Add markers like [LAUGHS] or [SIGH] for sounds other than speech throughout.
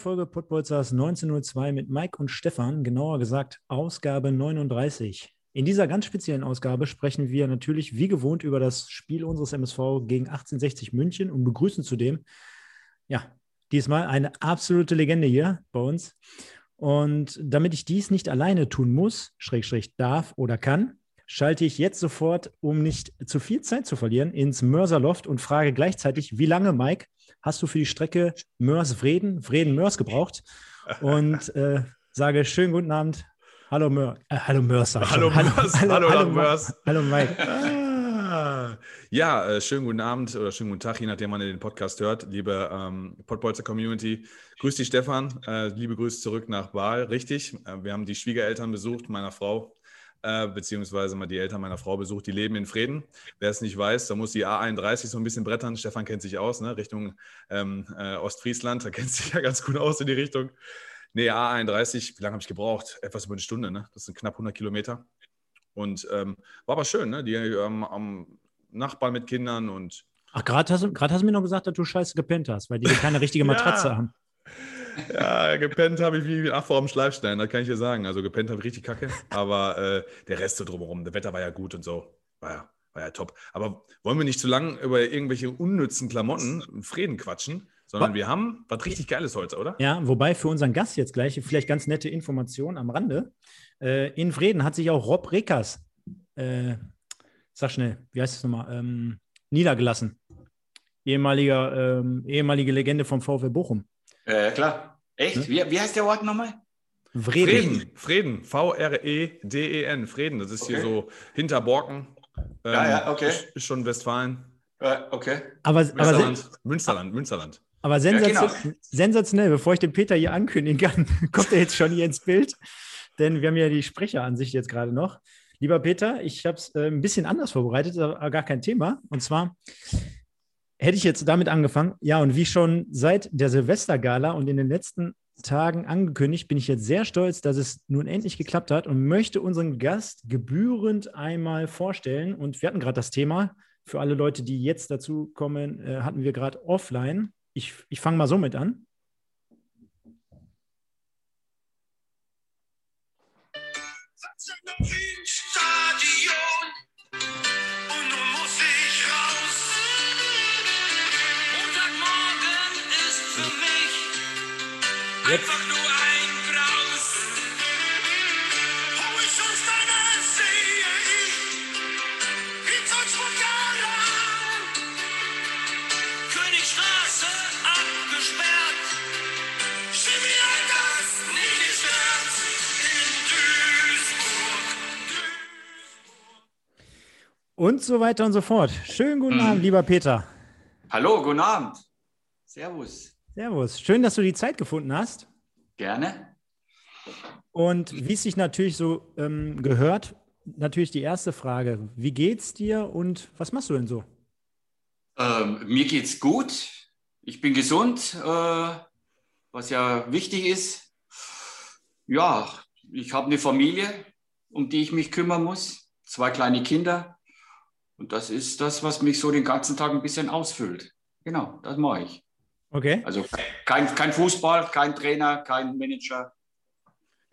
Folge Podbolzers 1902 mit Mike und Stefan, genauer gesagt Ausgabe 39. In dieser ganz speziellen Ausgabe sprechen wir natürlich wie gewohnt über das Spiel unseres MSV gegen 1860 München und begrüßen zudem, ja, diesmal eine absolute Legende hier bei uns. Und damit ich dies nicht alleine tun muss, Schrägstrich darf oder kann, schalte ich jetzt sofort, um nicht zu viel Zeit zu verlieren, ins Mörserloft und frage gleichzeitig, wie lange, Mike, hast du für die Strecke Mörs-Vreden, Vreden-Mörs gebraucht? Und [LAUGHS] äh, sage schönen guten Abend. Hallo Mörs. Äh, hallo Mörs. Hallo, hallo Mörs. Hallo, hallo, hallo, Mörs. Hallo Mike. Ah, ja, äh, schönen guten Abend oder schönen guten Tag, je nachdem man den Podcast hört, liebe ähm, Podbolzer Community. Grüß dich, Stefan. Äh, liebe Grüße zurück nach Baal. Richtig, äh, wir haben die Schwiegereltern besucht, meiner Frau äh, beziehungsweise mal die Eltern meiner Frau besucht, die leben in Frieden. Wer es nicht weiß, da muss die A31 so ein bisschen brettern. Stefan kennt sich aus, ne? Richtung ähm, äh, Ostfriesland, da kennt sich ja ganz gut aus in die Richtung. Nee, A31, wie lange habe ich gebraucht? Etwas über eine Stunde, ne? Das sind knapp 100 Kilometer. Und ähm, war aber schön, ne? Die ähm, am Nachbarn mit Kindern und. Ach, gerade hast, hast du mir noch gesagt, dass du scheiße gepennt hast, weil die keine richtige [LAUGHS] Matratze ja. haben. Ja, gepennt habe ich wie ein Affe am Schleifstein, das kann ich dir sagen. Also gepennt habe ich richtig kacke, aber äh, der Rest so drumherum, das Wetter war ja gut und so. War ja, war ja top. Aber wollen wir nicht zu lang über irgendwelche unnützen Klamotten und Frieden quatschen, sondern was? wir haben was richtig Geiles heute, oder? Ja, wobei für unseren Gast jetzt gleich vielleicht ganz nette Informationen am Rande. Äh, in Frieden hat sich auch Rob Rekas, äh, sag schnell, wie heißt es nochmal, ähm, niedergelassen. Ehemaliger, ähm, ehemalige Legende vom VfL Bochum. Ja, klar. Echt? Hm? Wie, wie heißt der Ort nochmal? Frieden. Frieden. V-R-E-D-E-N. Frieden. Das ist okay. hier so hinter Borken. Ähm, ja, ja, okay. Ist, ist schon Westfalen. Ja, okay. Aber, Münsterland, aber Münsterland, Münsterland. Aber sensation, ja, genau. sensationell, bevor ich den Peter hier ankündigen kann, [LAUGHS] kommt er jetzt schon hier ins Bild. Denn wir haben ja die Sprecheransicht jetzt gerade noch. Lieber Peter, ich habe es äh, ein bisschen anders vorbereitet, aber gar kein Thema. Und zwar hätte ich jetzt damit angefangen. Ja, und wie schon seit der Silvestergala und in den letzten Tagen angekündigt, bin ich jetzt sehr stolz, dass es nun endlich geklappt hat und möchte unseren Gast gebührend einmal vorstellen. Und wir hatten gerade das Thema, für alle Leute, die jetzt dazu kommen, äh, hatten wir gerade offline. Ich, ich fange mal so mit an. Jetzt. Einfach nur ein Graus. Horizont deine sehe ich. In Salzburg Königstraße abgesperrt. Chemie das nicht gestört. In Duisburg. Duisburg. Und so weiter und so fort. Schönen guten mhm. Abend, lieber Peter. Hallo, guten Abend. Servus. Servus. Schön, dass du die Zeit gefunden hast. Gerne. Und wie es sich natürlich so ähm, gehört, natürlich die erste Frage. Wie geht's dir und was machst du denn so? Ähm, mir geht's gut. Ich bin gesund, äh, was ja wichtig ist. Ja, ich habe eine Familie, um die ich mich kümmern muss. Zwei kleine Kinder. Und das ist das, was mich so den ganzen Tag ein bisschen ausfüllt. Genau, das mache ich. Okay. Also kein, kein Fußball, kein Trainer, kein Manager.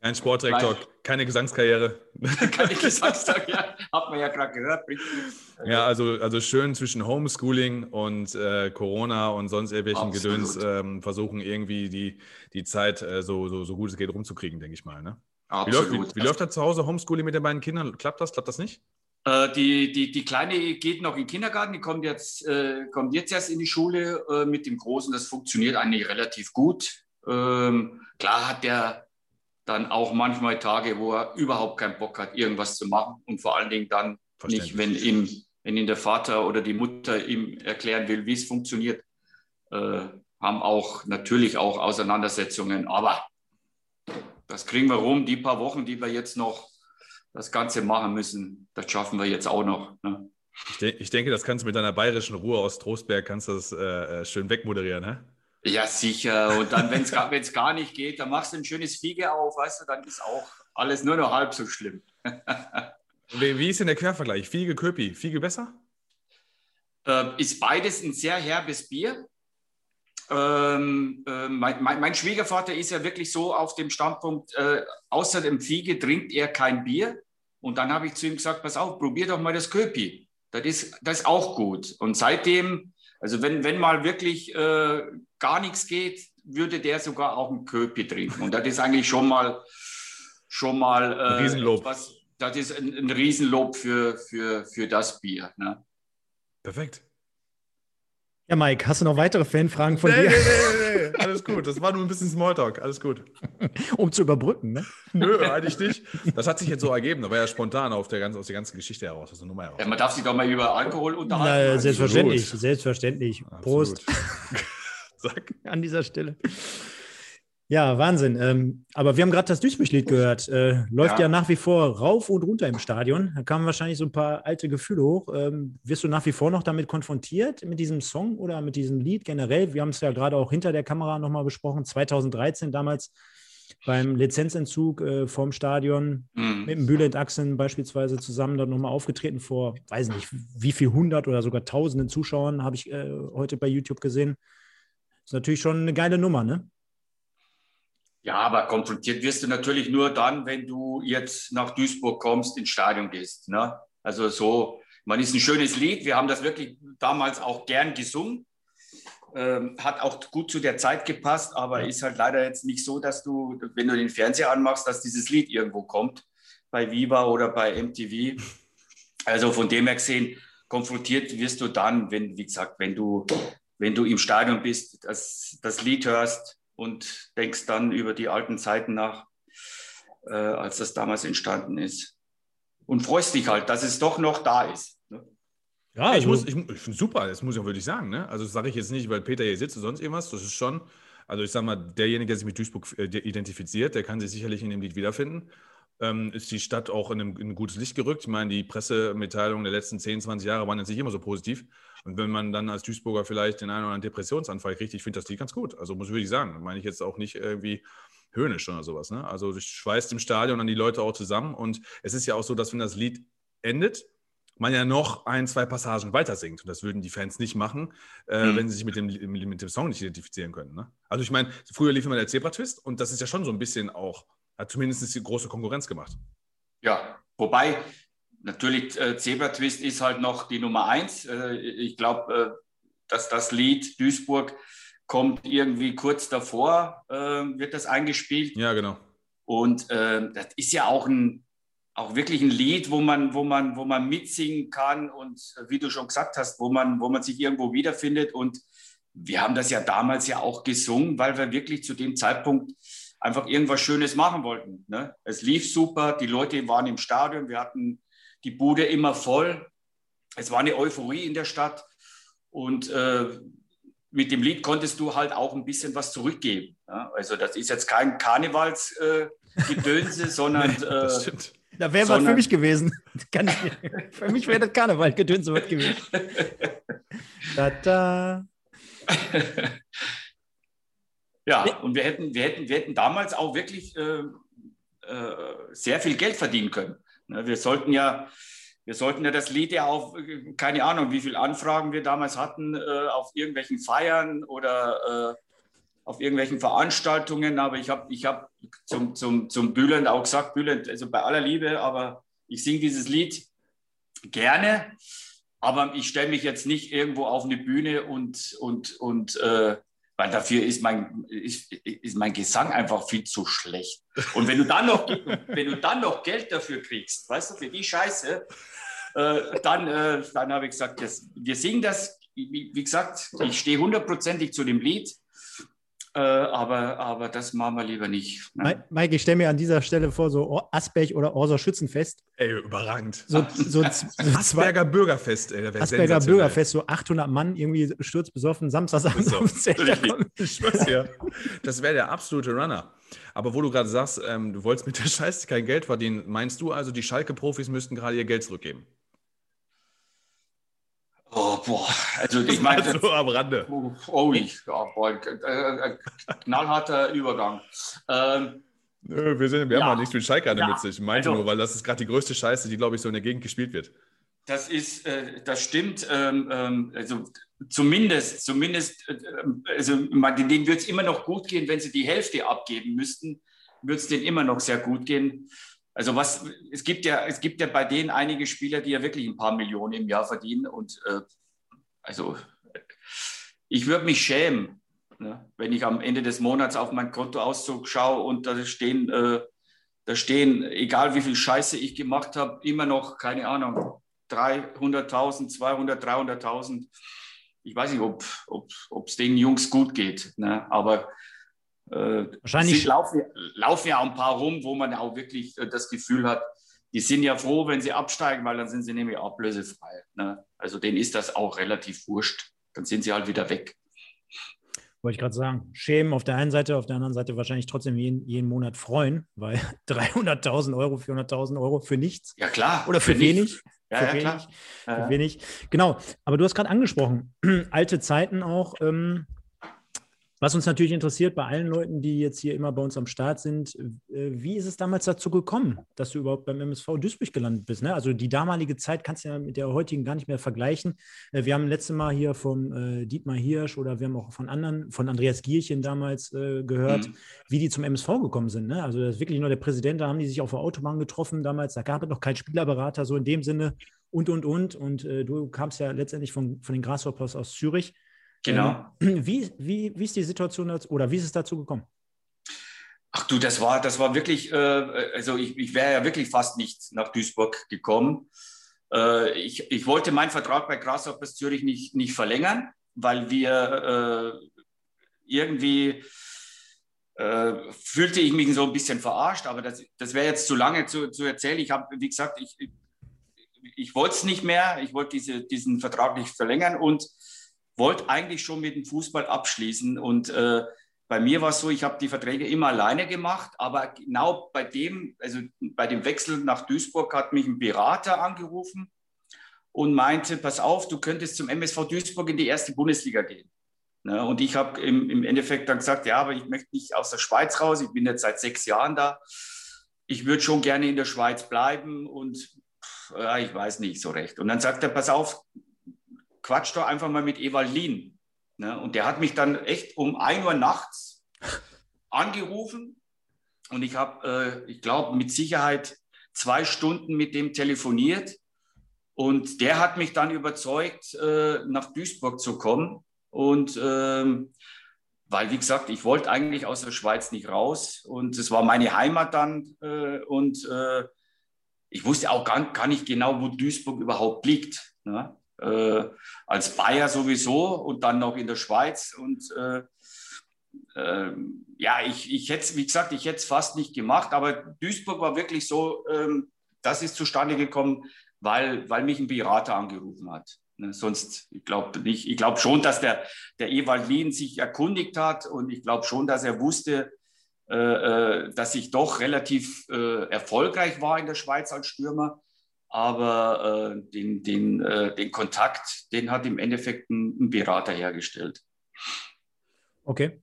Kein Sportdirektor, Nein. keine Gesangskarriere. [LAUGHS] keine [LAUGHS] Gesangskarriere, hat man ja gerade gehört. Ja, also, also schön zwischen Homeschooling und äh, Corona und sonst irgendwelchen Absolut. Gedöns ähm, versuchen irgendwie die, die Zeit äh, so, so, so gut es geht rumzukriegen, denke ich mal. Ne? Wie, läuft, wie, wie läuft das zu Hause, Homeschooling mit den beiden Kindern? Klappt das, klappt das nicht? Äh, die, die, die Kleine geht noch in den Kindergarten, die kommt jetzt, äh, kommt jetzt erst in die Schule äh, mit dem Großen. Das funktioniert eigentlich relativ gut. Ähm, klar hat der dann auch manchmal Tage, wo er überhaupt keinen Bock hat, irgendwas zu machen. Und vor allen Dingen dann nicht, wenn ihm, wenn ihm der Vater oder die Mutter ihm erklären will, wie es funktioniert. Äh, haben auch natürlich auch Auseinandersetzungen. Aber das kriegen wir rum. Die paar Wochen, die wir jetzt noch das Ganze machen müssen. Das schaffen wir jetzt auch noch. Ne? Ich, de ich, denke, das kannst du mit deiner bayerischen Ruhe aus Trostberg kannst du das äh, schön wegmoderieren, ne? Ja, sicher. Und dann, wenn es gar, wenn's gar nicht geht, dann machst du ein schönes Fiege auf, weißt du, dann ist auch alles nur noch halb so schlimm. wie, wie, ist denn der Quervergleich? Fiege, Köpi? Fiege besser? Äh, ist beides ein sehr herbes Bier. Ähm, äh, mein, mein, mein, Schwiegervater ist ja wirklich so auf dem Standpunkt, äh, außer dem Fiege trinkt er kein Bier. Und dann habe ich zu ihm gesagt, pass auf, probier doch mal das Köpi. Das ist, das ist auch gut. Und seitdem, also wenn, wenn mal wirklich äh, gar nichts geht, würde der sogar auch ein Köpi trinken. Und das ist eigentlich schon mal, schon mal äh, Riesenlob. Etwas, das ist ein, ein Riesenlob für, für, für das Bier. Ne? Perfekt. Ja, Mike, hast du noch weitere Fanfragen von nee, dir? Nee, nee, nee, alles gut. Das war nur ein bisschen Smalltalk. Alles gut. [LAUGHS] um zu überbrücken, ne? Nö, eigentlich nicht. Das hat sich jetzt so ergeben. Da war ja spontan auf der ganzen, aus der ganzen Geschichte heraus, aus der Nummer heraus. Ja, man darf sich doch mal über Alkohol unterhalten. Na, selbstverständlich, Absolut. selbstverständlich. Prost. [LAUGHS] Sag. An dieser Stelle. Ja, Wahnsinn. Ähm, aber wir haben gerade das Duisburg-Lied gehört. Äh, läuft ja. ja. nach wie vor rauf und runter im Stadion. Da kamen wahrscheinlich so ein paar alte Gefühle hoch. Ähm, wirst du nach wie vor noch damit konfrontiert, mit diesem Song oder mit diesem Lied generell? Wir haben es ja gerade auch hinter der Kamera nochmal besprochen. 2013 damals beim Lizenzentzug äh, vom Stadion mhm. mit dem Bülent Axen beispielsweise zusammen dann nochmal aufgetreten vor, weiß nicht, wie viel hundert oder sogar tausenden Zuschauern habe ich äh, heute bei YouTube gesehen. Ist natürlich schon eine geile Nummer, ne? Ja, aber konfrontiert wirst du natürlich nur dann, wenn du jetzt nach Duisburg kommst, ins Stadion gehst. Ne? Also so, man ist ein schönes Lied. Wir haben das wirklich damals auch gern gesungen. Ähm, hat auch gut zu der Zeit gepasst, aber ist halt leider jetzt nicht so, dass du, wenn du den Fernseher anmachst, dass dieses Lied irgendwo kommt, bei Viva oder bei MTV. Also von dem her gesehen, konfrontiert wirst du dann, wenn, wie gesagt, wenn du, wenn du im Stadion bist, das, das Lied hörst, und denkst dann über die alten Zeiten nach, äh, als das damals entstanden ist. Und freust dich halt, dass es doch noch da ist. Ne? Ja, ich, also, ich, ich finde super, das muss ich auch wirklich sagen. Ne? Also das sage ich jetzt nicht, weil Peter hier sitzt oder sonst irgendwas. Das ist schon, also ich sage mal, derjenige, der sich mit Duisburg äh, identifiziert, der kann sich sicherlich in dem Lied wiederfinden. Ähm, ist die Stadt auch in, einem, in, ein gutes Licht gerückt. Ich meine, die Pressemitteilungen der letzten 10, 20 Jahre waren jetzt nicht immer so positiv. Und wenn man dann als Duisburger vielleicht den einen oder anderen Depressionsanfall kriegt, ich finde das Lied ganz gut. Also muss ich wirklich sagen, meine ich jetzt auch nicht irgendwie höhnisch oder sowas. Ne? Also es schweißt im Stadion dann die Leute auch zusammen. Und es ist ja auch so, dass wenn das Lied endet, man ja noch ein, zwei Passagen weiter singt. Und das würden die Fans nicht machen, äh, mhm. wenn sie sich mit dem, mit dem Song nicht identifizieren können. Ne? Also ich meine, früher lief immer der Zebra-Twist und das ist ja schon so ein bisschen auch, hat zumindest die große Konkurrenz gemacht. Ja, wobei Natürlich, äh, Zebra Twist ist halt noch die Nummer eins. Äh, ich glaube, äh, dass das Lied Duisburg kommt irgendwie kurz davor, äh, wird das eingespielt. Ja, genau. Und äh, das ist ja auch ein, auch wirklich ein Lied, wo man, wo man, wo man mitsingen kann und äh, wie du schon gesagt hast, wo man, wo man sich irgendwo wiederfindet. Und wir haben das ja damals ja auch gesungen, weil wir wirklich zu dem Zeitpunkt einfach irgendwas Schönes machen wollten. Ne? Es lief super, die Leute waren im Stadion, wir hatten die Bude immer voll. Es war eine Euphorie in der Stadt und äh, mit dem Lied konntest du halt auch ein bisschen was zurückgeben. Ja? Also das ist jetzt kein Karnevalsgedönse, äh, [LAUGHS] sondern nee, das äh, stimmt. Da wäre was für mich gewesen. [LAUGHS] für mich wäre das Karnevalgedönse was gewesen. [LAUGHS] da, da. ja, und wir hätten, wir, hätten, wir hätten damals auch wirklich äh, äh, sehr viel Geld verdienen können. Ne, wir sollten ja, wir sollten ja das Lied ja auf, keine Ahnung, wie viele Anfragen wir damals hatten, äh, auf irgendwelchen Feiern oder äh, auf irgendwelchen Veranstaltungen. Aber ich habe ich hab zum, zum, zum Bülent auch gesagt, Bülent, also bei aller Liebe, aber ich singe dieses Lied gerne. Aber ich stelle mich jetzt nicht irgendwo auf eine Bühne und, und, und äh, weil dafür ist mein, ist, ist mein Gesang einfach viel zu schlecht. Und wenn du dann noch, [LAUGHS] wenn du dann noch Geld dafür kriegst, weißt du, für die Scheiße, äh, dann, äh, dann habe ich gesagt, das, wir singen das, wie, wie gesagt, ich stehe hundertprozentig zu dem Lied. Äh, aber, aber das machen wir lieber nicht. Ne? Mike, ich stelle mir an dieser Stelle vor, so Asperg oder Orser Schützenfest. Ey, überragend. So, so, so Asperger Bürgerfest. Ey, Asperger Bürgerfest, so 800 Mann, irgendwie sturzbesoffen, Samstagsabend. Schwör's dir. Das wäre der absolute Runner. Aber wo du gerade sagst, ähm, du wolltest mit der Scheiße kein Geld verdienen, meinst du also, die Schalke-Profis müssten gerade ihr Geld zurückgeben? Oh, boah, also ich [LAUGHS] meine, so am Rande. Oh, oh, ich, ja, boah, äh, äh, knallharter Übergang. Ähm, Nö, wir, sind, wir Ja. haben ja nichts mit Schalke an der Ja. Mütze. Ich meinte Also- nur, weil das ist gerade die größte Scheiße, die, glaube ich, so in der Gegend gespielt wird. Das ist, äh, das stimmt. Ähm, ähm, also zumindest, zumindest, äh, also man- denen wird es immer noch gut gehen, wenn sie die Hälfte abgeben müssten, wird es denen immer noch sehr gut gehen. Also was, es gibt ja, es gibt ja bei denen einige Spieler, die ja wirklich ein paar Millionen im Jahr verdienen und äh, also ich würde mich schämen, ne, wenn ich am Ende des Monats auf meinen Kontoauszug schaue und da stehen, äh, da stehen, egal wie viel Scheiße ich gemacht habe, immer noch, keine Ahnung, 300.000, 200, 300.000. Ich weiß nicht, ob es den Jungs gut geht. Ne? Aber Wahrscheinlich- es laufen, laufen ja auch ein paar rum, wo man auch wirklich äh, das Gefühl hat, die sind ja froh, wenn sie absteigen, weil dann sind sie nämlich ablösefrei. Ne? Also denen ist das auch relativ wurscht. Dann sind sie halt wieder weg. Wollte ich gerade sagen. Schämen auf der einen Seite, auf der anderen Seite wahrscheinlich trotzdem jeden, jeden Monat freuen, weil [LAUGHS] 300.000 Euro, 400.000 Euro für nichts Ja, klar. oder für, nicht. wenig. Ja, für ja, wenig. klar. Für Ja. wenig. Genau. Aber du hast gerade angesprochen, [CLEARS THROAT] alte Zeiten auch. Ähm, was uns natürlich interessiert bei allen Leuten, die jetzt hier immer bei uns am Start sind, äh, wie ist es damals dazu gekommen, dass du überhaupt beim MSV Duisburg gelandet bist? Ne? Also die damalige Zeit kannst du ja mit der heutigen gar nicht mehr vergleichen. Äh, wir haben letztes Mal hier von äh, Dietmar Hirsch oder wir haben auch von anderen, von Andreas Gierchen damals gehört, Mhm. wie die zum MSV gekommen sind. Ne? Also das ist wirklich nur der Präsident, da haben die sich auf der Autobahn getroffen damals. Da gab es noch keinen Spielerberater, so in dem Sinne und, und, und. Und du kamst ja letztendlich von, von den Grasshoppers aus Zürich. Genau. Ähm, wie, wie, wie ist die Situation dazu, oder wie ist es dazu gekommen? Ach du, das war, das war wirklich, äh, also ich, ich wäre ja wirklich fast nicht nach Duisburg gekommen. Äh, ich, ich wollte meinen Vertrag bei Grasshoppers Zürich nicht, nicht verlängern, weil wir äh, irgendwie äh, fühlte ich mich so ein bisschen verarscht, aber das, das wäre jetzt zu lange zu, zu erzählen. Ich habe, wie gesagt, ich, ich wollte es nicht mehr, ich wollte diese, diesen Vertrag nicht verlängern und wollte eigentlich schon mit dem Fußball abschließen. Und äh, bei mir war es so, ich habe die Verträge immer alleine gemacht, aber genau bei dem, also bei dem Wechsel nach Duisburg hat mich ein Berater angerufen und meinte, pass auf, du könntest zum MSV Duisburg in die erste Bundesliga gehen. Ne? Und ich habe im, im Endeffekt dann gesagt, ja, aber ich möchte nicht aus der Schweiz raus, ich bin jetzt seit sechs Jahren da. Ich würde schon gerne in der Schweiz bleiben und ja, ich weiß nicht so recht. Und dann sagt er, pass auf, quatsch doch einfach mal mit Ewald Lien. Ne? Und der hat mich dann echt um 1 Uhr nachts [LAUGHS] angerufen und ich habe, äh, ich glaube, mit Sicherheit zwei Stunden mit dem telefoniert und der hat mich dann überzeugt, äh, nach Duisburg zu kommen und ähm, weil, wie gesagt, ich wollte eigentlich aus der Schweiz nicht raus und es war meine Heimat dann äh, und äh, ich wusste auch gar, gar nicht genau, wo Duisburg überhaupt liegt. Ne? Äh, als Bayer sowieso und dann noch in der Schweiz und äh, ähm, ja, ich, ich hätte wie gesagt, ich hätte es fast nicht gemacht, aber Duisburg war wirklich so, ähm, das ist zustande gekommen, weil, weil mich ein Berater angerufen hat. Ne, sonst, ich glaube nicht, ich glaube schon, dass der, der Ewald Lien sich erkundigt hat und ich glaube schon, dass er wusste, äh, äh, dass ich doch relativ äh, erfolgreich war in der Schweiz als Stürmer. Aber äh, den, den, äh, den Kontakt, den hat im Endeffekt ein, ein Berater hergestellt. Okay.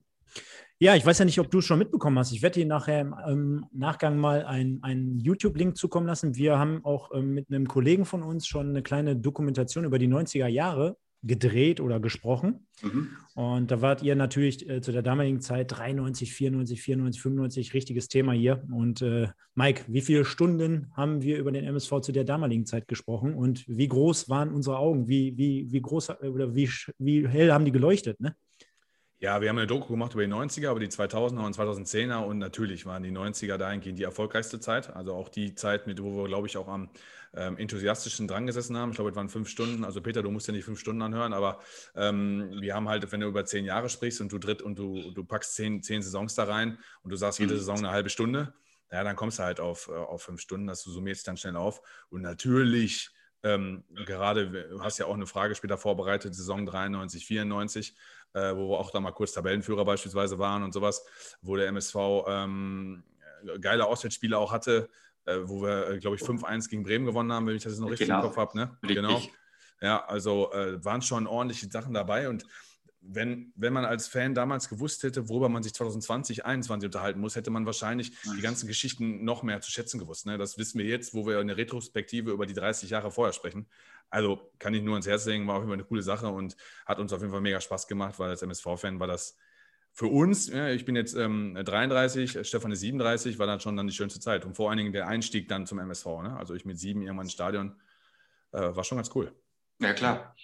Ja, ich weiß ja nicht, ob du es schon mitbekommen hast. Ich werde dir nachher im ähm, Nachgang mal einen, YouTube-Link zukommen lassen. Wir haben auch ähm, mit einem Kollegen von uns schon eine kleine Dokumentation über die 90er Jahre gedreht oder gesprochen. Mhm. Und da wart ihr natürlich äh, zu der damaligen Zeit 93, 94, 94, 95, richtiges Thema hier. Und äh, Mike, wie viele Stunden haben wir über den MSV zu der damaligen Zeit gesprochen und wie groß waren unsere Augen? Wie, wie, wie groß äh, oder wie, wie hell haben die geleuchtet? Ne? Ja, wir haben eine Doku gemacht über die 90er, über die 2000er und 2010er und natürlich waren die 90er dahingehend die erfolgreichste Zeit. Also auch die Zeit, mit wo wir, glaube ich, auch am ähm, enthusiastischen dran gesessen haben. Ich glaube, es waren fünf Stunden. Also Peter, du musst ja nicht fünf Stunden anhören, aber ähm, wir haben halt, wenn du über zehn Jahre sprichst und du dritt und du, du packst zehn, zehn Saisons da rein und du sagst jede Mhm. Saison eine halbe Stunde, ja, dann kommst du halt auf, äh, auf fünf Stunden, das summiert sich dann schnell auf. Und natürlich ähm, gerade, du hast ja auch eine Frage später vorbereitet, Saison 93, 94. äh, wo wir auch da mal kurz Tabellenführer beispielsweise waren und sowas, wo der MSV ähm, geile Auswärtsspiele auch hatte, äh, wo wir, äh, glaube ich, 5-1 gegen Bremen gewonnen haben, wenn ich das jetzt noch richtig Genau. im Kopf habe. Ne? Richtig. Genau. Ja, also äh, waren schon ordentliche Sachen dabei und wenn, wenn man als Fan damals gewusst hätte, worüber man sich 2020, 2021 unterhalten muss, hätte man wahrscheinlich die ganzen Geschichten noch mehr zu schätzen gewusst. Ne? Das wissen wir jetzt, wo wir in der Retrospektive über die 30 Jahre vorher sprechen. Also kann ich nur ans Herz legen, war auf jeden Fall eine coole Sache und hat uns auf jeden Fall mega Spaß gemacht, weil als MSV-Fan war das für uns, ja, ich bin jetzt ähm, 33, Stefan ist 37, war dann schon dann die schönste Zeit. Und vor allen Dingen der Einstieg dann zum MSV. Ne? Also ich mit sieben irgendwann ins Stadion, äh, war schon ganz cool. Ja, klar.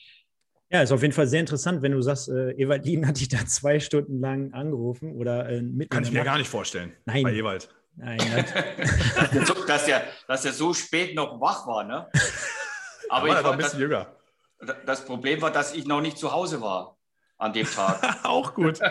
Ja, ist auf jeden Fall sehr interessant, wenn du sagst, äh, Ewald Lien hat dich da zwei Stunden lang angerufen oder äh, mitten Kann ich der mir gar Nacht. nicht vorstellen. Nein. Bei Ewald. Nein, das, Dass er, so, dass, er, dass er so spät noch wach war, ne? [LAUGHS] Aber war ich war, ein bisschen das, jünger. das Problem war, dass ich noch nicht zu Hause war an dem Tag. [LAUGHS] Auch gut. [LAUGHS]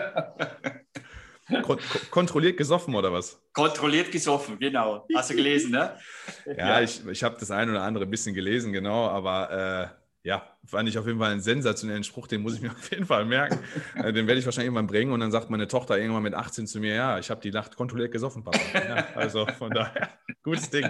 Kon kon kontrolliert gesoffen oder was? Kontrolliert gesoffen, genau. Hast du gelesen, ne? [LAUGHS] Ja, ich, ich habe das ein oder andere ein bisschen gelesen, genau, aber äh, ja, fand ich auf jeden Fall einen sensationellen Spruch, den muss ich mir auf jeden Fall merken. Äh, den werde ich wahrscheinlich irgendwann bringen und dann sagt meine Tochter irgendwann mit 18 zu mir, ja, ich habe die Nacht kontrolliert gesoffen, Papa. Ja, also von daher, gutes Ding.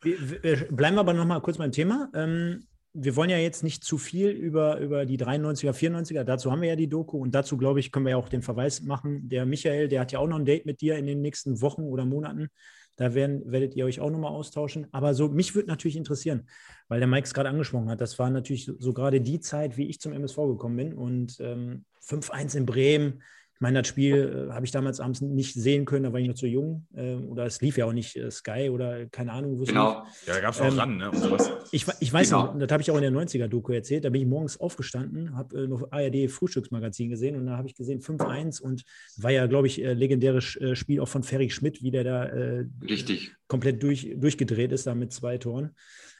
wir, wir, bleiben wir aber noch mal kurz beim Thema. Ähm, wir wollen ja jetzt nicht zu viel über, über die 93er, 94er, dazu haben wir ja die Doku und dazu, glaube ich, können wir ja auch den Verweis machen. Der Michael, der hat ja auch noch ein Date mit dir in den nächsten Wochen oder Monaten. Da werden, werdet ihr euch auch nochmal austauschen. Aber so, mich würde natürlich interessieren, weil der Mike es gerade angesprochen hat, das war natürlich so, so gerade die Zeit, wie ich zum MSV gekommen bin. Und ähm, 5-1 in Bremen, ich meine, das Spiel äh, habe ich damals abends nicht sehen können, da war ich noch zu jung. Äh, oder es lief ja auch nicht äh, Sky oder keine Ahnung, wo es lief. Genau. Ja, da gab es auch Ähm, ran, ne? Und sowas. Ich, ich weiß Genau. noch, das habe ich auch in der 90er-Doku erzählt. Da bin ich morgens aufgestanden, habe äh, noch ARD-Frühstücksmagazin gesehen und da habe ich gesehen 5-1 und war ja, glaube ich, äh, legendäres äh, Spiel auch von Ferry Schmidt, wie der da äh, Richtig. komplett durch, durchgedreht ist, da mit zwei Toren.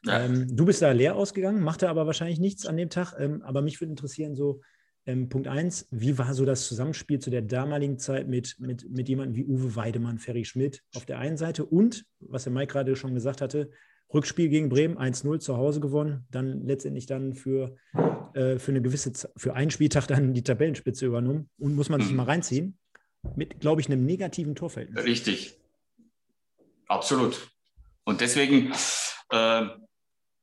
Ja. Ähm, du bist da leer ausgegangen, machte aber wahrscheinlich nichts an dem Tag. Ähm, aber mich würde interessieren, so ähm, Punkt 1, wie war so das Zusammenspiel zu der damaligen Zeit mit, mit, mit jemandem wie Uwe Weidemann, Ferry Schmidt auf der einen Seite und, was der Mike gerade schon gesagt hatte, Rückspiel gegen Bremen 1-0 zu Hause gewonnen, dann letztendlich dann für, äh, für eine gewisse für einen Spieltag dann die Tabellenspitze übernommen und muss man sich Mhm. mal reinziehen. Mit, glaube ich, einem negativen Torverhältnis. Richtig. Absolut. Und deswegen, äh,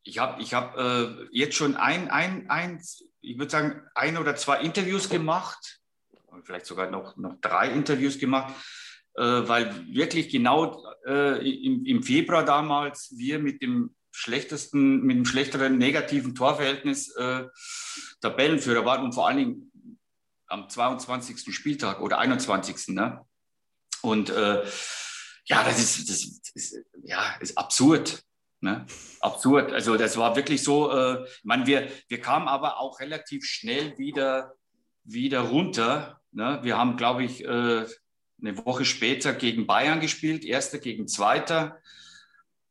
ich habe ich hab, äh, jetzt schon ein, ein, ein, ich würde sagen, ein oder zwei Interviews gemacht, vielleicht sogar noch, noch drei Interviews gemacht, äh, weil wirklich genau äh, im, im Februar damals wir mit dem schlechtesten, mit dem schlechteren negativen Torverhältnis äh, Tabellenführer waren und vor allen Dingen am 22. Spieltag oder 21. Ne? Und äh, ja, das ist, das, ist, ja, ist absurd. Ne? Absurd. Also das war wirklich so, äh, ich meine, wir, wir kamen aber auch relativ schnell wieder, wieder runter. Ne? Wir haben, glaube ich, äh, eine Woche später gegen Bayern gespielt, erster gegen zweiter.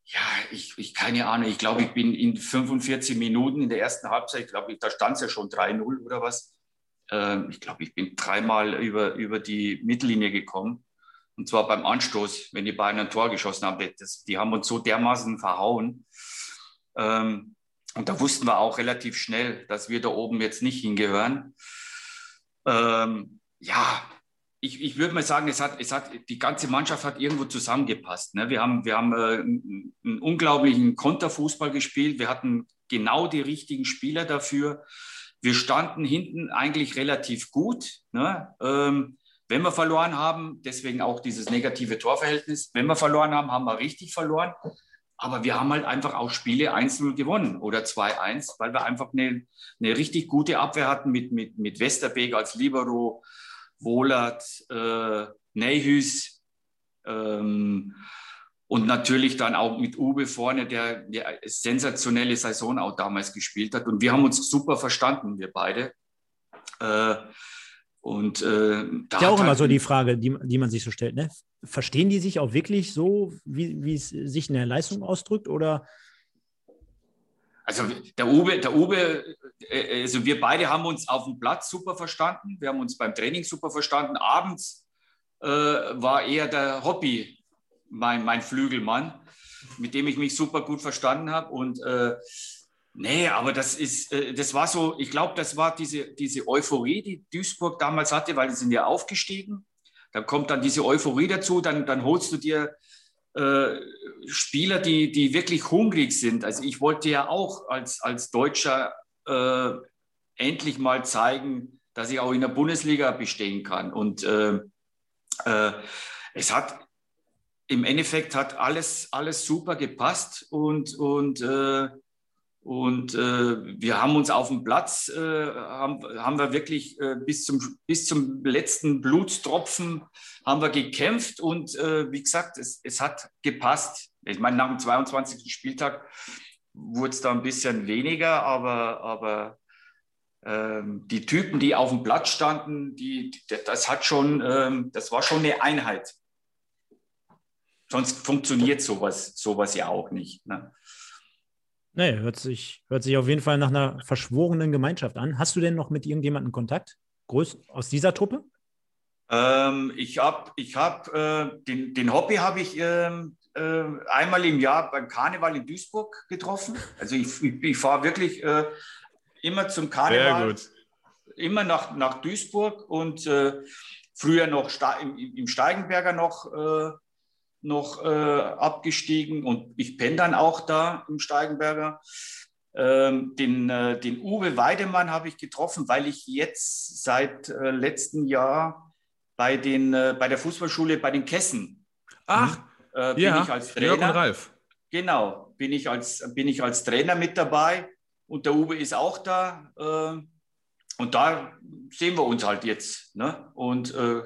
Ja, ich, ich keine Ahnung, ich glaube, ich bin in 45 Minuten in der ersten Halbzeit, ich glaube, da stand es ja schon 3-0 oder was. Ähm, ich glaube, ich bin dreimal über, über die Mittellinie gekommen. Und zwar beim Anstoß, wenn die Bayern ein Tor geschossen haben. Das, die haben uns so dermaßen verhauen. Ähm, und da wussten wir auch relativ schnell, dass wir da oben jetzt nicht hingehören. Ähm, ja, ich, ich würde mal sagen, es hat, es hat, die ganze Mannschaft hat irgendwo zusammengepasst. Ne? Wir haben, wir haben äh, einen, unglaublichen Konterfußball gespielt. Wir hatten genau die richtigen Spieler dafür. Wir standen hinten eigentlich relativ gut. Ne? Ähm, wenn wir verloren haben, deswegen auch dieses negative Torverhältnis, wenn wir verloren haben, haben wir richtig verloren. Aber wir haben halt einfach auch Spiele 1-0 gewonnen oder 2-1, weil wir einfach eine, eine richtig gute Abwehr hatten mit, mit, mit Westerbeek als Libero, Wohlert, äh, Neyhus ähm, und natürlich dann auch mit Uwe vorne, der, der sensationelle Saison auch damals gespielt hat. Und wir haben uns super verstanden, wir beide. Äh, und äh, da Ist ja auch immer halt- so die Frage, die, die man sich so stellt. Ne? Verstehen die sich auch wirklich so, wie, wie es sich in der Leistung ausdrückt? Oder Also der Uwe, der Uwe, äh, also wir beide haben uns auf dem Platz super verstanden. Wir haben uns beim Training super verstanden. Abends äh, war eher der Hobby mein, mein Flügelmann, mit dem ich mich super gut verstanden habe. Und äh, Nee, aber das ist, äh, das war so, ich glaube, das war diese, diese Euphorie, die Duisburg damals hatte, weil die sind ja aufgestiegen. Da kommt dann diese Euphorie dazu, dann, dann holst du dir äh, Spieler, die, die wirklich hungrig sind. Also ich wollte ja auch als, als Deutscher äh, endlich mal zeigen, dass ich auch in der Bundesliga bestehen kann. Und äh, äh, es hat im Endeffekt hat alles, alles super gepasst und, und äh, und äh, wir haben uns auf dem Platz, äh, haben, haben wir wirklich äh, bis, zum, bis zum letzten Blutstropfen haben wir gekämpft und äh, wie gesagt, es, es hat gepasst. Ich meine, nach dem 22. Spieltag wurde es da ein bisschen weniger, aber, aber ähm, die Typen, die auf dem Platz standen, die, die, das hat schon, ähm, das war schon eine Einheit. Sonst funktioniert sowas, sowas ja auch nicht. Ne? Nee, hört sich, hört sich auf jeden Fall nach einer verschworenen Gemeinschaft an. Hast du denn noch mit irgendjemandem Kontakt? Groß aus dieser Truppe? Ähm, ich habe ich hab, äh, den, den Hobby habe ich ähm, äh, einmal im Jahr beim Karneval in Duisburg getroffen. Also ich, ich, ich fahre wirklich äh, immer zum Karneval. Sehr gut. Immer nach, nach Duisburg und äh, früher noch Sta im, im Steigenberger noch äh, noch äh, abgestiegen und ich penne dann auch da im Steigenberger. Ähm, den, äh, den Uwe Weidemann habe ich getroffen, weil ich jetzt seit äh, letztem Jahr bei, den, äh, bei der Fußballschule bei den Kessen Ach, äh, bin ja, ich als Jörg und Trainer. Ralf. Genau, bin ich, als, bin ich als Trainer mit dabei und der Uwe ist auch da. Äh, und da sehen wir uns halt jetzt ne? und, äh,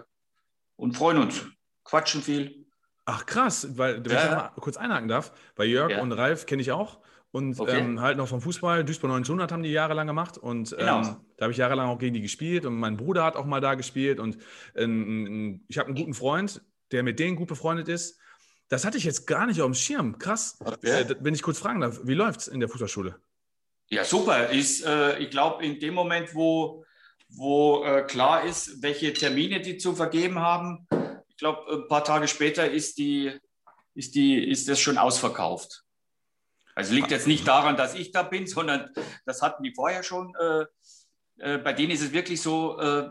und freuen uns, quatschen viel. Ach krass, weil wenn Ja, ich mal kurz einhaken darf, bei Jörg Ja. und Ralf kenne ich auch und Okay. ähm, halt noch vom Fußball. Duisburg 1900 haben die jahrelang gemacht und Genau. ähm, da habe ich jahrelang auch gegen die gespielt und mein Bruder hat auch mal da gespielt und ähm, ich habe einen guten Freund, der mit denen gut befreundet ist. Das hatte ich jetzt gar nicht auf dem Schirm. Krass. Okay. Äh, wenn ich kurz fragen darf, wie läuft's in der Fußballschule? Ja, super. Ist, äh, ich glaube, in dem Moment, wo, wo äh, klar ist, welche Termine die zu vergeben haben, ich glaube, ein paar Tage später ist, die, ist, die, ist das schon ausverkauft. Also liegt jetzt nicht daran, dass ich da bin, [LAUGHS] sondern das hatten die vorher schon. Äh, äh, bei denen ist es wirklich so, äh,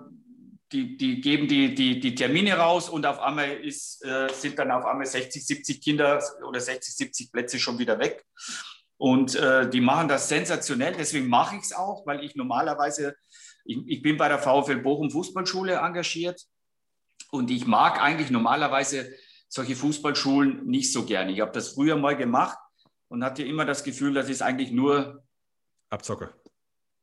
die, die geben die, die, die Termine raus und auf einmal ist, äh, sind dann auf einmal 60, 70 Kinder oder 60, 70 Plätze schon wieder weg. Und äh, die machen das sensationell, deswegen mache ich es auch, weil ich normalerweise, ich, ich bin bei der VfL Bochum Fußballschule engagiert und ich mag eigentlich normalerweise solche Fußballschulen nicht so gerne. Ich habe das früher mal gemacht und hatte immer das Gefühl, das ist eigentlich nur Abzocke.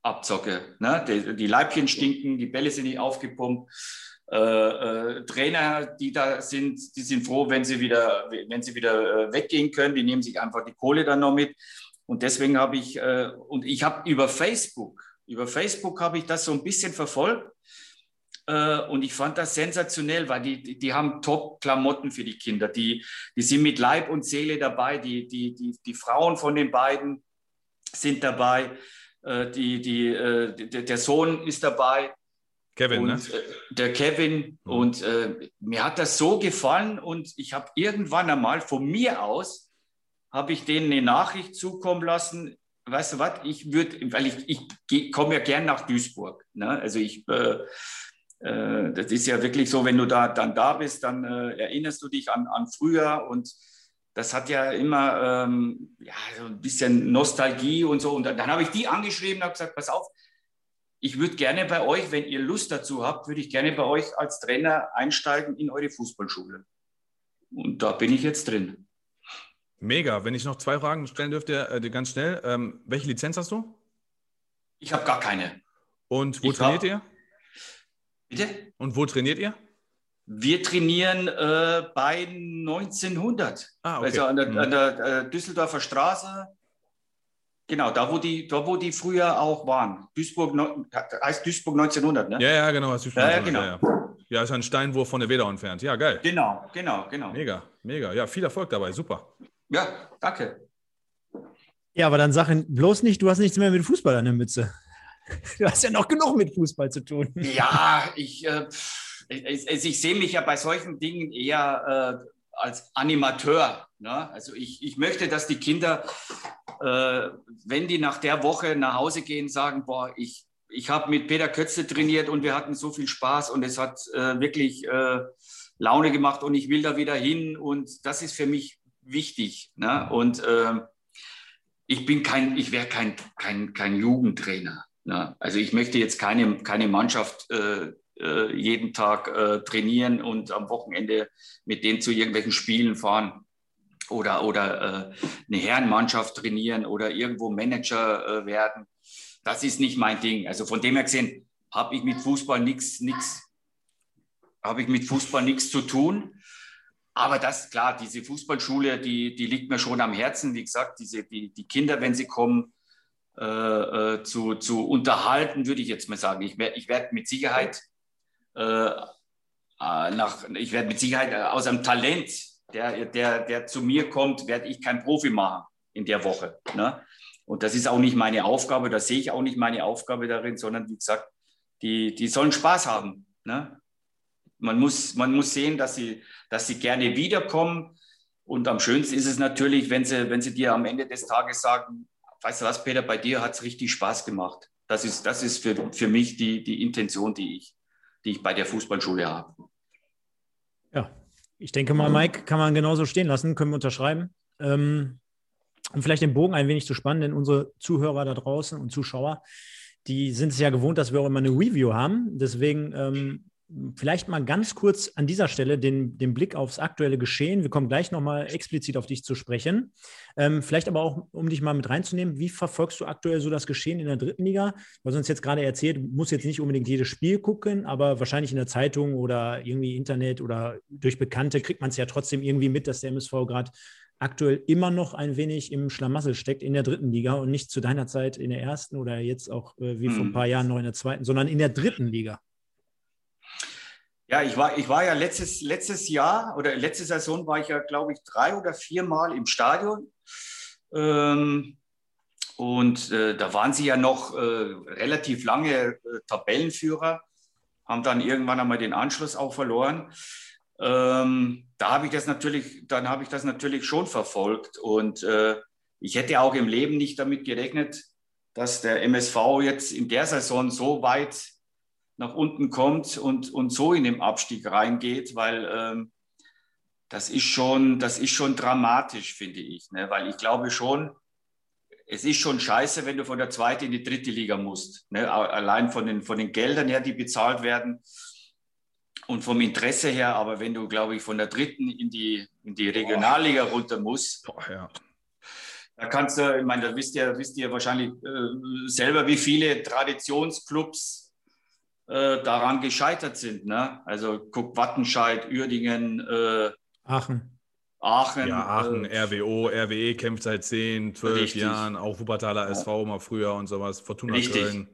Abzocke. Ne? Die, die Leibchen stinken, die Bälle sind nicht aufgepumpt. Äh, äh, Trainer, die da sind, die sind froh, wenn sie wieder, wenn sie wieder äh, weggehen können. Die nehmen sich einfach die Kohle dann noch mit. Und deswegen habe ich, äh, und ich habe über Facebook, über Facebook habe ich das so ein bisschen verfolgt. Äh, und ich fand das sensationell, weil die, die, haben Top-Klamotten für die Kinder. Die, die sind mit Leib und Seele dabei. Die, die, die, die Frauen von den beiden sind dabei. Äh, die, die, äh, der, Sohn ist dabei Kevin, und ne? der Kevin. Mhm. Und äh, mir hat das so gefallen und ich habe irgendwann einmal von mir aus, habe ich denen eine Nachricht zukommen lassen. Weißt du was, ich würde, weil ich, ich komme ja gern nach Duisburg. Ne? Also ich, äh, äh, das ist ja wirklich so, wenn du da dann da bist, dann äh, erinnerst du dich an, an früher und das hat ja immer ähm, ja, so ein bisschen Nostalgie und so. Und dann, dann habe ich die angeschrieben und habe gesagt, pass auf, ich würde gerne bei euch, wenn ihr Lust dazu habt, würde ich gerne bei euch als Trainer einsteigen in eure Fußballschule. Und da bin ich jetzt drin. Mega. Wenn ich noch zwei Fragen stellen dürfte, äh, ganz schnell. Ähm, welche Lizenz hast du? Ich habe gar keine. Und wo Ich trainiert hab- ihr? Bitte? Und wo trainiert ihr? Wir trainieren äh, bei 1900. Ah, okay. Also an der, Mhm. an der äh, Düsseldorfer Straße. Genau, da wo, die, da wo die früher auch waren. Duisburg, heißt Duisburg 1900, ne? Ja, ja, genau. Hast du schon Ja, ja, genau. Ja, ja. ja, ist ein Steinwurf von der Wedau entfernt. Ja, geil. Genau, genau, genau. Mega, mega. Ja, viel Erfolg dabei. Super. Ja, danke. Ja, aber dann sag bloß nicht, du hast nichts mehr mit Fußball an der Mütze. [LAUGHS] Du hast ja noch genug mit Fußball zu tun. Ja, ich, äh, ich, ich sehe mich ja bei solchen Dingen eher äh, als Animateur. Ne? Also ich, ich möchte, dass die Kinder äh, wenn die nach der Woche nach Hause gehen, sagen, boah, ich, ich habe mit Peter Kötze trainiert und wir hatten so viel Spaß und es hat äh, wirklich äh, Laune gemacht und ich will da wieder hin und das ist für mich wichtig. Ne? Und ähm, ich bin kein, ich wäre kein, kein, kein Jugendtrainer. Ne? Also ich möchte jetzt keine, keine Mannschaft äh, äh, jeden Tag äh, trainieren und am Wochenende mit denen zu irgendwelchen Spielen fahren oder, oder äh, eine Herrenmannschaft trainieren oder irgendwo Manager äh, werden. Das ist nicht mein Ding. Also von dem her gesehen habe ich mit Fußball nichts, nichts, habe ich mit Fußball nichts zu tun. Aber das, klar, diese Fußballschule, die, die liegt mir schon am Herzen. Wie gesagt, diese, die, die Kinder, wenn sie kommen, äh, äh, zu, zu unterhalten, würde ich jetzt mal sagen. Ich, ich werde mit Sicherheit äh, äh, nach, ich werde mit Sicherheit äh, aus einem Talent, der, der, der zu mir kommt, werde ich kein Profi machen in der Woche. Ne? Und das ist auch nicht meine Aufgabe, da sehe ich auch nicht meine Aufgabe darin, sondern wie gesagt, die, die sollen Spaß haben. Ne? Man, muss, man muss sehen, dass sie, dass sie gerne wiederkommen. Und am schönsten ist es natürlich, wenn sie, wenn sie dir am Ende des Tages sagen, weißt du was, Peter, bei dir hat es richtig Spaß gemacht. Das ist, das ist für, für mich die, die Intention, die ich, die ich bei der Fußballschule habe. Ja, ich denke mal, Mike kann man genauso stehen lassen, können wir unterschreiben. Ähm, um vielleicht den Bogen ein wenig zu spannen, denn unsere Zuhörer da draußen und Zuschauer, die sind es ja gewohnt, dass wir auch immer eine Review haben. Deswegen ähm, vielleicht mal ganz kurz an dieser Stelle den, den Blick aufs aktuelle Geschehen. Wir kommen gleich nochmal explizit auf dich zu sprechen. Ähm, vielleicht aber auch, um dich mal mit reinzunehmen, wie verfolgst du aktuell so das Geschehen in der dritten Liga? Weil du uns jetzt gerade erzählt, du musst jetzt nicht unbedingt jedes Spiel gucken, aber wahrscheinlich in der Zeitung oder irgendwie Internet oder durch Bekannte kriegt man es ja trotzdem irgendwie mit, dass der MSV gerade aktuell immer noch ein wenig im Schlamassel steckt in der dritten Liga und nicht zu deiner Zeit in der ersten oder jetzt auch äh, wie vor ein Mhm. paar Jahren noch in der zweiten, sondern in der dritten Liga. Ja, ich war, ich war ja letztes, letztes Jahr oder letzte Saison war ich ja, glaube ich, drei oder viermal im Stadion. Ähm, und äh, da waren sie ja noch äh, relativ lange äh, Tabellenführer, haben dann irgendwann einmal den Anschluss auch verloren. Ähm, da habe ich das natürlich, dann habe ich das natürlich schon verfolgt. Und äh, ich hätte auch im Leben nicht damit gerechnet, dass der MSV jetzt in der Saison so weit nach unten kommt und, und so in den Abstieg reingeht, weil ähm, das, ist schon, das ist schon dramatisch, finde ich. Ne? Weil ich glaube schon, es ist schon scheiße, wenn du von der zweiten in die dritte Liga musst. Ne? Allein von den, von den Geldern her, die bezahlt werden und vom Interesse her. Aber wenn du, glaube ich, von der dritten in die, in die Regionalliga runter musst, Boah, ja. da kannst du, ich meine, da wisst ihr, wisst ihr wahrscheinlich äh, selber, wie viele Traditionsclubs äh, daran gescheitert sind. Ne? Also guck Wattenscheid, Uerdingen, äh, Aachen. Aachen. Ja, Aachen, äh, RWO, RWE kämpft seit 10, 12 Richtig. Jahren, auch Wuppertaler SV mal früher und sowas, Fortuna Richtig. Köln.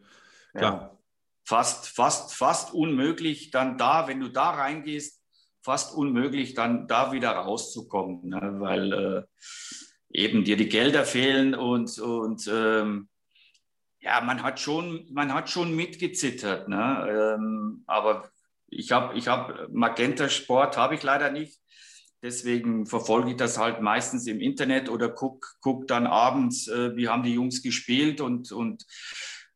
ja. Klar. Fast, fast, fast unmöglich, dann da, wenn du da reingehst, fast unmöglich, dann da wieder rauszukommen, ne? weil äh, eben dir die Gelder fehlen und, und ähm, ja, man hat schon, man hat schon mitgezittert, ne? ähm, aber ich habe, ich habe Magenta Sport habe ich leider nicht. Deswegen verfolge ich das halt meistens im Internet oder guck, guck dann abends, äh, wie haben die Jungs gespielt und, und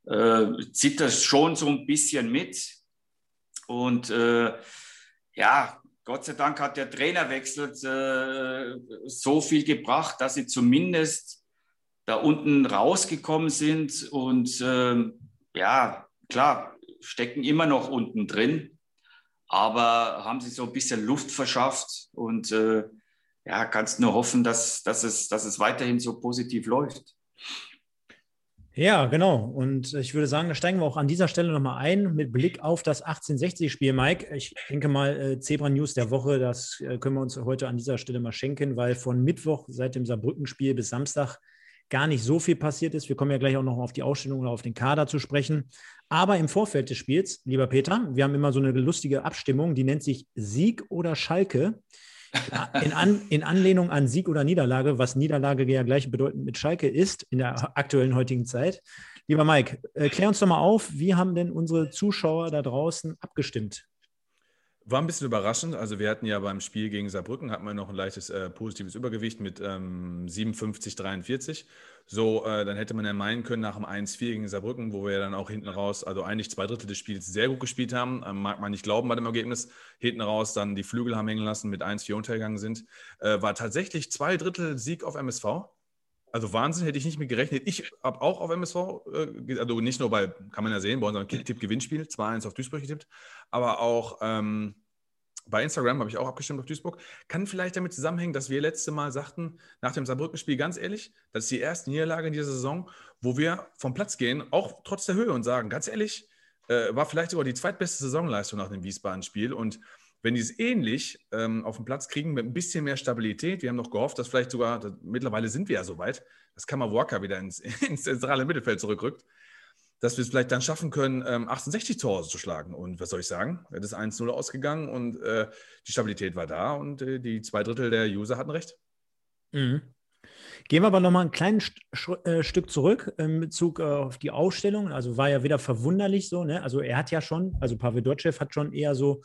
äh, zitter schon so ein bisschen mit. Und äh, ja, Gott sei Dank hat der Trainerwechsel äh, so viel gebracht, dass sie zumindest da unten rausgekommen sind und ähm, ja, klar, stecken immer noch unten drin, aber haben sich so ein bisschen Luft verschafft und äh, ja, kannst nur hoffen, dass, dass, es, dass es weiterhin so positiv läuft. Ja, genau. Und ich würde sagen, da steigen wir auch an dieser Stelle nochmal ein mit Blick auf das 1860-Spiel, Mike. Ich denke mal, äh, Zebra News der Woche, das äh, können wir uns heute an dieser Stelle mal schenken, weil von Mittwoch seit dem Saarbrücken-Spiel bis Samstag gar nicht so viel passiert ist. Wir kommen ja gleich auch noch auf die Ausstellung oder auf den Kader zu sprechen. Aber im Vorfeld des Spiels, lieber Peter, wir haben immer so eine lustige Abstimmung, die nennt sich Sieg oder Schalke. In, an, in Anlehnung an Sieg oder Niederlage, was Niederlage ja gleichbedeutend mit Schalke ist in der aktuellen heutigen Zeit. Lieber Mike, äh, klär uns doch mal auf, wie haben denn unsere Zuschauer da draußen abgestimmt? War ein bisschen überraschend. Also wir hatten ja beim Spiel gegen Saarbrücken hatten wir noch ein leichtes äh, positives Übergewicht mit ähm, 57, 43. So, äh, dann hätte man ja meinen können nach dem 1-4 gegen Saarbrücken, wo wir ja dann auch hinten raus, also eigentlich zwei Drittel des Spiels sehr gut gespielt haben, ähm, mag man nicht glauben bei dem Ergebnis, hinten raus dann die Flügel haben hängen lassen, mit 1-4 untergegangen sind, äh, war tatsächlich zwei Drittel Sieg auf MSV. Also Wahnsinn, hätte ich nicht mit gerechnet. Ich habe auch auf MSV, äh, also nicht nur bei, kann man ja sehen, bei unserem Kicktipp-Gewinnspiel, 2-1 auf Duisburg getippt, aber auch ähm, bei Instagram habe ich auch abgestimmt auf Duisburg. Kann vielleicht damit zusammenhängen, dass wir letzte Mal sagten, nach dem Saarbrücken-Spiel, ganz ehrlich, das ist die erste Niederlage in dieser Saison, wo wir vom Platz gehen, auch trotz der Höhe und sagen, ganz ehrlich, äh, war vielleicht sogar die zweitbeste Saisonleistung nach dem Wiesbaden-Spiel. Und wenn die es ähnlich ähm, auf den Platz kriegen, mit ein bisschen mehr Stabilität, wir haben noch gehofft, dass vielleicht sogar, dass, mittlerweile sind wir ja soweit, dass Kammerwalker wieder ins, [LAUGHS] ins zentrale Mittelfeld zurückrückt, dass wir es vielleicht dann schaffen können, ähm, 68 Tore zu schlagen. Und was soll ich sagen? Es ist 1-0 ausgegangen und äh, die Stabilität war da und äh, die zwei Drittel der User hatten recht. Mhm. Gehen wir aber nochmal ein kleines äh, Stück zurück in Bezug äh, auf die Ausstellung. Also war ja wieder verwunderlich so. Ne? Also er hat ja schon, also Pavel Dotschew hat schon eher so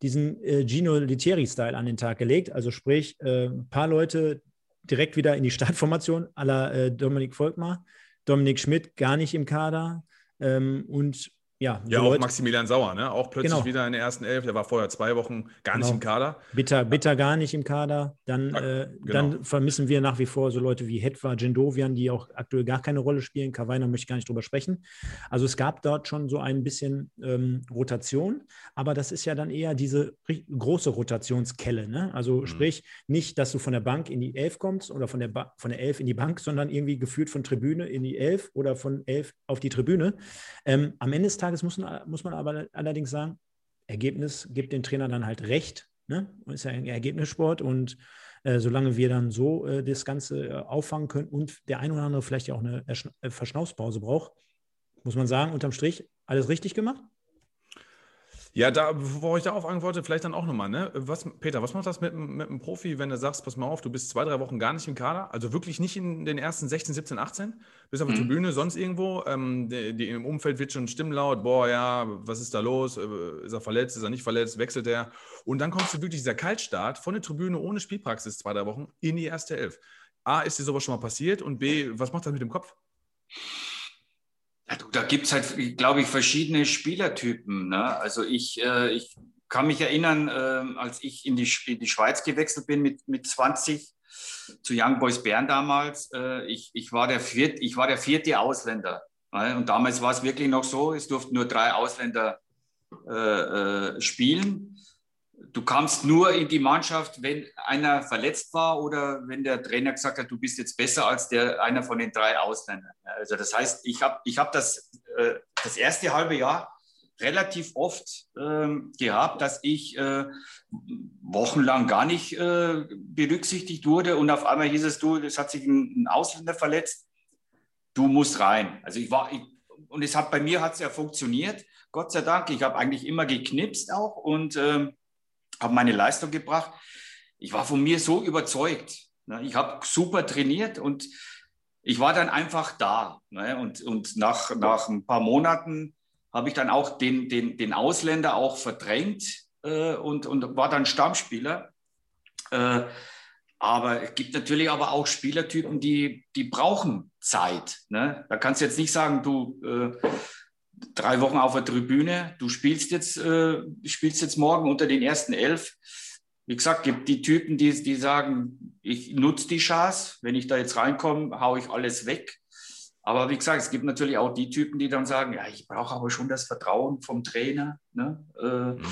diesen äh, Gino Litieri-Style an den Tag gelegt. Also sprich, äh, ein paar Leute direkt wieder in die Startformation aller äh, Dominik Volkmar. Dominik Schmidt gar nicht im Kader. Ähm, und ja, Ja, so auch Leute- Maximilian Sauer, ne? Auch plötzlich Genau. wieder in der ersten Elf. Der war vorher zwei Wochen gar nicht Genau. im Kader. Bitter, bitter gar nicht im Kader. Dann, Ja, äh, genau. dann vermissen wir nach wie vor so Leute wie Hetwa, Jendovian, die auch aktuell gar keine Rolle spielen. Kawainer möchte ich gar nicht drüber sprechen. Also es gab dort schon so ein bisschen ähm, Rotation, aber das ist ja dann eher diese große Rotationskelle. Ne? Also Mhm. sprich, nicht, dass du von der Bank in die Elf kommst oder von der, ba von der Elf in die Bank, sondern irgendwie geführt von Tribüne in die Elf oder von Elf auf die Tribüne. Ähm, am Ende des Tages muss man, muss man aber allerdings sagen, Ergebnis gibt dem Trainer dann halt recht. Ne? Ist ja ein Ergebnissport und äh, solange wir dann so äh, das Ganze äh, auffangen können und der ein oder andere vielleicht ja auch eine äh, Verschnaufspause braucht, muss man sagen, unterm Strich alles richtig gemacht. Ja, da, bevor ich darauf antworte, vielleicht dann auch nochmal, ne? Was, Peter, was macht das mit, mit einem Profi, wenn du sagst, pass mal auf, du bist zwei, drei Wochen gar nicht im Kader, also wirklich nicht in den ersten 16, 17, 18, bist auf der Mhm. Tribüne, sonst irgendwo, ähm, die, die im Umfeld wird schon Stimmen laut, boah, ja, was ist da los, Äh, ist er verletzt, ist er nicht verletzt, wechselt er und dann kommst du wirklich dieser Kaltstart von der Tribüne ohne Spielpraxis zwei, drei Wochen in die erste Elf. A, ist dir sowas schon mal passiert und B, was macht das mit dem Kopf? Ja, du, da gibt es halt, glaube ich, verschiedene Spielertypen. Ne? Also ich, äh, ich kann mich erinnern, ähm, als ich in die, in die Schweiz gewechselt bin mit, mit 20 zu Young Boys Bern damals. Äh, ich, ich, war der viert, ich war der vierte Ausländer. Ne? Und damals war es wirklich noch so, es durften nur drei Ausländer äh, äh, spielen. Du kamst nur in die Mannschaft, wenn einer verletzt war oder wenn der Trainer gesagt hat, du bist jetzt besser als der einer von den drei Ausländern. Also das heißt, ich habe ich hab das, äh, das erste halbe Jahr relativ oft ähm, gehabt, dass ich äh, wochenlang gar nicht äh, berücksichtigt wurde und auf einmal hieß es, du, es hat sich ein, ein Ausländer verletzt, du musst rein. Also ich war, ich, und es hat bei mir hat es ja funktioniert, Gott sei Dank. Ich habe eigentlich immer geknipst auch und ähm, habe meine Leistung gebracht. Ich war von mir so überzeugt. Ne? Ich habe super trainiert und ich war dann einfach da. Ne? Und, und nach, nach ein paar Monaten habe ich dann auch den, den, den Ausländer auch verdrängt äh, und, und war dann Stammspieler. Äh, aber es gibt natürlich aber auch Spielertypen, die, die brauchen Zeit. Ne? Da kannst du jetzt nicht sagen, du äh, drei Wochen auf der Tribüne, du spielst jetzt, äh, spielst jetzt morgen unter den ersten elf. Wie gesagt, gibt die Typen, die, die sagen, ich nutze die Chance, wenn ich da jetzt reinkomme, haue ich alles weg. Aber wie gesagt, es gibt natürlich auch die Typen, die dann sagen, ja, ich brauche aber schon das Vertrauen vom Trainer ne? äh,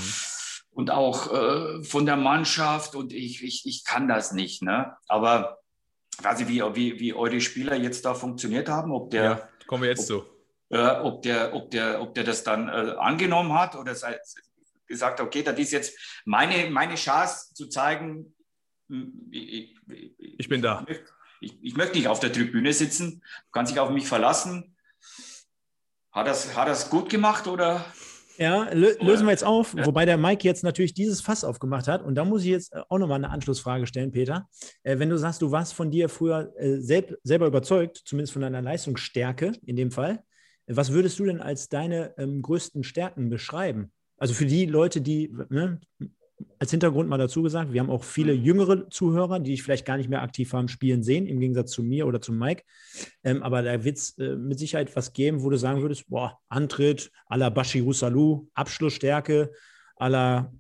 und auch äh, von der Mannschaft und ich, ich, ich kann das nicht. Ne? Aber nicht, wie, wie, wie eure Spieler jetzt da funktioniert haben, ob der Ja, kommen wir jetzt zu. Äh, ob, der, ob, der, ob der das dann äh, angenommen hat oder sei, gesagt hat, okay, das ist jetzt meine, meine Chance zu zeigen, hm, ich, ich, Ich bin da. ich, ich möchte nicht auf der Tribüne sitzen, kann sich auf mich verlassen. Hat das, hat das gut gemacht oder? Ja, lö lösen wir jetzt auf, wobei der Mike jetzt natürlich dieses Fass aufgemacht hat. Und da muss ich jetzt äh, auch nochmal eine Anschlussfrage stellen, Peter. Äh, wenn du sagst, du warst von dir früher äh, selb selber überzeugt, zumindest von deiner Leistungsstärke in dem Fall, äh, was würdest du denn als deine ähm, größten Stärken beschreiben? also für die Leute, die, ne, als Hintergrund mal dazu gesagt, wir haben auch viele jüngere Zuhörer, die dich vielleicht gar nicht mehr aktiv haben spielen sehen, im Gegensatz zu mir oder zu Mike. Ähm, aber da wird es äh, mit Sicherheit was geben, wo du sagen würdest, boah, Antritt à la Bashiru Salou, Abschlussstärke à la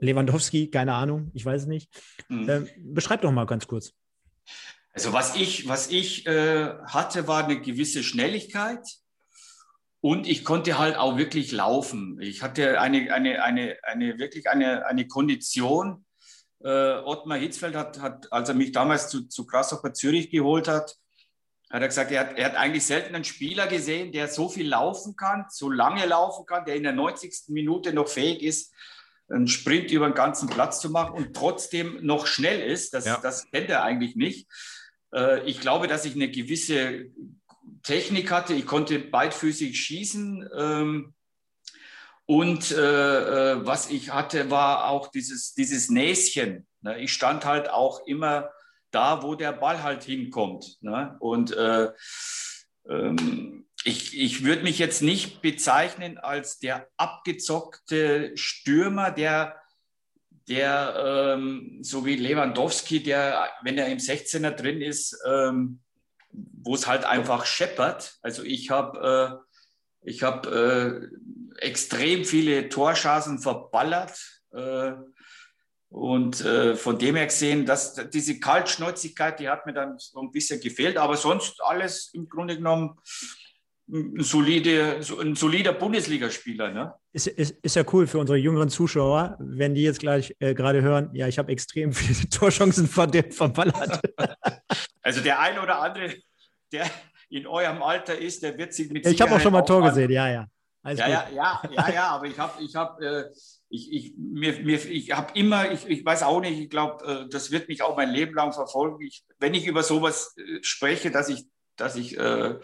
Lewandowski, keine Ahnung, ich weiß es nicht. Mhm. Ähm, beschreib doch mal ganz kurz. Also was ich, was ich äh, hatte, war eine gewisse Schnelligkeit und ich konnte halt auch wirklich laufen. Ich hatte eine, eine, eine, eine wirklich eine, eine Kondition. Äh, Ottmar Hitzfeld hat, hat, als er mich damals zu, zu Grasshopper Zürich geholt hat, hat er gesagt, er hat, er hat eigentlich selten einen Spieler gesehen, der so viel laufen kann, so lange laufen kann, der in der 90. Minute noch fähig ist, einen Sprint über den ganzen Platz zu machen und trotzdem noch schnell ist. Das, Ja. das kennt er eigentlich nicht. Äh, ich glaube, dass ich eine gewisse Technik hatte. Ich konnte beidfüßig schießen. Ähm, und äh, äh, was ich hatte, war auch dieses, dieses Näschen. Ne? Ich stand halt auch immer da, wo der Ball halt hinkommt. Ne? Und äh, ähm, ich, ich würde mich jetzt nicht bezeichnen als der abgezockte Stürmer, der, der ähm, so wie Lewandowski, der, wenn er im 16er drin ist, ähm, wo es halt einfach scheppert. Also ich habe äh, ich hab, äh, extrem viele Torschancen verballert. Äh, und äh, von dem her gesehen, dass diese Kaltschnäuzigkeit, die hat mir dann so ein bisschen gefehlt, aber sonst alles im Grunde genommen ein, solide, so ein solider Bundesligaspieler. Ne? Ist, ist, ist ja cool für unsere jüngeren Zuschauer, wenn die jetzt gleich äh, gerade hören, ja, ich habe extrem viele [LAUGHS] Torchancen ver verballert. Also der eine oder andere, der in eurem Alter ist, der wird sich mit ich habe auch schon mal Tor gesehen, ja, ja. Alles Ja, gut. ja, ja, ja, ja, aber ich habe, ich habe, äh, ich, ich, mir, mir, ich habe immer, ich, ich weiß auch nicht, ich glaube, äh, das wird mich auch mein Leben lang verfolgen. Ich, wenn ich über sowas äh, spreche, dass ich, dass ich äh,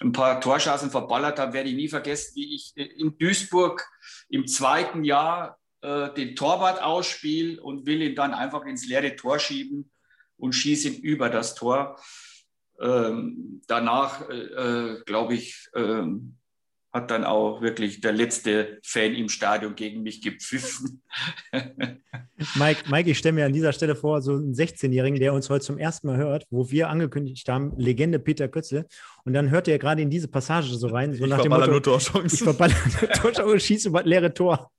ein paar Torschancen verballert habe, werde ich nie vergessen, wie ich äh, in Duisburg im zweiten Jahr äh, den Torwart ausspiele und will ihn dann einfach ins leere Tor schieben und schieße ihn über das Tor. Ähm, danach, äh, äh, glaube ich, ähm, hat dann auch wirklich der letzte Fan im Stadion gegen mich gepfiffen. [LAUGHS] Mike, Mike, ich stelle mir an dieser Stelle vor, so einen 16-Jährigen, der uns heute zum ersten Mal hört, wo wir angekündigt haben, Legende Peter Kötze. Und dann hört er gerade in diese Passage so rein, so ich nach dem verballer Motto, nur ich Torchancen. verballer Torschau, schieße über das leere Tor.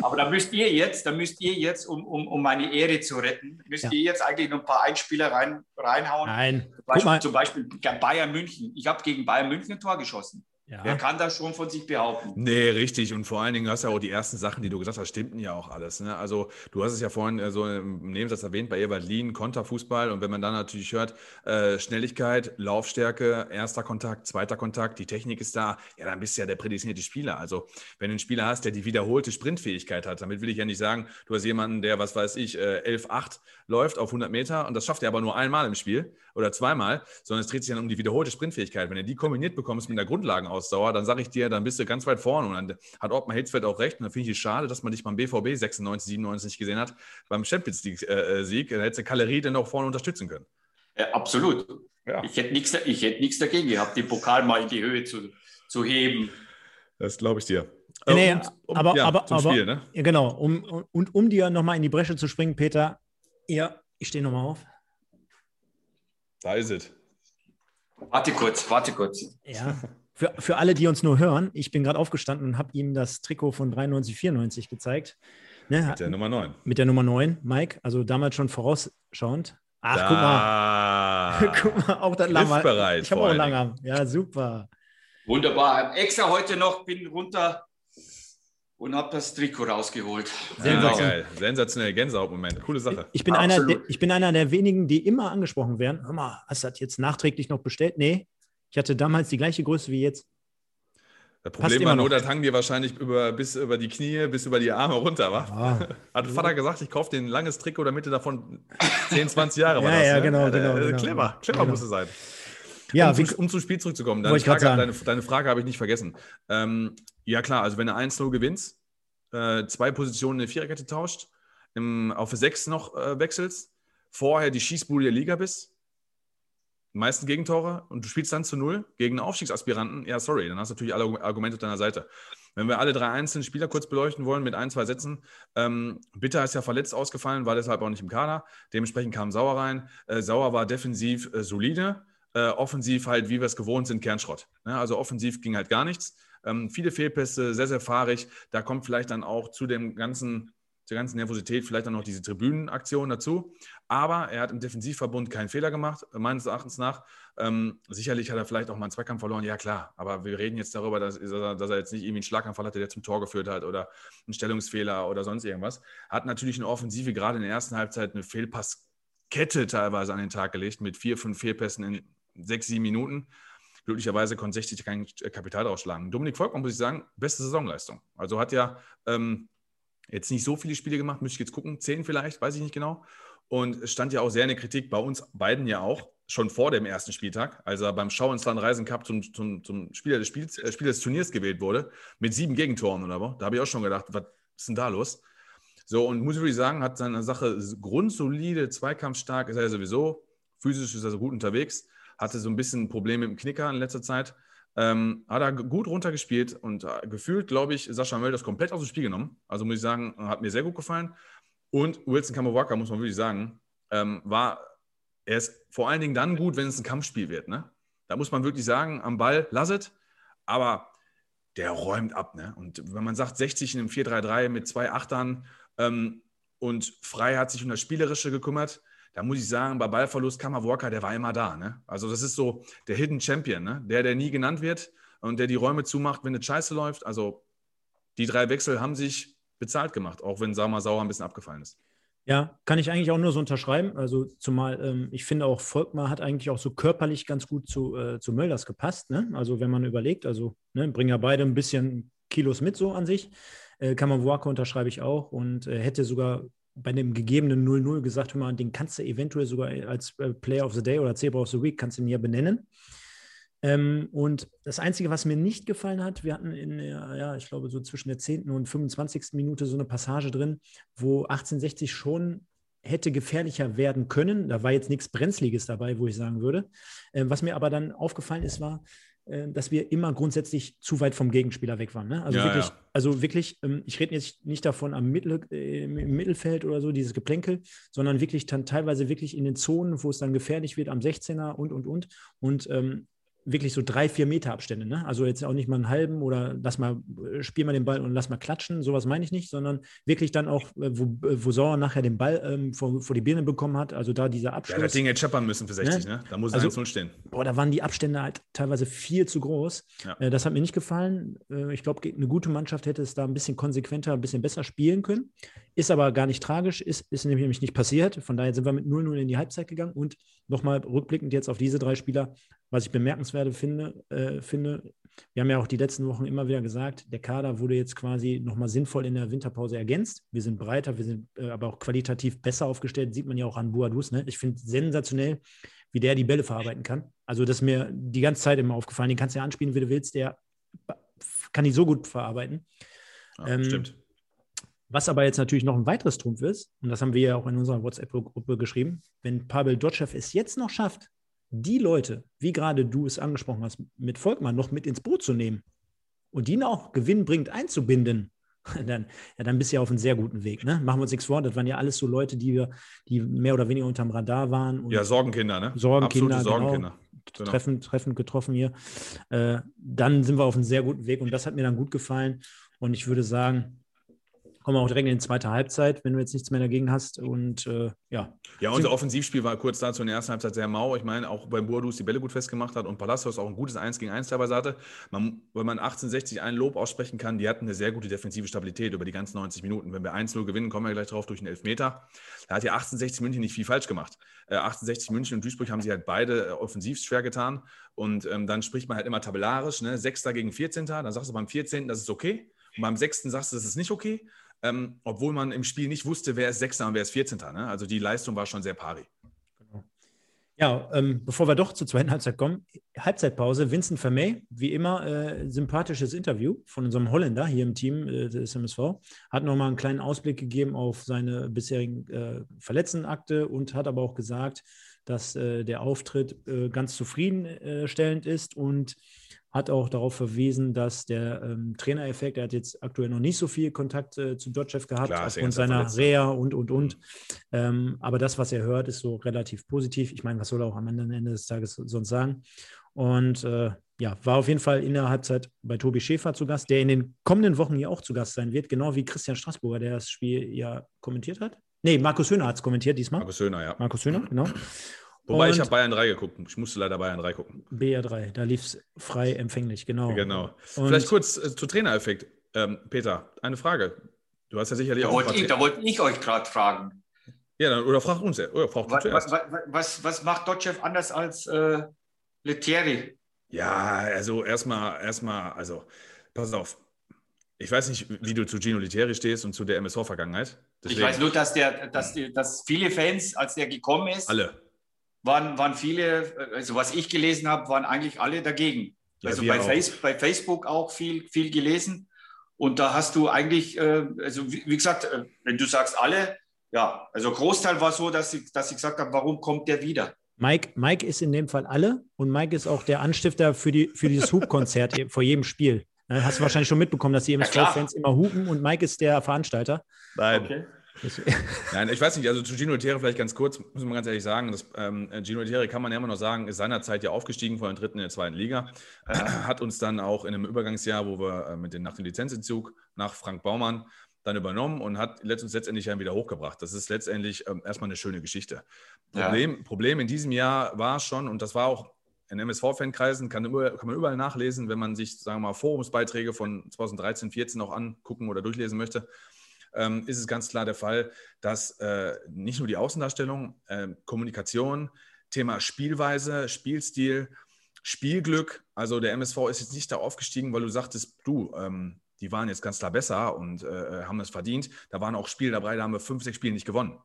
Aber da müsst ihr jetzt, da müsst ihr jetzt, um, um, um meine Ehre zu retten, müsst Ja. ihr jetzt eigentlich noch ein paar Einspieler rein, reinhauen. Nein, Zum Beispiel, zum Beispiel Bayern München. Ich habe gegen Bayern München ein Tor geschossen. Wer Ja. kann das schon von sich behaupten? Nee, richtig. Und vor allen Dingen hast du ja auch die ersten Sachen, die du gesagt hast, stimmten ja auch alles. Ne? Also du hast es ja vorhin äh, so im Nebensatz erwähnt, bei Ewald Lien, Konterfußball. Und wenn man dann natürlich hört, äh, Schnelligkeit, Laufstärke, erster Kontakt, zweiter Kontakt, die Technik ist da, ja, dann bist du ja der prädestinierte Spieler. Also wenn du einen Spieler hast, der die wiederholte Sprintfähigkeit hat, damit will ich ja nicht sagen, du hast jemanden, der, was weiß ich, äh, 11,8 läuft auf 100 Meter und das schafft er aber nur einmal im Spiel oder zweimal, sondern es dreht sich dann um die wiederholte Sprintfähigkeit. Wenn du die kombiniert bekommst mit einer Grundlagenausdauer, dann sage ich dir, dann bist du ganz weit vorne. Und dann hat Ottmar Hitzfeld auch recht. Und dann finde ich es schade, dass man dich beim BVB 96, 97 nicht gesehen hat, beim Champions League-Sieg. Dann hätte Kalerie dann auch vorne unterstützen können. Ja, absolut. Ja. Ich hätte nichts ich hätte nichts dagegen gehabt, den Pokal mal in die Höhe zu, zu heben. Das glaube ich dir. Nee, nee, Äh, und- um- aber, ja, aber, zum aber Spiel, ne? ja, genau, um, um, und um dir nochmal in die Bresche zu springen, Peter, ja, ich stehe nochmal auf. Da ist es. Warte kurz, warte kurz. Ja. Für, für alle, die uns nur hören, ich bin gerade aufgestanden und habe ihm das Trikot von 93, 94 gezeigt. Ne, Mit der Nummer 9. mit der Nummer 9, Mike, also damals schon vorausschauend. Ach, guck mal. Da. [LAUGHS] Guck mal, auch das Langarm. Ich habe auch. Langarm. Ja, super. Wunderbar. Extra heute noch bin runter und habe das Trikot rausgeholt. Ja, Sensationell. geil. Sensationell. Gänsehautmoment. Coole Sache. Ich bin, einer, der, ich bin einer der wenigen, die immer angesprochen werden. Hör mal, hast du das jetzt nachträglich noch bestellt? Nee, ich hatte damals die gleiche Größe wie jetzt. Das Problem war nur, das hang dir wahrscheinlich über, bis über die Knie, bis über die Arme runter. Wa? Ah. [LAUGHS] Hat Vater gesagt, ich kaufe dir ein langes Trikot, damit du davon [LAUGHS] 10, 20 Jahre war Ja, das, ja, ne? genau, Äh, genau, genau. Clever, clever Genau. muss es sein. Ja, um, wie, zum, um zum Spiel zurückzukommen, deine Frage, deine, deine Frage habe ich nicht vergessen. Ähm, ja klar, also wenn du 1-0 gewinnst, äh, zwei Positionen in der Viererkette tauscht, im, auf 6 noch äh, wechselst, vorher die Schießbude der Liga bist, meisten Gegentore und du spielst dann zu null gegen einen Aufstiegsaspiranten, ja, sorry, dann hast du natürlich alle Argumente auf deiner Seite. Wenn wir alle drei einzelnen Spieler kurz beleuchten wollen mit ein, zwei Sätzen, ähm, Bitter ist ja verletzt ausgefallen, war deshalb auch nicht im Kader. Dementsprechend kam Sauer rein. Äh, Sauer war defensiv äh, solide, äh, offensiv halt, wie wir es gewohnt sind, Kernschrott. Ne? Also offensiv ging halt gar nichts. Ähm, viele Fehlpässe, sehr, sehr fahrig. Da kommt vielleicht dann auch zu dem ganzen zur ganzen Nervosität vielleicht dann noch diese Tribünenaktion dazu. Aber er hat im Defensivverbund keinen Fehler gemacht, meines Erachtens nach. Ähm, sicherlich hat er vielleicht auch mal einen Zweikampf verloren, ja klar. Aber wir reden jetzt darüber, dass, dass er jetzt nicht irgendwie einen Schlaganfall hatte, der zum Tor geführt hat oder einen Stellungsfehler oder sonst irgendwas. Hat natürlich eine Offensive gerade in der ersten Halbzeit eine Fehlpasskette teilweise an den Tag gelegt mit vier, fünf Fehlpässen in sechs, sieben Minuten. Glücklicherweise konnte 60 kein Kapital ausschlagen. Dominik Volkmann, muss ich sagen, beste Saisonleistung. Also hat ja ähm, Jetzt nicht so viele Spiele gemacht, müsste ich jetzt gucken, zehn vielleicht, weiß ich nicht genau. Und es stand ja auch sehr in der Kritik, bei uns beiden ja auch, schon vor dem ersten Spieltag, als er beim Schau ins Land Reisen Cup zum, zum, zum Spieler, des Spiels, äh, Spieler des Turniers gewählt wurde, mit sieben Gegentoren oder was. Da habe ich auch schon gedacht, was ist denn da los? So, und muss ich wirklich sagen, hat seine Sache grundsolide, zweikampfstark, ist er ja sowieso, physisch ist er so gut unterwegs, hatte so ein bisschen Probleme mit dem Knicker in letzter Zeit. Ähm, hat er gut runtergespielt und äh, gefühlt, glaube ich, Sascha Mölders komplett aus dem Spiel genommen. Also muss ich sagen, hat mir sehr gut gefallen. Und Wilson Kamowaka, muss man wirklich sagen, ähm, war, er ist vor allen Dingen dann gut, wenn es ein Kampfspiel wird. Ne? Da muss man wirklich sagen, am Ball lasset, aber der räumt ab. Ne? Und wenn man sagt, 60 in einem 4-3-3 mit zwei Achtern ähm, und Frei hat sich um das Spielerische gekümmert, da muss ich sagen, bei Ballverlust Kammer Walker, der war immer da. Ne? Also das ist so der Hidden Champion, ne? der, der nie genannt wird und der die Räume zumacht, wenn eine Scheiße läuft. Also die drei Wechsel haben sich bezahlt gemacht, auch wenn Sama Sauer ein bisschen abgefallen ist. Ja, kann ich eigentlich auch nur so unterschreiben. Also zumal ähm, ich finde auch Volkmar hat eigentlich auch so körperlich ganz gut zu, äh, zu Mölders gepasst. Ne? Also wenn man überlegt, also ne, bringen ja beide ein bisschen Kilos mit so an sich. Äh, Kammerwaka unterschreibe ich auch und äh, hätte sogar bei einem gegebenen 0-0 gesagt, hör mal, den kannst du eventuell sogar als äh, Player of the Day oder Zebra of the Week kannst du ihn ja benennen. Ähm, und das Einzige, was mir nicht gefallen hat, wir hatten in ja, ich glaube, so zwischen der 10. und 25. Minute so eine Passage drin, wo 1860 schon hätte gefährlicher werden können. Da war jetzt nichts Brenzliges dabei, wo ich sagen würde. Äh, was mir aber dann aufgefallen ist, war, dass wir immer grundsätzlich zu weit vom Gegenspieler weg waren. Ne? Also, Ja, wirklich, ja. also wirklich, ähm, ich rede jetzt nicht davon am Mittel, äh, im Mittelfeld oder so, dieses Geplänkel, sondern wirklich dann teilweise wirklich in den Zonen, wo es dann gefährlich wird, am 16er und, und, und. Und ähm, wirklich so drei, vier Meter Abstände. Ne? Also jetzt auch nicht mal einen halben oder lass mal, äh, spiel mal den Ball und lass mal klatschen, sowas meine ich nicht, sondern wirklich dann auch, äh, wo, äh, wo Sauer nachher den Ball ähm, vor, vor die Birne bekommen hat, also da dieser Ja, Abschluss. das Ding hätte scheppern müssen für 60, ne? Da muss es Also- 1-0 stehen. Boah, da waren die Abstände halt teilweise viel zu groß. Ja. Äh, das hat mir nicht gefallen. Äh, ich glaube, eine gute Mannschaft hätte es da ein bisschen konsequenter, ein bisschen besser spielen können. Ist aber gar nicht tragisch, ist, ist nämlich nicht passiert. Von daher sind wir mit 0-0 in die Halbzeit gegangen. Und nochmal rückblickend jetzt auf diese drei Spieler, was ich bemerkenswert finde, äh, finde, wir haben ja auch die letzten Wochen immer wieder gesagt, der Kader wurde jetzt quasi nochmal sinnvoll in der Winterpause ergänzt. Wir sind breiter, wir sind äh, aber auch qualitativ besser aufgestellt, sieht man ja auch an Boadus. Ne? Ich finde sensationell, wie der die Bälle verarbeiten kann. Also das ist mir die ganze Zeit immer aufgefallen. Den kannst du ja anspielen, wie du willst. Der kann die so gut verarbeiten. Ja, Ähm, stimmt. Was aber jetzt natürlich noch ein weiteres Trumpf ist, und das haben wir ja auch in unserer WhatsApp-Gruppe geschrieben, wenn Pavel Dotschew es jetzt noch schafft, die Leute, wie gerade du es angesprochen hast, mit Volkmann noch mit ins Boot zu nehmen und die auch gewinnbringend einzubinden, [LAUGHS] dann, ja, dann bist du ja auf einem sehr guten Weg. Ne? Machen wir uns nichts vor, das waren ja alles so Leute, die, wir, die mehr oder weniger unterm Radar waren. Ja, Sorgenkinder, ne? Sorgenkinder, Absolute genau. Sorgenkinder. Genau. treffend, treffend getroffen hier. Äh, dann sind wir auf einem sehr guten Weg und das hat mir dann gut gefallen. Und ich würde sagen, kommen wir auch direkt in die zweite Halbzeit, wenn du jetzt nichts mehr dagegen hast. Und äh, ja, Ja, unser Offensivspiel war kurz dazu in der ersten Halbzeit sehr mau. Ich meine, auch bei Boadus die Bälle gut festgemacht hat und Palacios auch ein gutes 1 gegen 1 teilweise hatte. Man, wenn man 1860 ein Lob aussprechen kann, die hatten eine sehr gute defensive Stabilität über die ganzen 90 Minuten. Wenn wir 1-0 gewinnen, kommen wir gleich drauf durch den Elfmeter. Da hat ja 1860 München nicht viel falsch gemacht. Äh, 1860 München und Duisburg haben sie halt beide äh, offensiv schwer getan. Und ähm, dann spricht man halt immer tabellarisch, ne? Sechster gegen 14. Dann sagst du beim 14. das ist okay. Und beim 6. sagst du, das ist nicht okay. Ähm, obwohl man im Spiel nicht wusste, wer ist Sechster und wer ist 14. Ne? Also die Leistung war schon sehr pari. ja ähm, bevor wir doch zur zweiten Halbzeit kommen, Halbzeitpause, Vincent Vermey, wie immer, äh, sympathisches Interview von unserem Holländer hier im Team äh, des MSV, hat nochmal einen kleinen Ausblick gegeben auf seine bisherigen äh, Verletztenakte und hat aber auch gesagt, dass äh, der Auftritt äh, ganz zufriedenstellend ist und hat auch darauf verwiesen, dass der ähm, Trainereffekt, er hat jetzt aktuell noch nicht so viel Kontakt äh, zu Dotchev gehabt, Klar, aufgrund ganz seiner verletzt. Reha und, und, und. Ähm, aber das, was er hört, ist so relativ positiv. Ich meine, was soll er auch am Ende, Ende des Tages sonst sagen? Und äh, ja, war auf jeden Fall in der Halbzeit bei Tobi Schäfer zu Gast, der in den kommenden Wochen hier auch zu Gast sein wird, genau wie Christian Straßburger, der das Spiel ja kommentiert hat. Nee, Markus Höhner hat es kommentiert diesmal. Markus Höhner, ja. Markus Höhner, genau. Wobei ich Und habe Bayern 3 geguckt. Ich musste leider Bayern 3 gucken. BR3, da lief es frei empfänglich, genau. Genau. Und- Vielleicht kurz äh, zu Trainereffekt. Ähm, Peter, eine Frage. Du hast ja sicherlich Da auch. wollte ich, da wollte ich euch gerade fragen. ja, dann, oder frag uns. Oder frag Was, was, was, was macht Dotchev anders als äh, Lettieri? Ja, also erstmal, erstmal, also pass auf. Ich weiß nicht, wie du zu Gino Literi stehst und zu der MSV-Vergangenheit. Ich weiß nur, dass, der, dass, die, dass viele Fans, als der gekommen ist, Alle. Waren, waren viele, also was ich gelesen habe, waren eigentlich alle dagegen. Ja, also bei. Face, bei Facebook auch viel, viel gelesen. Und da hast du eigentlich, äh, also wie, wie gesagt, äh, wenn du sagst alle, ja, also Großteil war so, dass ich, dass ich gesagt habe, warum kommt der wieder? Mike, Mike ist in dem Fall alle und Mike ist auch der Anstifter für, die, für dieses Hub-Konzert vor jedem Spiel. Ne, Hast du wahrscheinlich schon mitbekommen, dass die. MSV-Fans immer hupen und Mike ist der Veranstalter. Nein. Das- [LAUGHS] Nein, ich weiß nicht, also zu Gino Lettieri vielleicht ganz kurz, muss man ganz ehrlich sagen, dass, ähm, Gino Lettieri kann man ja immer noch sagen, ist seinerzeit ja aufgestiegen von der dritten in der zweiten Liga, [CLEARS THROAT] hat uns dann auch in einem Übergangsjahr, wo wir äh, mit den, nach dem Lizenzentzug nach Frank Baumann dann übernommen und hat letzt- uns letztendlich ja wieder hochgebracht. Das ist letztendlich ähm, erstmal eine schöne Geschichte. Ja. Problem, Problem in diesem Jahr war schon, und das war auch in MSV-Fankreisen, kann, kann man überall nachlesen, wenn man sich, sagen wir mal, Forumsbeiträge von 2013, 14 auch angucken oder durchlesen möchte, ähm, ist es ganz klar der Fall, dass äh, nicht nur die Außendarstellung, äh, Kommunikation, Thema Spielweise, Spielstil, Spielglück, also der MSV ist jetzt nicht da aufgestiegen, weil du sagtest, du, ähm, die waren jetzt ganz klar besser und äh, haben es verdient. Da waren auch Spiele dabei, da haben wir fünf, sechs Spiele nicht gewonnen.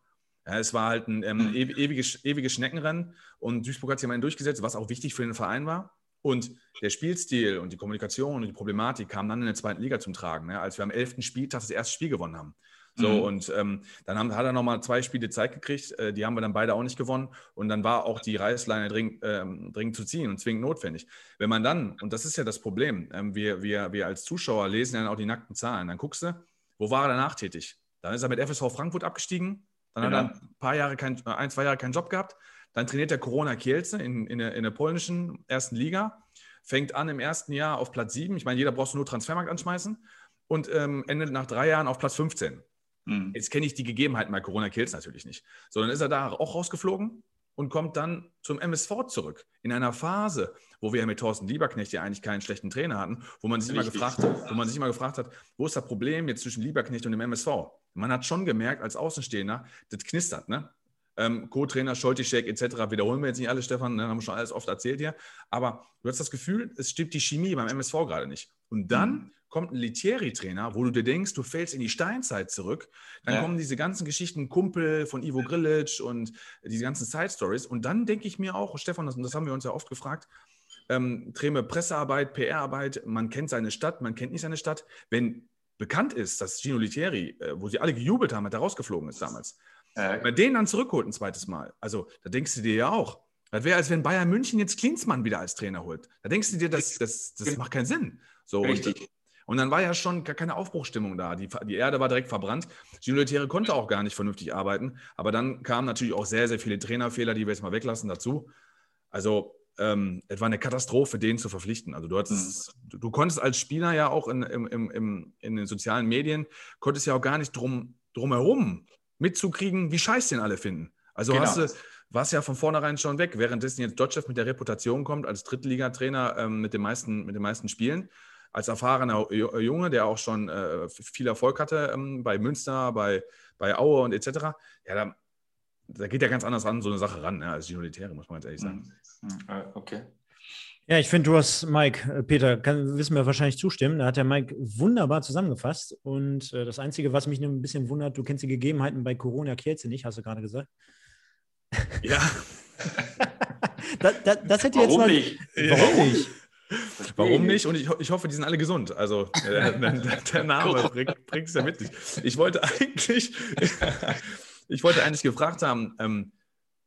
Ja, es war halt ein ähm, ew- ewiges, ewiges Schneckenrennen und Duisburg hat sich am Ende durchgesetzt, was auch wichtig für den Verein war. Und der Spielstil und die Kommunikation und die Problematik kam dann in der zweiten Liga zum Tragen, ne, als wir am 11. Spieltag das erste Spiel gewonnen haben. So, Mhm. und ähm, dann haben, hat er nochmal zwei Spiele Zeit gekriegt, äh, die haben wir dann beide auch nicht gewonnen. Und dann war auch die Reißleine dringend, ähm, dringend zu ziehen und zwingend notwendig. Wenn man dann, und das ist ja das Problem, ähm, wir, wir, wir als Zuschauer lesen dann auch die nackten Zahlen, dann guckst du, wo war er danach tätig? Dann ist er mit FSV Frankfurt abgestiegen, dann Genau. hat er ein paar Jahre, kein, äh, ein, zwei Jahre keinen Job gehabt, dann trainiert der Corona Kielce in, in, der, in der polnischen ersten Liga, fängt an im ersten Jahr auf Platz 7, ich meine, jeder brauchst du nur Transfermarkt anschmeißen und ähm, endet nach drei Jahren auf Platz 15. Hm. Jetzt kenne ich die Gegebenheiten bei Corona Kills natürlich nicht. So, dann ist er da auch rausgeflogen und kommt dann zum MSV zurück. In einer Phase, wo wir ja mit Thorsten Lieberknecht ja eigentlich keinen schlechten Trainer hatten, wo man sich, immer gefragt, hat, wo man sich immer gefragt hat, wo ist das Problem jetzt zwischen Lieberknecht und dem MSV? Man hat schon gemerkt, als Außenstehender, das knistert, ne? Ähm, Co-Trainer, Scholtischek etc. wiederholen wir jetzt nicht alle, Stefan, ne? haben wir schon alles oft erzählt hier. Aber du hast das Gefühl, es stimmt die Chemie beim MSV gerade nicht. Und dann Mhm. kommt ein Litieri-Trainer, wo du dir denkst, du fällst in die Steinzeit zurück. Dann Ja. kommen diese ganzen Geschichten, Kumpel von Ivo Grilic und diese ganzen Side-Stories. Und dann denke ich mir auch, Stefan, das, das haben wir uns ja oft gefragt, ähm, Treme Pressearbeit, PR-Arbeit, man kennt seine Stadt, man kennt nicht seine Stadt. Wenn bekannt ist, dass Gino Litieri, äh, wo sie alle gejubelt haben, hat er rausgeflogen ist damals, Äh, wenn man den dann zurückholt ein zweites Mal, also da denkst du dir ja auch, das wäre, als wenn Bayern München jetzt Klinsmann wieder als Trainer holt. Da denkst du dir, das, das, das macht keinen Sinn. So, und, Richtig. und dann war ja schon gar keine Aufbruchstimmung da. Die, die Erde war direkt verbrannt. Gino konnte auch gar nicht vernünftig arbeiten. Aber dann kamen natürlich auch sehr, sehr viele Trainerfehler, die wir jetzt mal weglassen, dazu. Also, ähm, es war eine Katastrophe, den zu verpflichten. Also, du, hattest, du, du konntest als Spieler ja auch in, im, im, im, in den sozialen Medien, konntest ja auch gar nicht drum, drumherum mitzukriegen, wie scheiß den alle finden. Also, Genau. hast du warst ja von vornherein schon weg, währenddessen jetzt Dotchev mit der Reputation kommt als Drittligatrainer ähm, mit, den meisten, mit den meisten Spielen, als erfahrener Ju- Junge, der auch schon äh, viel Erfolg hatte ähm, bei Münster, bei, bei Aue und etc. Ja, da, da geht ja ganz anders an so eine Sache ran, ne, als Gino Lettieri, muss man ganz ehrlich sagen. Hm. Äh, Okay. Ja, ich finde, du hast Mike, äh, Peter, kann, wissen wir wahrscheinlich zustimmen. Da hat der Mike wunderbar zusammengefasst. Und äh, das Einzige, was mich nur ein bisschen wundert, du kennst die Gegebenheiten bei Corona Kielce nicht, hast du gerade gesagt. Ja, [LAUGHS] Da, da, das hätte jetzt Warum mal, nicht? Warum nicht? warum nicht? Und ich, ich hoffe, die sind alle gesund. Also äh, [LAUGHS] der, der Name bringt es ja mit sich. Ich wollte eigentlich, [LAUGHS] ich wollte eigentlich gefragt haben, ähm,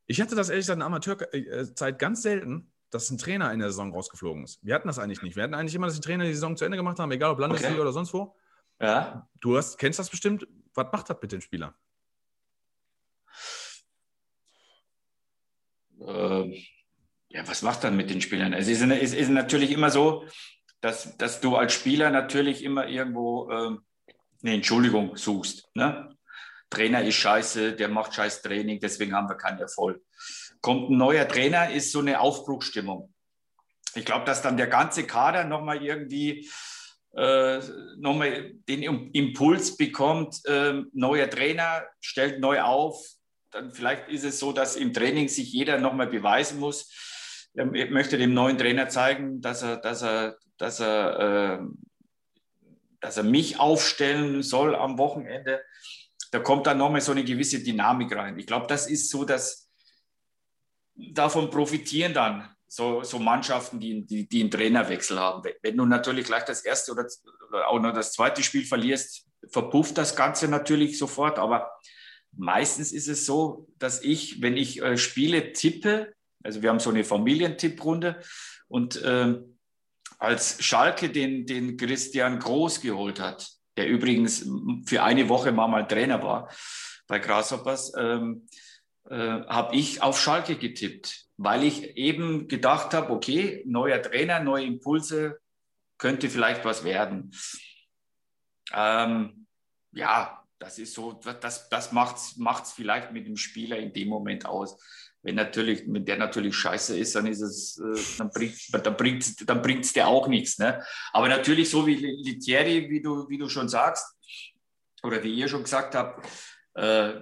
Ich hatte das ehrlich gesagt in der Amateurzeit ganz selten, dass ein Trainer in der Saison rausgeflogen ist. Wir hatten das eigentlich nicht. Wir hatten eigentlich immer, dass die Trainer die Saison zu Ende gemacht haben, egal ob Landesliga Okay. oder sonst wo. Ja. Du hast, kennst das bestimmt. Was macht das mit den Spielern? Ähm, ja, was macht dann mit den Spielern? Es ist, es ist natürlich immer so, dass, dass du als Spieler natürlich immer irgendwo ähm, eine Entschuldigung suchst. Ne? Trainer ist scheiße, der macht scheiß Training, deswegen haben wir keinen Erfolg. Kommt ein neuer Trainer, ist so eine Aufbruchsstimmung. Ich glaube, dass dann der ganze Kader nochmal irgendwie äh, nochmal den Im- Impuls bekommt, äh, neuer Trainer stellt neu auf. Dann vielleicht ist es so, dass im Training sich jeder nochmal beweisen muss. Er möchte dem neuen Trainer zeigen, dass er, dass er, dass er, äh, dass er mich aufstellen soll am Wochenende. Da kommt dann nochmal so eine gewisse Dynamik rein. Ich glaube, das ist so, dass davon profitieren dann so, so Mannschaften, die, die, die einen Trainerwechsel haben. Wenn- du natürlich gleich das erste oder, auch noch das zweite Spiel verlierst, verpufft das Ganze natürlich sofort. Aber meistens ist es so, dass ich, wenn ich äh, Spiele tippe, also wir haben so eine Familientipprunde und ähm, als Schalke den, den Christian Groß geholt hat, der übrigens für eine Woche mal, mal Trainer war bei Grasshoppers, ähm, äh, habe ich auf Schalke getippt, weil ich eben gedacht habe, okay, neuer Trainer, neue Impulse, könnte vielleicht was werden. Ähm, ja, das ist so, das, das macht es vielleicht mit dem Spieler in dem Moment aus. Wenn natürlich, wenn der natürlich scheiße ist, dann ist es, äh, dann bringt dann dann der auch nichts. Ne? Aber natürlich, so wie Litieri, wie du, wie du schon sagst, oder wie ihr schon gesagt habt,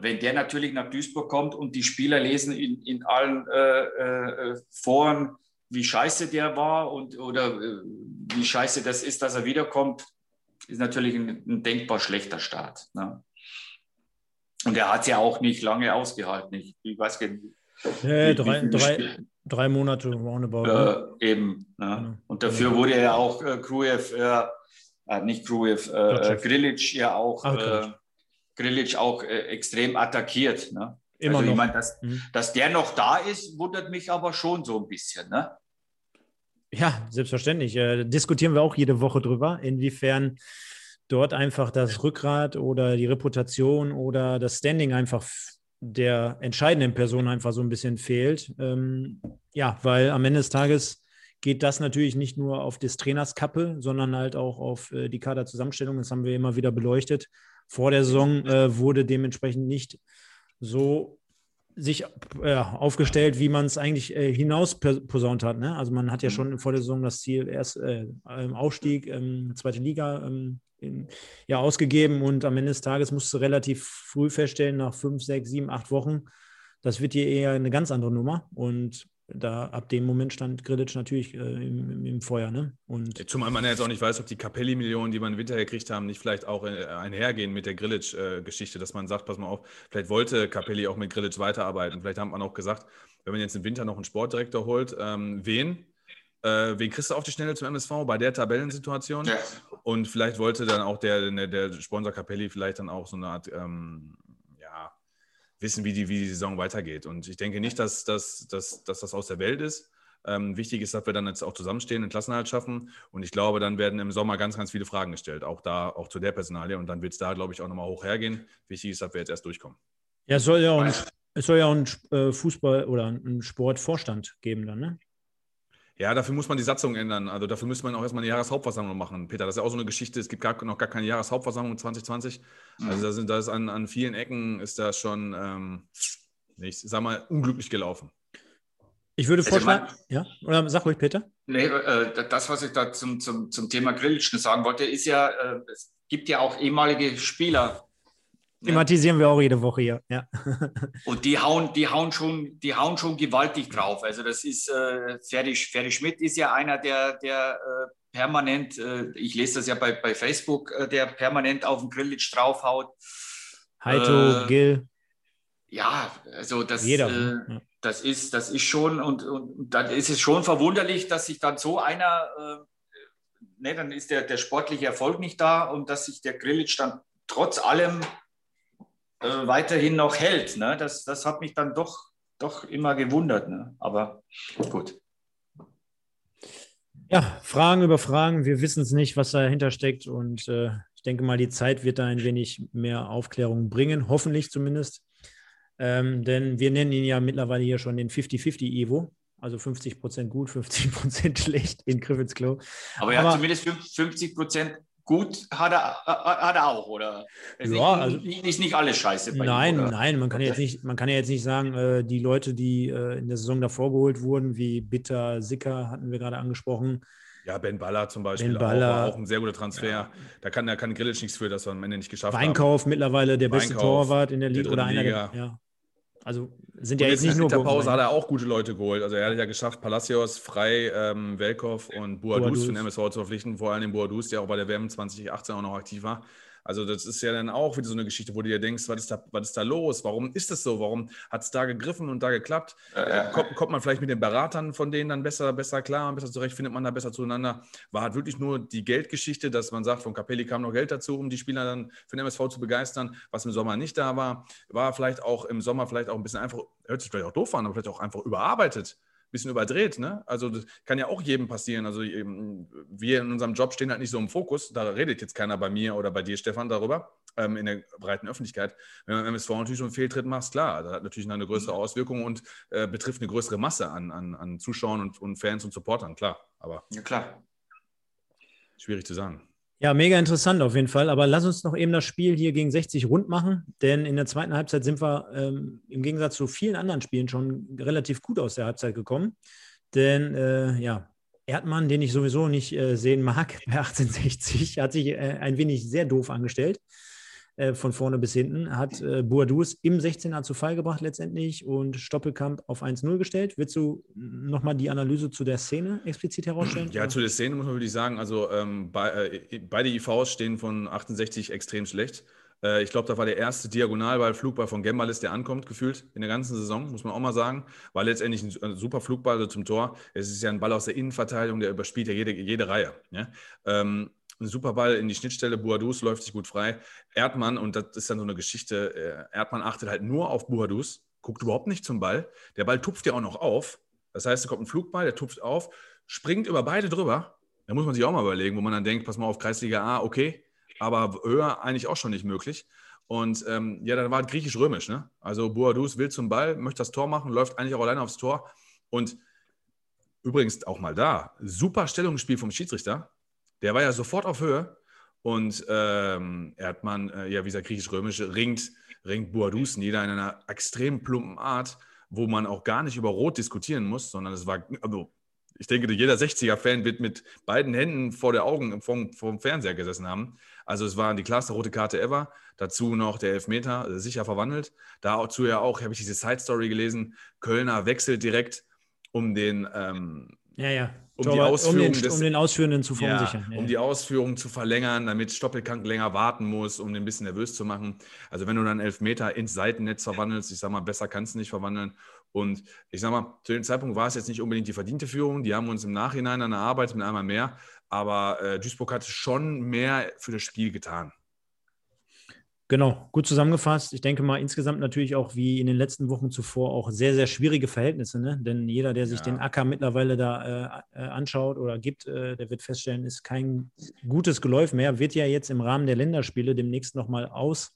wenn der natürlich nach Duisburg kommt und die Spieler lesen in, in allen äh, äh, Foren, wie scheiße der war und oder äh, wie scheiße das ist, dass er wiederkommt, ist natürlich ein, ein denkbar schlechter Start. Ne? Und er hat es ja auch nicht lange ausgehalten. Ich, ich weiß gar nicht. Äh, wie- drei, wie drei, drei Monate roundabout. ne? äh, eben. Ne? Genau. Und dafür wurde ja auch äh, Krujev, äh, äh, nicht Krujev, äh. Grilic ja auch, Ach, äh, Grilic. Grilic auch äh, extrem attackiert. Ne? Immer also noch. ich meine, dass, Mhm. dass der noch da ist, wundert mich aber schon so ein bisschen. Ne? Ja, selbstverständlich. Äh, diskutieren wir auch jede Woche drüber, inwiefern dort einfach das Rückgrat oder die Reputation oder das Standing einfach der entscheidenden Person einfach so ein bisschen fehlt. Ähm, ja, weil am Ende des Tages geht das natürlich nicht nur auf des Trainers Kappe, sondern halt auch auf äh, die Kaderzusammenstellung. Das haben wir immer wieder beleuchtet. Vor der Saison äh, wurde dementsprechend nicht so sich äh, aufgestellt, wie man es eigentlich äh, hinaus posaunt hat. Ne? Also man hat ja schon vor der Saison das Ziel erst äh, im Aufstieg, ähm, zweite Liga ähm, in, ja, ausgegeben und am Ende des Tages musst du relativ früh feststellen, nach fünf, sechs, sieben, acht Wochen, das wird hier eher eine ganz andere Nummer. Und da ab dem Moment stand Grilic natürlich äh, im, im, im Feuer. Ne? Und Zumal man ja jetzt auch nicht weiß, ob die Capelli-Millionen, die man im Winter gekriegt haben, nicht vielleicht auch äh, einhergehen mit der Grilic-Geschichte, dass man sagt, pass mal auf, vielleicht wollte Capelli auch mit Grilic weiterarbeiten. Vielleicht hat man auch gesagt, wenn man jetzt im Winter noch einen Sportdirektor holt, ähm, wen? Äh, wen kriegst du auf die Schnelle zum MSV bei der Tabellensituation? Ja. Und vielleicht wollte dann auch der, der, der Sponsor Capelli vielleicht dann auch so eine Art, ähm, wissen, wie die, wie die Saison weitergeht. Und ich denke nicht, dass, dass, dass, dass das aus der Welt ist. Ähm, wichtig ist, dass wir dann jetzt auch zusammenstehen, einen Klassenhalt schaffen. Und ich glaube, dann werden im Sommer ganz, ganz viele Fragen gestellt, auch da, auch zu der Personalie. Und dann wird es da, glaube ich, auch nochmal hoch hergehen. Wichtig ist, dass wir jetzt erst durchkommen. ja, es soll ja auch ein, es soll ja auch einen äh, Fußball- oder einen Sportvorstand geben dann, ne? Ja, dafür muss man die Satzung ändern. Also dafür müsste man auch erstmal eine Jahreshauptversammlung machen. Peter, das ist ja auch so eine Geschichte. Es gibt gar, noch gar keine Jahreshauptversammlung 2020. Also da sind das an, an vielen Ecken ist das schon, ähm, ich sag mal, unglücklich gelaufen. Ich würde Also vorschlagen, man- ja, oder sag ruhig, Peter. Nee, äh, das, was ich da zum, zum, zum Thema Grillitsch noch sagen wollte, ist ja, äh, es gibt ja auch ehemalige Spieler. Thematisieren wir auch jede Woche hier. Ja. [LAUGHS] Und die hauen, die hauen schon, die hauen schon gewaltig drauf. Also das ist äh, Ferdi, Ferdi Schmidt ist ja einer, der, der äh, permanent, äh, ich lese das ja bei, bei Facebook, äh, der permanent auf den Grillitsch draufhaut. Heito, Äh, Gil, Ja, also das, jeder. äh, ne? das ist, das ist schon, und, und dann ist es schon verwunderlich, dass sich dann so einer, äh, ne, dann ist der, der sportliche Erfolg nicht da und dass sich der Grillitsch dann trotz allem äh, weiterhin noch hält. Ne? Das, das hat mich dann doch doch immer gewundert. Ne? Aber gut. Ja, Fragen über Fragen. Wir wissen es nicht, was dahinter steckt. Und äh, ich denke mal, die Zeit wird da ein wenig mehr Aufklärung bringen, hoffentlich zumindest. Ähm, denn wir nennen ihn ja mittlerweile hier schon den 50-50 Evo. Also 50 Prozent gut, 50 Prozent [LAUGHS] schlecht in Griffiths Klo. Aber er hat zumindest 50 Prozent gut, hat er, äh, hat er auch, oder? Ist Ja, nicht, also- nicht, ist nicht alles scheiße bei Nein, ihm, nein, man kann, Okay. jetzt nicht, man kann ja jetzt nicht sagen, äh, die Leute, die äh, in der Saison davor geholt wurden, wie Bitter, Sicker, hatten wir gerade angesprochen. Ja, Ben Baller zum Beispiel Ben auch, Baller. war auch ein sehr guter Transfer. Da kann, da kann Grilic nichts für, dass wir am Ende nicht geschafft haben. Weinkauf mittlerweile der beste Weinkauf, Torwart in der der Liga oder einer Liga. der. Ja. Also sind ja jetzt jetzt nicht nur in der Pause hat er auch gute Leute geholt. Also er hat ja geschafft, Palacios, Frei, ähm, Velkov und Boadus Boadus. für den MSV zu verpflichten. Vor allem den Boadus, der auch bei der WM 2018 auch noch aktiv war. Also das ist ja dann auch wieder so eine Geschichte, wo du dir denkst, was ist da, was ist da los? Warum ist das so? Warum hat es da gegriffen und da geklappt? Äh, Kommt, kommt man vielleicht mit den Beratern von denen dann besser, besser klar, besser zurecht, findet man da besser zueinander? War halt wirklich nur die Geldgeschichte, dass man sagt, von Capelli kam noch Geld dazu, um die Spieler dann für den MSV zu begeistern, was im Sommer nicht da war. War vielleicht auch im Sommer vielleicht auch ein bisschen einfach, hört sich vielleicht auch doof an, aber vielleicht auch einfach überarbeitet. Bisschen überdreht, ne? Also das kann ja auch jedem passieren. Also eben, wir in unserem Job stehen halt nicht so im Fokus. Da redet jetzt keiner bei mir oder bei dir, Stefan, darüber ähm, in der breiten Öffentlichkeit. Wenn man im MSV natürlich so einen Fehltritt macht, klar, das hat natürlich eine größere Auswirkung und äh, betrifft eine größere Masse an, an, an Zuschauern und, und Fans und Supportern, klar. Aber ja, klar. schwierig zu sagen. Ja, mega interessant auf jeden Fall. Aber lass uns noch eben das Spiel hier gegen 60 rund machen, denn in der zweiten Halbzeit sind wir ähm, im Gegensatz zu vielen anderen Spielen schon relativ gut aus der Halbzeit gekommen. Denn äh, ja, Erdmann, den ich sowieso nicht äh, sehen mag bei 1860, hat sich äh, ein wenig sehr doof angestellt. Äh, Von vorne bis hinten, hat äh, Boadus im 16er zu Fall gebracht letztendlich und Stoppelkamp auf 1-0 gestellt. Willst du nochmal die Analyse zu der Szene explizit herausstellen? Ja, zu der Szene muss man wirklich sagen, also ähm, bei, äh, beide IVs stehen von 68 extrem schlecht. Äh, ich glaube, da war der erste Diagonalball, Flugball von Gembalis, der ankommt, gefühlt in der ganzen Saison, muss man auch mal sagen. War letztendlich ein, ein super Flugball also zum Tor. Es ist ja ein Ball aus der Innenverteidigung, der überspielt ja jede, jede Reihe. Ja? Ähm, ein super Ball in die Schnittstelle, Boadus läuft sich gut frei. Erdmann, und das ist dann so eine Geschichte, äh, Erdmann achtet halt nur auf Boadus, guckt überhaupt nicht zum Ball. Der Ball tupft ja auch noch auf. Das heißt, da kommt ein Flugball, der tupft auf, springt über beide drüber. Da muss man sich auch mal überlegen, wo man dann denkt, pass mal auf, Kreisliga A, okay, aber höher eigentlich auch schon nicht möglich. Und ähm, ja, dann war es griechisch-römisch. Ne? Also Boadus will zum Ball, möchte das Tor machen, läuft eigentlich auch alleine aufs Tor. Und übrigens auch mal da, super Stellungsspiel vom Schiedsrichter. Der war ja sofort auf Höhe. Und ähm, Erdmann, äh, ja, wie gesagt, griechisch-römisch, ringt, ringt Boadus nieder in einer extrem plumpen Art, wo man auch gar nicht über Rot diskutieren muss, sondern es war, also ich denke, jeder 60er-Fan wird mit beiden Händen vor der Augen vom, vom Fernseher gesessen haben. Also es war die klarste rote Karte ever. Dazu noch der Elfmeter, äh, sicher verwandelt. Dazu ja auch, habe ich diese Side-Story gelesen, Kölner wechselt direkt, um den, ähm, Ja, ja. Um die Ausführung um den, des- um den Ausführenden zu verunsichern. Ja, um die Ausführung zu verlängern, damit Stoppelkamp länger warten muss, um den ein bisschen nervös zu machen. Also wenn du dann Elfmeter ins Seitennetz verwandelst, ich sag mal, besser kannst du nicht verwandeln. Und ich sag mal, zu dem Zeitpunkt war es jetzt nicht unbedingt die verdiente Führung. Die haben uns im Nachhinein dann erarbeitet mit einmal mehr. Aber äh, Duisburg hat schon mehr für das Spiel getan. Genau, gut zusammengefasst. Ich denke mal insgesamt natürlich auch wie in den letzten Wochen zuvor auch sehr, sehr schwierige Verhältnisse. Ne? Denn jeder, der sich Ja. den Acker mittlerweile da äh, äh, anschaut oder gibt, äh, der wird feststellen, ist kein gutes Geläuf mehr. Wird ja jetzt im Rahmen der Länderspiele demnächst nochmal ausgetauscht.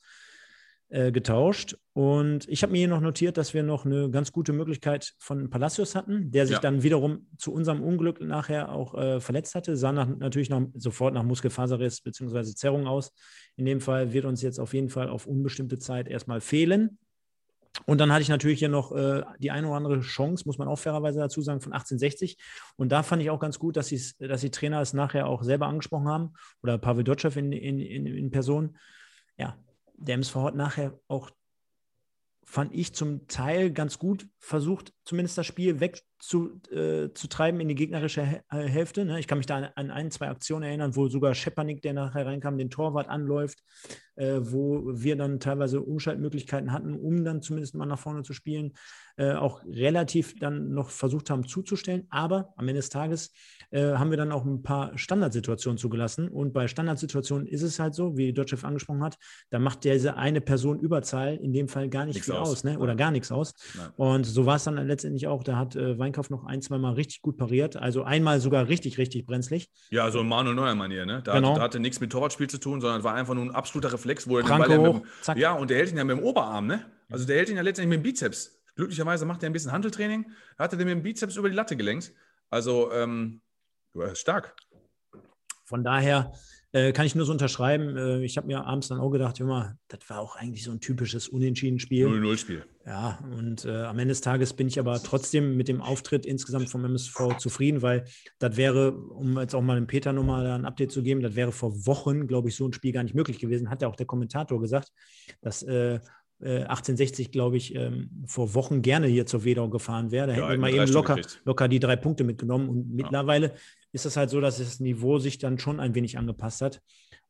Äh, getauscht. und ich habe mir hier noch notiert, dass wir noch eine ganz gute Möglichkeit von Palacios hatten, der sich Ja. dann wiederum zu unserem Unglück nachher auch äh, verletzt hatte. Sah nach, natürlich noch, sofort nach Muskelfaserriss bzw. Zerrung aus. In dem Fall wird uns jetzt auf jeden Fall auf unbestimmte Zeit erstmal fehlen. Und dann hatte ich natürlich hier noch äh, die eine oder andere Chance, muss man auch fairerweise dazu sagen, von 1860. Und da fand ich auch ganz gut, dass, dass die Trainer es nachher auch selber angesprochen haben oder Pavel Dotschew in, in, in, in Person. Ja, der MSV hat nachher auch, fand ich zum Teil ganz gut versucht, zumindest das Spiel weg zu, äh, zu treiben in die gegnerische äh, Hälfte. Ne? Ich kann mich da an, an ein, zwei Aktionen erinnern, wo sogar Schepanik, der nachher reinkam, den Torwart anläuft, äh, wo wir dann teilweise Umschaltmöglichkeiten hatten, um dann zumindest mal nach vorne zu spielen, äh, auch relativ dann noch versucht haben zuzustellen. Aber am Ende des Tages äh, haben wir dann auch ein paar Standardsituationen zugelassen. Und bei Standardsituationen ist es halt so, wie Dotchev angesprochen hat, da macht diese eine Person Überzahl in dem Fall gar nicht Nichts viel aus. aus, ne? oder gar nichts aus. Nein. Und so war es dann letztendlich auch. Da hat äh, Weinkauf noch ein, zwei Mal richtig gut pariert. Also einmal sogar richtig, richtig brenzlig. Ja, so in Manuel Neuer Manier, ne? Da, Genau. hatte, da hatte nichts mit Torwartspiel zu tun, sondern war einfach nur ein absoluter Reflex, wo er Pranke den Ball ja hoch, mit. Ja, und der hält ihn ja mit dem Oberarm, ne? Also der hält ihn ja letztendlich mit dem Bizeps. Glücklicherweise macht er ein bisschen Handeltraining, da hat er den mit dem Bizeps über die Latte gelenkt. Also, ähm, stark. Von daher äh, kann ich nur so unterschreiben. Äh, ich habe mir abends dann auch gedacht, Junge, das war auch eigentlich so ein typisches Unentschieden-Spiel. 0-0-Spiel. Ja, und äh, am Ende des Tages bin ich aber trotzdem mit dem Auftritt insgesamt vom MSV zufrieden, weil das wäre, um jetzt auch mal dem Peter nochmal ein Update zu geben, das wäre vor Wochen, glaube ich, so ein Spiel gar nicht möglich gewesen, hat ja auch der Kommentator gesagt, dass äh, äh, 1860, glaube ich, ähm, vor Wochen gerne hier zur Wedau gefahren wäre. Da hätten wir hätten mal wir drei eben locker, gekriegt. locker die drei Punkte mitgenommen. Und mittlerweile ist es halt so, dass das Niveau sich dann schon ein wenig angepasst hat.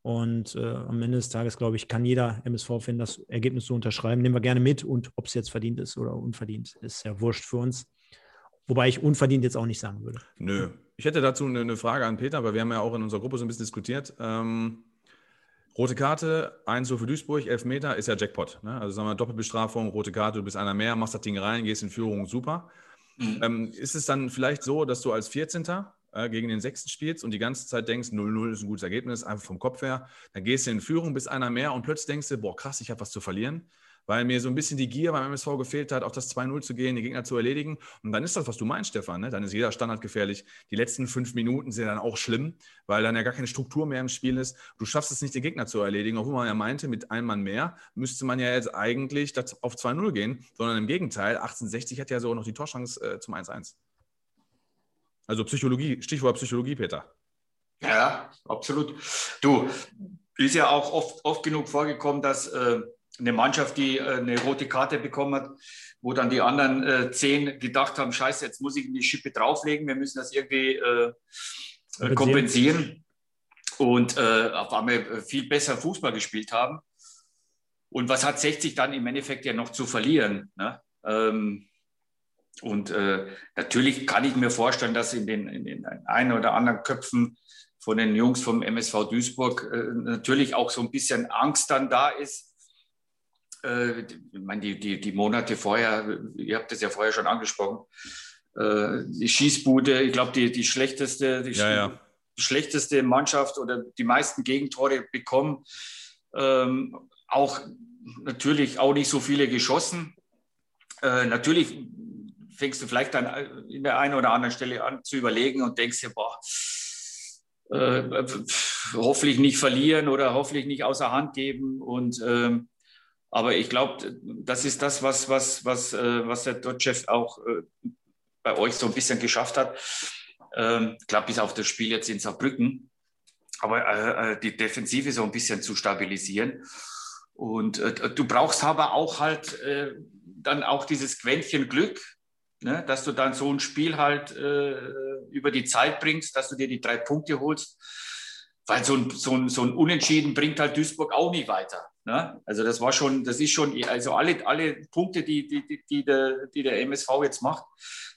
Und äh, am Ende des Tages, glaube ich, kann jeder MSV-Fan das Ergebnis so unterschreiben. Nehmen wir gerne mit. Und ob es jetzt verdient ist oder unverdient, ist ja wurscht für uns. Wobei ich unverdient jetzt auch nicht sagen würde. Nö. Ich hätte dazu eine, eine Frage an Peter, weil wir haben ja auch in unserer Gruppe so ein bisschen diskutiert. Ähm, rote Karte, 1 für Duisburg, 11 Meter, ist ja Jackpot. Ne? Also sagen wir Doppelbestrafung, rote Karte, du bist einer mehr, machst das Ding rein, gehst in Führung, super. Mhm. Ähm, ist es dann vielleicht so, dass du als 14. Äh, gegen den 6. spielst und die ganze Zeit denkst, 0-0 ist ein gutes Ergebnis, einfach vom Kopf her, dann gehst du in Führung, bist einer mehr und plötzlich denkst du, boah, krass, ich habe was zu verlieren, weil mir so ein bisschen die Gier beim MSV gefehlt hat, auf das 2-0 zu gehen, die Gegner zu erledigen. Und dann ist das, was du meinst, Stefan, ne? dann ist jeder Standard gefährlich. Die letzten fünf Minuten sind dann auch schlimm, weil dann ja gar keine Struktur mehr im Spiel ist. Du schaffst es nicht, den Gegner zu erledigen, obwohl man ja meinte, mit einem Mann mehr müsste man ja jetzt eigentlich auf 2-0 gehen, sondern im Gegenteil, 1860 hat ja so noch die Torchance äh, zum 1-1. Also Psychologie, Stichwort Psychologie, Peter. Ja, absolut. Du, ist ja auch oft, oft genug vorgekommen, dass äh, eine Mannschaft, die äh, eine rote Karte bekommen hat, wo dann die anderen äh, zehn gedacht haben, scheiße, jetzt muss ich die Schippe drauflegen, wir müssen das irgendwie äh, äh, kompensieren. Und äh, auf einmal viel besser Fußball gespielt haben. Und was hat 60 dann im Endeffekt ja noch zu verlieren? Ne? Ähm, und äh, natürlich kann ich mir vorstellen, dass in den, in den einen oder anderen Köpfen von den Jungs vom MSV Duisburg äh, natürlich auch so ein bisschen Angst dann da ist. Äh, ich meine, die, die, die Monate vorher, ihr habt das ja vorher schon angesprochen, äh, die Schießbude, ich glaube, die, die schlechteste, die, Ja, ja. die schlechteste Mannschaft oder die meisten Gegentore bekommen. Ähm, auch natürlich auch nicht so viele geschossen. Äh, natürlich fängst du vielleicht dann in der einen oder anderen Stelle an zu überlegen und denkst dir, boah, äh, hoffentlich nicht verlieren oder hoffentlich nicht außer Hand geben. Und ähm, aber ich glaube, das ist das, was, was, was, äh, was der Dotchev auch äh, bei euch so ein bisschen geschafft hat. Ähm, klar, bis auf das Spiel jetzt in Saarbrücken. Aber äh, äh, die Defensive so ein bisschen zu stabilisieren. Und äh, du brauchst aber auch halt äh, dann auch dieses Quäntchen Glück, ne? dass du dann so ein Spiel halt äh, über die Zeit bringst, dass du dir die drei Punkte holst. Weil so ein, so ein, so ein Unentschieden bringt halt Duisburg auch nicht weiter. Ne? Also das war schon, das ist schon, also alle, alle Punkte, die, die, die, die, der, die der MSV jetzt macht,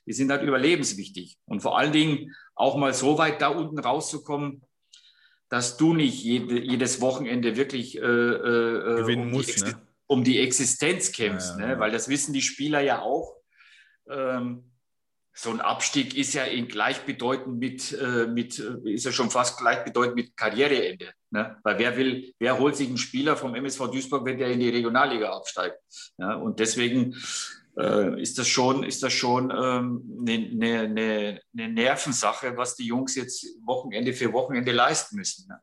die sind halt überlebenswichtig. Und vor allen Dingen auch mal so weit da unten rauszukommen, dass du nicht jede, jedes Wochenende wirklich äh, äh, Gewinnen um, musst, ne? um die Existenz kämpfst, Ja, ja, ne? ja. weil das wissen die Spieler ja auch. Ähm, so ein Abstieg ist ja in gleichbedeutend mit, äh, mit äh, ist ja schon fast gleichbedeutend mit Karriereende. Ne? Weil wer will, wer holt sich einen Spieler vom MSV Duisburg, wenn der in die Regionalliga absteigt? Ja? Und deswegen äh, ist das schon, ist das schon ähm, eine, eine, eine, eine Nervensache, was die Jungs jetzt Wochenende für Wochenende leisten müssen. Ne?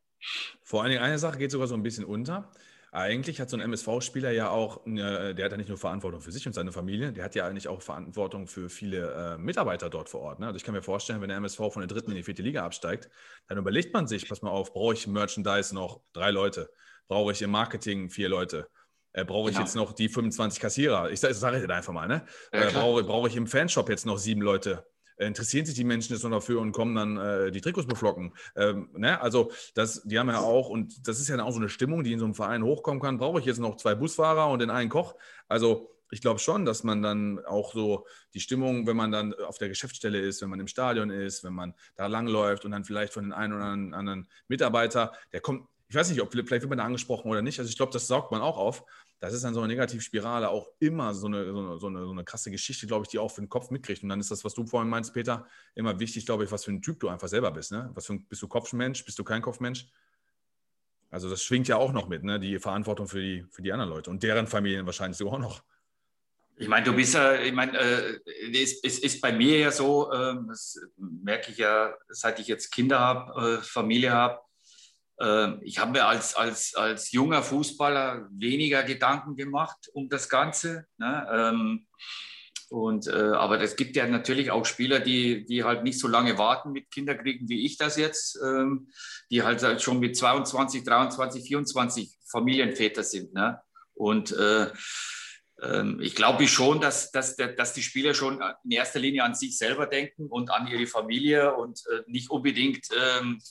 Vor allen Dingen eine Sache geht sogar so ein bisschen unter. Eigentlich hat so ein MSV-Spieler ja auch, eine, der hat ja nicht nur Verantwortung für sich und seine Familie, der hat ja eigentlich auch Verantwortung für viele äh, Mitarbeiter dort vor Ort. Ne? Also ich kann mir vorstellen, wenn der MSV von der dritten in die vierte Liga absteigt, dann überlegt man sich, pass mal auf, brauche ich im Merchandise noch drei Leute? Brauche ich im Marketing vier Leute? Äh, brauche ich Genau. jetzt noch die 25 Kassierer? Ich sage sag ich dir einfach mal, ne? Ja, äh, klar. brauche, brauche ich im Fanshop jetzt noch sieben Leute? Interessieren sich die Menschen jetzt noch dafür und kommen dann äh, die Trikots beflocken. Ähm, ne? Also das, die haben ja auch, und das ist ja auch so eine Stimmung, die in so einem Verein hochkommen kann, brauche ich jetzt noch zwei Busfahrer und den einen Koch. Also ich glaube schon, dass man dann auch so die Stimmung, wenn man dann auf der Geschäftsstelle ist, wenn man im Stadion ist, wenn man da langläuft und dann vielleicht von den einen oder anderen Mitarbeiter, der kommt, ich weiß nicht, ob vielleicht wird man da angesprochen oder nicht. Also ich glaube, das saugt man auch auf. Das ist dann so eine Negativspirale auch immer so eine, so eine, so eine, so eine krasse Geschichte, glaube ich, die auch für den Kopf mitkriegt. Und dann ist das, was du vorhin meinst, Peter, immer wichtig, glaube ich, was für ein Typ du einfach selber bist. Ne? Was für ein, bist du Kopfmensch, bist du kein Kopfmensch? Also das schwingt ja auch noch mit, ne? die Verantwortung für die, für die anderen Leute und deren Familien wahrscheinlich sogar auch noch. Ich meine, du bist ja, ich meine, äh, es, es ist bei mir ja so, äh, das merke ich ja, seit ich jetzt Kinder habe, äh, Familie habe. Äh, ich habe mir als, als, als junger Fußballer weniger Gedanken gemacht um das Ganze. Ne? Ähm, und, äh, aber es gibt ja natürlich auch Spieler, die, die halt nicht so lange warten mit Kinderkriegen wie ich das jetzt, ähm, die halt schon mit 22, 23, 24 Familienväter sind. Ne? Und äh, ähm, ich glaube schon, dass, dass, dass die Spieler schon in erster Linie an sich selber denken und an ihre Familie und äh, nicht unbedingt ähm,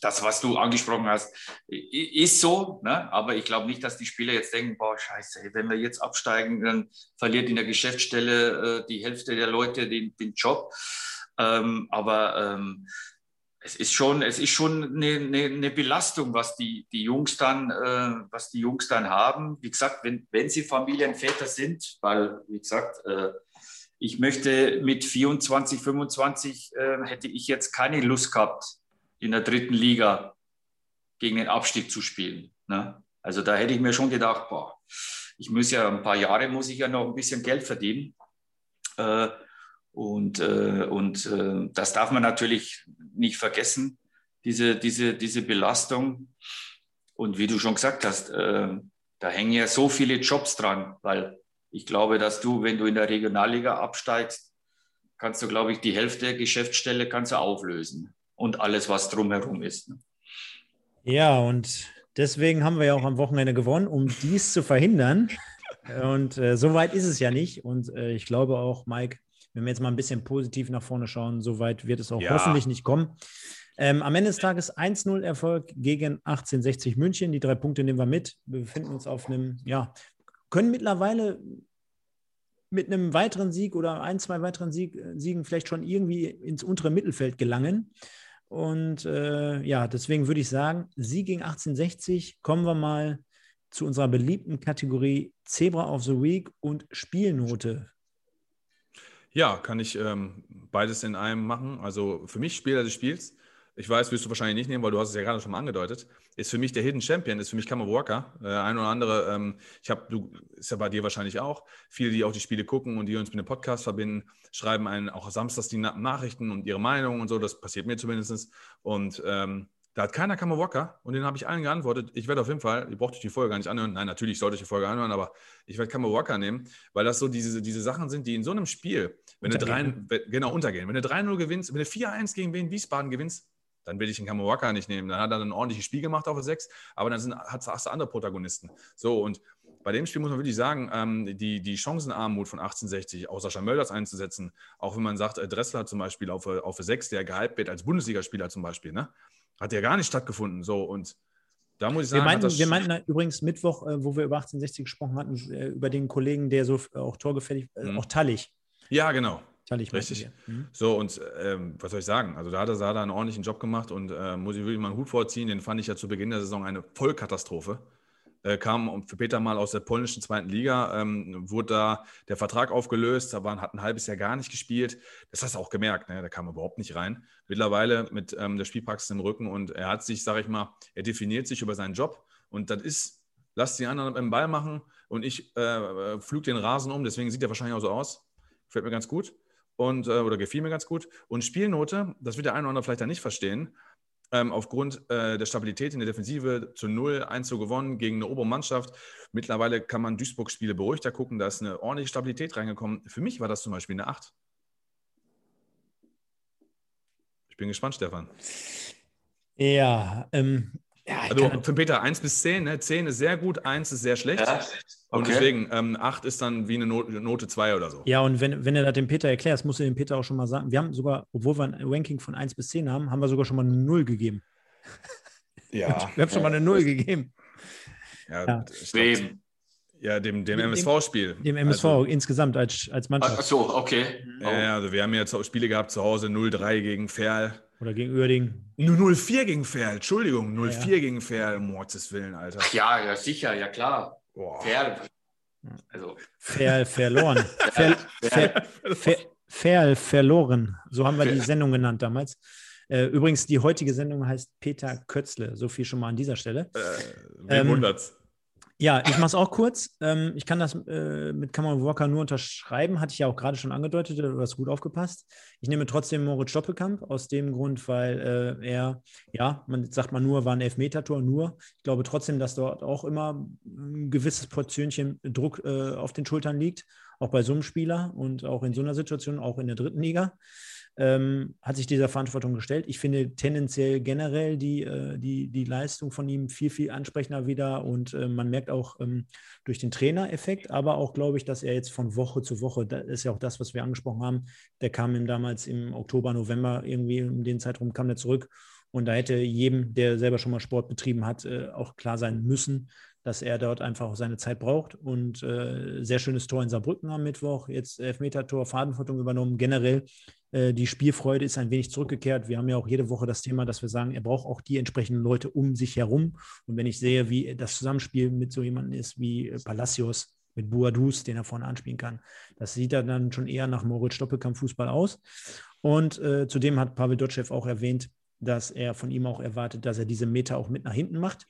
das, was du angesprochen hast, ist so. Ne? Aber ich glaube nicht, dass die Spieler jetzt denken, boah, scheiße, wenn wir jetzt absteigen, dann verliert in der Geschäftsstelle äh, die Hälfte der Leute den, den Job. Ähm, aber ähm, es ist schon, es ist schon eine, eine, eine Belastung, was die, die Jungs dann, äh, was die Jungs dann haben. Wie gesagt, wenn, wenn sie Familienväter sind, weil, wie gesagt, äh, ich möchte mit 24, 25 äh, hätte ich jetzt keine Lust gehabt, in der dritten Liga gegen den Abstieg zu spielen. Ne? Also da hätte ich mir schon gedacht, boah, ich muss ja ein paar Jahre muss ich ja noch ein bisschen Geld verdienen. Äh, und, äh, und äh, das darf man natürlich nicht vergessen, diese, diese, diese Belastung. Und wie du schon gesagt hast, äh, da hängen ja so viele Jobs dran, weil ich glaube, dass du, wenn du in der Regionalliga absteigst, kannst du, glaube ich, die Hälfte der Geschäftsstelle kannst du auflösen und alles, was drumherum ist. Ne? Ja, und deswegen haben wir ja auch am Wochenende gewonnen, um dies zu verhindern. Und äh, so weit ist es ja nicht. Und äh, ich glaube auch, Mike, wenn wir jetzt mal ein bisschen positiv nach vorne schauen, so weit wird es auch Ja. hoffentlich nicht kommen. Ähm, am Ende des Tages 1-0 Erfolg gegen 1860 München. Die drei Punkte nehmen wir mit. Wir befinden uns auf einem, ja, können mittlerweile mit einem weiteren Sieg oder ein, zwei weiteren Sieg, Siegen vielleicht schon irgendwie ins untere Mittelfeld gelangen. Und äh, ja, deswegen würde ich sagen, Sieg gegen 1860, kommen wir mal zu unserer beliebten Kategorie Zebra of the Week und Spielnote. Ja, kann ich ähm, beides in einem machen. Also für mich Spieler des Spiels, ich weiß, wirst du wahrscheinlich nicht nehmen, weil du hast es ja gerade schon mal angedeutet, ist für mich der Hidden Champion, ist für mich Kammer Walker. Äh, ein oder andere, ähm, ich habe, du, ist ja bei dir wahrscheinlich auch, viele, die auch die Spiele gucken und die uns mit dem Podcast verbinden, schreiben einen auch samstags die Na Nachrichten und ihre Meinung und so, das passiert mir zumindest. Und ähm, da hat keiner Kammer Walker und den habe ich allen geantwortet. Ich werde auf jeden Fall, ihr braucht euch die Folge gar nicht anhören. Nein, natürlich sollte ich die Folge anhören, aber ich werde Kammer Walker nehmen, weil das so diese, diese Sachen sind, die in so einem Spiel, wenn du drei, Untergehen, wenn- genau untergehen, wenn du 3-0 gewinnst, wenn du 4-1 gegen Wien Wiesbaden gewinnst, dann will ich den Kammer Walker nicht nehmen. Dann hat er ein ordentliches Spiel gemacht auf der 6, aber dann sind, hat, hast du andere Protagonisten. So, und bei dem Spiel muss man wirklich sagen, ähm, die, die Chancenarmut von 1860, auch Sascha Mölders einzusetzen, auch wenn man sagt, äh, Dressler zum Beispiel auf, äh, auf 6, der gehypt wird als Bundesligaspieler zum Beispiel, ne? hat ja gar nicht stattgefunden. So, und da muss ich Wir sagen, hat meinten, wir meinten übrigens Mittwoch, äh, wo wir über 1860 gesprochen hatten, äh, über den Kollegen, der so äh, auch torgefällig, äh, Mhm. auch Tallich. ja, genau. Meinten Richtig. Mhm. So, und ähm, was soll ich sagen? Also da hat er, da hat er einen ordentlichen Job gemacht und äh, muss ich wirklich mal einen Hut vorziehen. Den fand ich ja zu Beginn der Saison eine Vollkatastrophe. Äh, kam für Peter mal aus der polnischen zweiten Liga, ähm, wurde da der Vertrag aufgelöst, waren, hat ein halbes Jahr gar nicht gespielt. Das hast du auch gemerkt, ne? da kam er überhaupt nicht rein. Mittlerweile mit ähm, der Spielpraxis im Rücken und er hat sich, sage ich mal, er definiert sich über seinen Job und das ist, lass die anderen im Ball machen und ich äh, flüge den Rasen um, deswegen sieht er wahrscheinlich auch so aus. Gefällt mir ganz gut und, äh, oder gefiel mir ganz gut. Und Spielnote, das wird der eine oder andere vielleicht dann nicht verstehen, ähm, aufgrund äh, der Stabilität in der Defensive zu 0, 1 zu gewonnen gegen eine obere Mannschaft. Mittlerweile kann man Duisburg-Spiele beruhigter gucken, da ist eine ordentliche Stabilität reingekommen. Für mich war das zum Beispiel eine 8. Ich bin gespannt, Stefan. Ja, ähm, ja, Also kann- für Peter 1 bis 10, ne? 10 ist sehr gut, 1 ist sehr schlecht. Ja, Und okay. deswegen, ähm, 8 ist dann wie eine Note, Note 2 oder so. Ja, und wenn, wenn du das dem Peter erklärst, musst du dem Peter auch schon mal sagen, wir haben sogar, obwohl wir ein Ranking von 1 bis 10 haben, haben wir sogar schon mal eine 0 gegeben. Ja, [LAUGHS] Wir haben schon mal eine 0 gegeben. ja, Ja. glaub, Wem? ja dem, dem Dem- MSV-Spiel. Dem MSV Also, insgesamt als, als Ach Mannschaft. so, okay. ja, ja, also wir haben jetzt auch Spiele gehabt zu Hause, 0-3 gegen Ferl. Oder gegen Uerdingen. Nur 0-4 gegen Ferl, Entschuldigung, 0-4 gegen Ferl, um Gottes Willen, Alter. Ach ja, ja, sicher, ja klar. Boah. Fair. Also, Ver, verloren. Ver, ver, ver, ver, verloren. So haben wir die Sendung genannt damals. Äh, übrigens, die heutige Sendung heißt Peter Kötzle. So viel schon mal an dieser Stelle. Äh, wen Ähm, wundert's? Ja, ich mache es auch kurz. Ähm, ich kann das äh, mit Cameron Walker nur unterschreiben. Hatte ich ja auch gerade schon angedeutet. Du hast gut aufgepasst. Ich nehme trotzdem Moritz Stoppelkamp aus dem Grund, weil äh, er, ja, man sagt man nur, war ein Elfmeter-Tor, nur. Ich glaube trotzdem, dass dort auch immer ein gewisses Portionchen Druck äh, auf den Schultern liegt. Auch bei so einem Spieler und auch in so einer Situation, auch in der dritten Liga. Ähm, hat sich dieser Verantwortung gestellt. Ich finde tendenziell generell die, äh, die, die Leistung von ihm viel, viel ansprechender wieder und äh, man merkt auch ähm, durch den Trainereffekt, aber auch, glaube ich, dass er jetzt von Woche zu Woche, das ist ja auch das, was wir angesprochen haben, der kam ihm damals im Oktober, November irgendwie in den Zeitraum kam er zurück und da hätte jedem, der selber schon mal Sport betrieben hat, äh, auch klar sein müssen, dass er dort einfach seine Zeit braucht. Und äh, sehr schönes Tor in Saarbrücken am Mittwoch, jetzt Elfmeter-Tor, Fadenvertung übernommen. Generell die Spielfreude ist ein wenig zurückgekehrt. Wir haben ja auch jede Woche das Thema, dass wir sagen, er braucht auch die entsprechenden Leute um sich herum. Und wenn ich sehe, wie das Zusammenspiel mit so jemandem ist wie äh, Palacios, mit Boadus, den er vorne anspielen kann, das sieht er dann schon eher nach Moritz Stoppelkamp-Fußball aus. Und äh, zudem hat Pavel Dotschew auch erwähnt, dass er von ihm auch erwartet, dass er diese Meter auch mit nach hinten macht.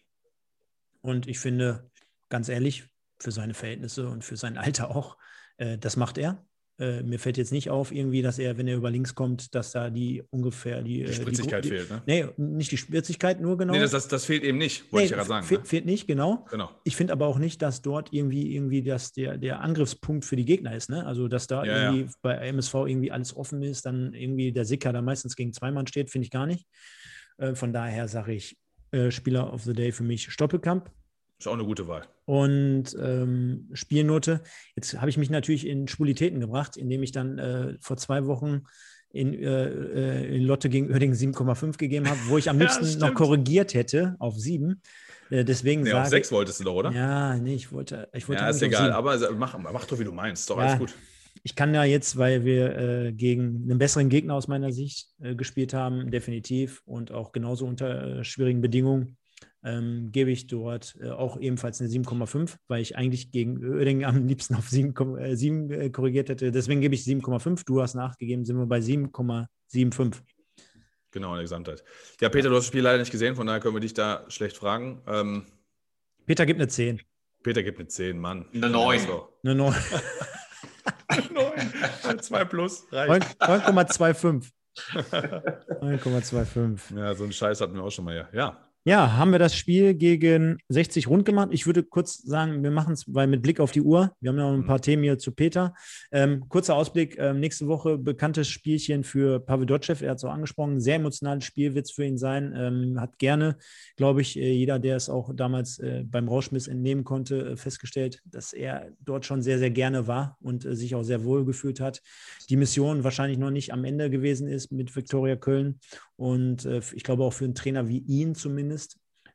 Und ich finde, ganz ehrlich, für seine Verhältnisse und für sein Alter auch, äh, das macht er. Äh, mir fällt jetzt nicht auf, irgendwie, dass er, wenn er über links kommt, dass da die ungefähr die. Die äh, Spritzigkeit die, fehlt, ne? Nee, nicht die Spritzigkeit, nur genau. Nee, das, das, das fehlt eben nicht, wollte Nee, ich ja gerade sagen. Ne? Fehlt nicht, genau. Genau. Ich finde aber auch nicht, dass dort irgendwie, irgendwie das der, der Angriffspunkt für die Gegner ist. Ne? Also, dass da Ja, ja. irgendwie bei MSV irgendwie alles offen ist, dann irgendwie der Sicker da meistens gegen zwei Mann steht, finde ich gar nicht. Äh, von daher sage ich, äh, Spieler of the Day für mich Stoppelkamp. Ist auch eine gute Wahl. Und ähm, Spielnote, jetzt habe ich mich natürlich in Schwulitäten gebracht, indem ich dann äh, vor zwei Wochen in, äh, äh, in Lotte gegen Oerding 7,5 gegeben habe, wo ich am [LAUGHS] Ja, liebsten noch stimmt. korrigiert hätte auf 7. Äh, deswegen Nee, auf sage sechs wolltest du doch, oder? Ja, nee, ich wollte, ich wollte Ja, ist auf egal, aber mach, mach doch, wie du meinst. Doch Ja. alles gut. Ich kann ja jetzt, weil wir äh, gegen einen besseren Gegner aus meiner Sicht äh, gespielt haben, definitiv und auch genauso unter schwierigen Bedingungen, ähm, gebe ich dort äh, auch ebenfalls eine 7,5, weil ich eigentlich gegen Oerding am liebsten auf 7, äh, 7 äh, korrigiert hätte. Deswegen gebe ich 7,5. Du hast nachgegeben, sind wir bei 7,75. Genau, in der Gesamtheit. Ja, Peter, du hast das Spiel leider nicht gesehen, von daher können wir dich da schlecht fragen. Ähm, Peter gibt eine 10. Peter gibt eine 10, Mann. Eine neun. Ja, so. Eine 9. 9. 2 plus. Reicht. 9,25. 9,25. Ja, so einen Scheiß hatten wir auch schon mal hier. Ja. Ja, haben wir das Spiel gegen 60 rund gemacht. Ich würde kurz sagen, wir machen es, weil mit Blick auf die Uhr, wir haben ja noch ein paar Themen hier zu Peter. Ähm, kurzer Ausblick, ähm, nächste Woche bekanntes Spielchen für Pavel Dotschew, er hat es auch angesprochen, sehr emotionales Spiel wird es für ihn sein. Ähm, hat gerne, glaube ich, äh, jeder, der es auch damals äh, beim Rauschmiss entnehmen konnte, äh, festgestellt, dass er dort schon sehr, sehr gerne war und äh, sich auch sehr wohl gefühlt hat. Die Mission wahrscheinlich noch nicht am Ende gewesen ist mit Viktoria Köln. Und äh, ich glaube auch für einen Trainer wie ihn zumindest,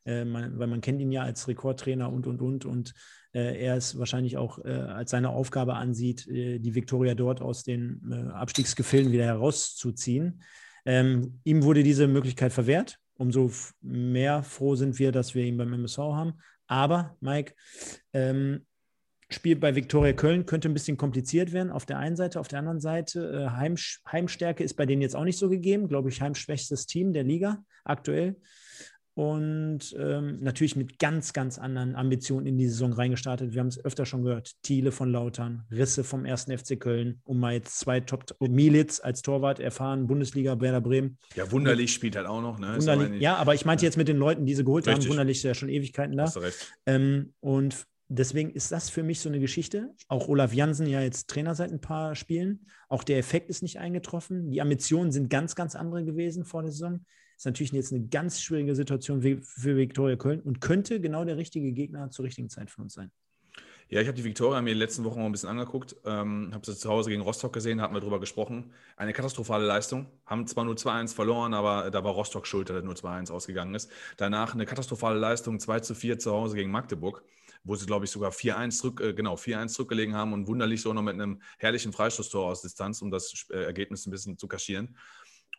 äh, man, weil man kennt ihn ja als Rekordtrainer und, und, und. Und äh, er es wahrscheinlich auch äh, als seine Aufgabe ansieht, äh, die Viktoria dort aus den äh, Abstiegsgefilden wieder herauszuziehen. Ähm, ihm wurde diese Möglichkeit verwehrt. Umso mehr froh sind wir, dass wir ihn beim MSV haben. Aber, Mike, ähm, Spiel bei Viktoria Köln könnte ein bisschen kompliziert werden. Auf der einen Seite, auf der anderen Seite, äh, Heimsch Heimstärke ist bei denen jetzt auch nicht so gegeben. Glaube ich, heimschwächstes Team der Liga aktuell. Und ähm, natürlich mit ganz, ganz anderen Ambitionen in die Saison reingestartet. Wir haben es öfter schon gehört. Thiele von Lautern, Risse vom 1. FC Köln, um mal jetzt zwei Top, Militz als Torwart erfahren, Bundesliga, Werder Bremen. Ja, wunderlich spielt halt auch noch. Ne? Wunderlich, aber ja, aber ich meinte jetzt mit den Leuten, die sie geholt Richtig. haben. Wunderlich ist ja schon Ewigkeiten da. Hast du recht. Ähm, und deswegen ist das für mich so eine Geschichte. Auch Olaf Jansen ja jetzt Trainer seit ein paar Spielen. Auch der Effekt ist nicht eingetroffen. Die Ambitionen sind ganz, ganz andere gewesen vor der Saison. Ist natürlich jetzt eine ganz schwierige Situation für Viktoria Köln und könnte genau der richtige Gegner zur richtigen Zeit für uns sein. Ja, ich habe die Viktoria mir in den letzten Wochen auch ein bisschen angeguckt, ähm, habe sie zu Hause gegen Rostock gesehen, hatten wir drüber gesprochen. Eine katastrophale Leistung, haben zwar nur 2-1 verloren, aber da war Rostock schuld, es nur 2-1 ausgegangen ist. Danach eine katastrophale Leistung, 2-4 zu Hause gegen Magdeburg, wo sie, glaube ich, sogar 4-1 zurück, äh, genau, 4-1 zurückgelegen haben und wunderlich so noch mit einem herrlichen Freistoßtor aus Distanz, um das äh, Ergebnis ein bisschen zu kaschieren.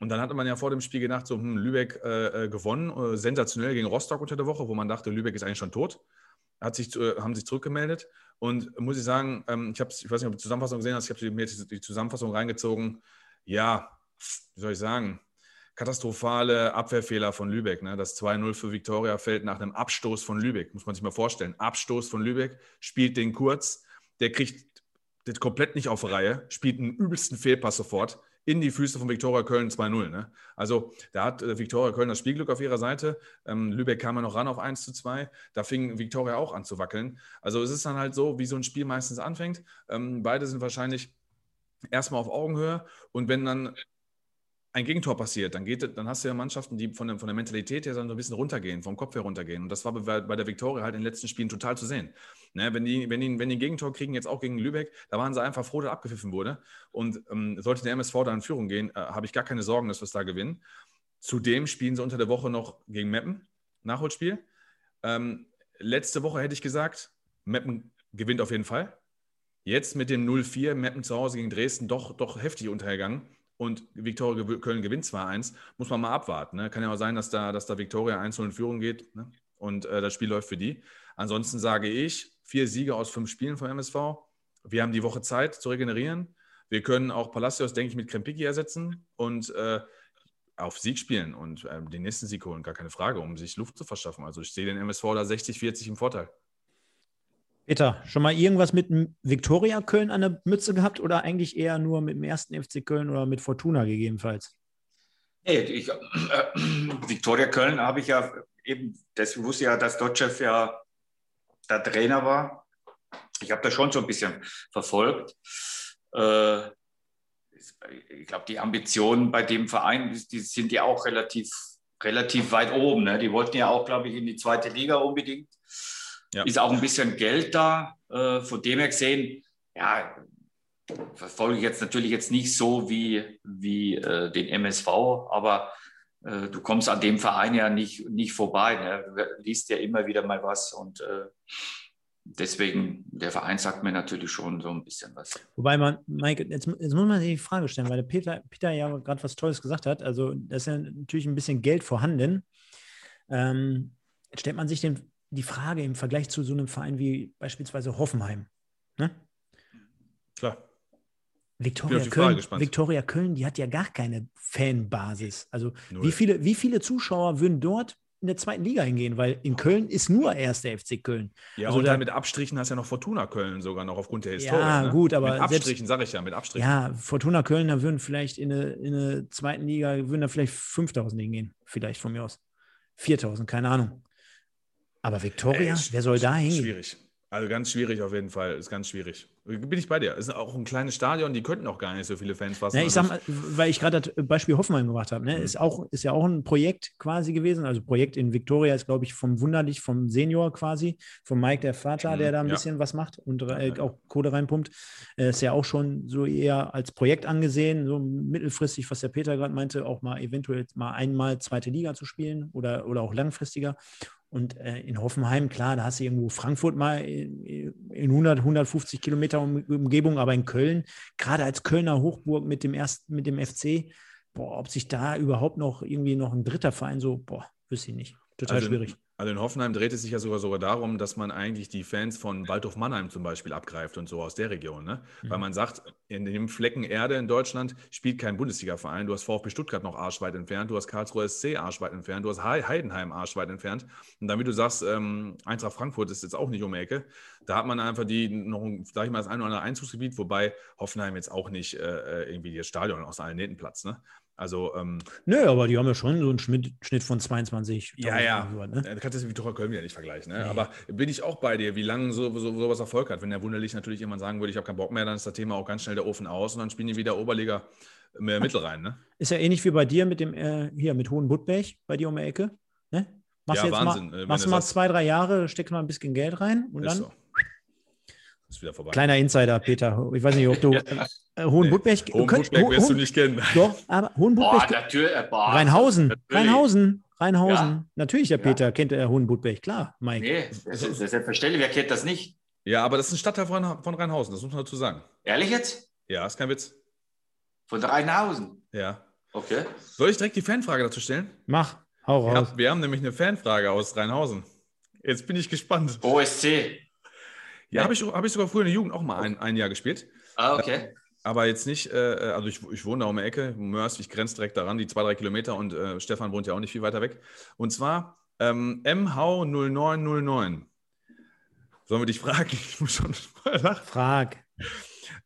Und dann hatte man ja vor dem Spiel gedacht, so, hm, Lübeck äh, äh, gewonnen, äh, sensationell gegen Rostock unter der Woche, wo man dachte, Lübeck ist eigentlich schon tot hat sich, äh, haben sich zurückgemeldet. Und muss ich sagen, ähm, ich, hab's, ich weiß nicht, ob du die Zusammenfassung gesehen hast, ich habe mir jetzt die Zusammenfassung reingezogen. Ja, wie soll ich sagen, katastrophale Abwehrfehler von Lübeck. Ne? Das 2-0 für Viktoria fällt nach einem Abstoß von Lübeck, muss man sich mal vorstellen. Abstoß von Lübeck, spielt den kurz, der kriegt das komplett nicht auf Reihe, spielt einen übelsten Fehlpass sofort in die Füße von Viktoria Köln 2-0. Ne? Also da hat äh, Viktoria Köln das Spielglück auf ihrer Seite. Ähm, Lübeck kam ja noch ran auf 1 zu 2. Da fing Viktoria auch an zu wackeln. Also es ist dann halt so, wie so ein Spiel meistens anfängt. Ähm, beide sind wahrscheinlich erstmal auf Augenhöhe und wenn dann ein Gegentor passiert, dann, geht, dann hast du ja Mannschaften, die von der, von der Mentalität her so ein bisschen runtergehen, vom Kopf her runtergehen. Und das war bei, bei der Viktoria halt in den letzten Spielen total zu sehen. Ne, wenn, die, wenn, die, wenn die ein Gegentor kriegen, jetzt auch gegen Lübeck, da waren sie einfach froh, dass abgepfiffen wurde. Und ähm, sollte der MSV da in Führung gehen, äh, habe ich gar keine Sorgen, dass wir es da gewinnen. Zudem spielen sie unter der Woche noch gegen Meppen, Nachholspiel. Ähm, letzte Woche hätte ich gesagt, Meppen gewinnt auf jeden Fall. Jetzt mit dem 0-4, Meppen zu Hause gegen Dresden, doch, doch heftig untergegangen. Und Viktoria Köln gewinnt 2-1. Muss man mal abwarten. Ne? Kann ja auch sein, dass da, dass da Viktoria 1-0 in Führung geht ne? und äh, das Spiel läuft für die. Ansonsten sage ich, vier Siege aus fünf Spielen vom MSV. Wir haben die Woche Zeit zu regenerieren. Wir können auch Palacios, denke ich, mit Krempiki ersetzen und äh, auf Sieg spielen und äh, den nächsten Sieg holen, gar keine Frage, um sich Luft zu verschaffen. Also ich sehe den MSV da 60-40 im Vorteil. Peter, schon mal irgendwas mit dem Viktoria Köln an der Mütze gehabt oder eigentlich eher nur mit dem ersten FC Köln oder mit Fortuna gegebenenfalls? Nee, ich, äh, [CLEARS THROAT] Viktoria Köln habe ich ja eben, das wusste ja, dass Dotschew ja der Trainer war. Ich habe das schon so ein bisschen verfolgt. Äh, ich glaube, die Ambitionen bei dem Verein, die- die sind ja auch relativ, relativ weit oben. Ne? Die wollten ja auch, glaube ich, in die zweite Liga unbedingt. Ja. Ist auch ein bisschen Geld da. Äh, von dem her gesehen, ja, verfolge ich jetzt natürlich jetzt nicht so wie, wie äh, den MSV, aber äh, du kommst an dem Verein ja nicht, nicht vorbei. Ne? Du liest ja immer wieder mal was und äh, deswegen, der Verein sagt mir natürlich schon so ein bisschen was. Wobei man, Mike, jetzt, jetzt muss man sich die Frage stellen, weil der Peter, Peter ja gerade was Tolles gesagt hat. Also, da ist ja natürlich ein bisschen Geld vorhanden. Ähm, jetzt stellt man sich den, die Frage im Vergleich zu so einem Verein wie beispielsweise Hoffenheim. Ne? Klar. Viktoria Köln. Viktoria Köln, die hat ja gar keine Fanbasis. Also Null. wie viele, wie viele Zuschauer würden dort in der zweiten Liga hingehen? Weil in Köln ist nur erst der FC Köln. Ja, Also und da- dann mit Abstrichen hast du ja noch Fortuna Köln sogar noch aufgrund der Historie. Ja, ne? gut, aber Mit Abstrichen, sage ich ja, mit Abstrichen. Ja, Fortuna Köln, da würden vielleicht in der in eine zweiten Liga, würden da vielleicht 5000 hingehen. Vielleicht von mir aus. 4000, keine Ahnung. Aber Viktoria, wer soll da hingehen? Schwierig. Also ganz schwierig auf jeden Fall. Ist ganz schwierig. Bin ich bei dir. Es ist auch ein kleines Stadion, die könnten auch gar nicht so viele Fans fassen. Ne, ich Also sag mal, weil ich gerade das Beispiel Hoffenheim gemacht habe, ne, Mhm. ist, auch, ist ja auch ein Projekt quasi gewesen. Also Projekt in Victoria ist, glaube ich, vom Wunderlich, vom Senior quasi, vom Mike, der Vater, Mhm, der da ein ja. bisschen was macht und äh, Ja. auch Kohle reinpumpt. Äh, ist ja auch schon so eher als Projekt angesehen, so mittelfristig, was der Peter gerade meinte, auch mal eventuell mal einmal zweite Liga zu spielen oder, oder auch langfristiger. Und äh, in Hoffenheim, klar, da hast du irgendwo Frankfurt mal in, in 100, 150 Kilometer um, Umgebung, aber in Köln, gerade als Kölner Hochburg mit dem ersten, mit dem FC, boah, ob sich da überhaupt noch irgendwie noch ein dritter Verein so, boah, wüsste ich nicht. Total also, schwierig. Also in Hoffenheim dreht es sich ja sogar sogar darum, dass man eigentlich die Fans von Waldhof Mannheim zum Beispiel abgreift und so aus der Region. Ne? Mhm. Weil man sagt, in dem Flecken Erde in Deutschland spielt kein Bundesliga-Verein. Du hast VfB Stuttgart noch arschweit entfernt, du hast Karlsruhe SC arschweit entfernt, du hast Hei- Heidenheim arschweit entfernt. Und damit du sagst, ähm, Eintracht Frankfurt ist jetzt auch nicht um die Ecke, da hat man einfach die noch, sag ich mal, das ein oder andere Einzugsgebiet, wobei Hoffenheim jetzt auch nicht äh, irgendwie das Stadion aus allen Nähten platzt. Ne? Also, ähm, Nö, aber die haben ja schon so einen Schnitt, Schnitt von 22. Ja, ja. Ne? Du kannst das mit Viktoria Köln wieder nicht vergleichen. Ne? Nee. Aber bin ich auch bei dir, wie lange so, so, sowas Erfolg hat. Wenn der Wunderlich natürlich irgendwann sagen würde, ich habe keinen Bock mehr, dann ist das Thema auch ganz schnell der Ofen aus und dann spielen die wieder Oberliga mehr Mittel rein. Ne? Ist ja ähnlich wie bei dir mit dem, äh, hier, mit Hohen Buttberg, bei dir um die Ecke. Ne? Machst Ja, Wahnsinn, äh, mal, wenn machst du mal zwei, drei Jahre, steckst mal ein bisschen Geld rein und Ist dann so. Ist wieder vorbei. kleiner Insider, Peter. Ich weiß nicht, ob du äh, Hohen Nee. Buttberg Hohen könnt- Buttberg Ho- wirst du nicht kennen. [LAUGHS] Doch, aber Hohen Boah. Äh, Rheinhausen, natürlich. Rheinhausen, Rheinhausen. Ja. Natürlich, der Ja. Peter kennt der Hohen Buttberg, klar, Mike. Nee, das ist, das ist selbstverständlich. Wer kennt das nicht? Ja, aber das ist ein Stadtteil von, von Rheinhausen, das muss man dazu sagen. Ehrlich jetzt? Ja, ist kein Witz. Von Rheinhausen. Ja. Okay. Soll ich direkt die Fanfrage dazu stellen? Mach, hau raus. Ja, wir haben nämlich eine Fanfrage aus Rheinhausen. Jetzt bin ich gespannt. OSC. Ja, habe ich, hab ich sogar früher in der Jugend auch mal ein, ein Jahr gespielt. Ah, okay. Aber jetzt nicht, äh, also ich, ich wohne da um die Ecke, Mörs, ich grenze direkt daran, die zwei, drei Kilometer und äh, Stefan wohnt ja auch nicht viel weiter weg. Und zwar ähm, MH0909. Sollen wir dich fragen? [LAUGHS] Ich muss schon mal lachen. Frag.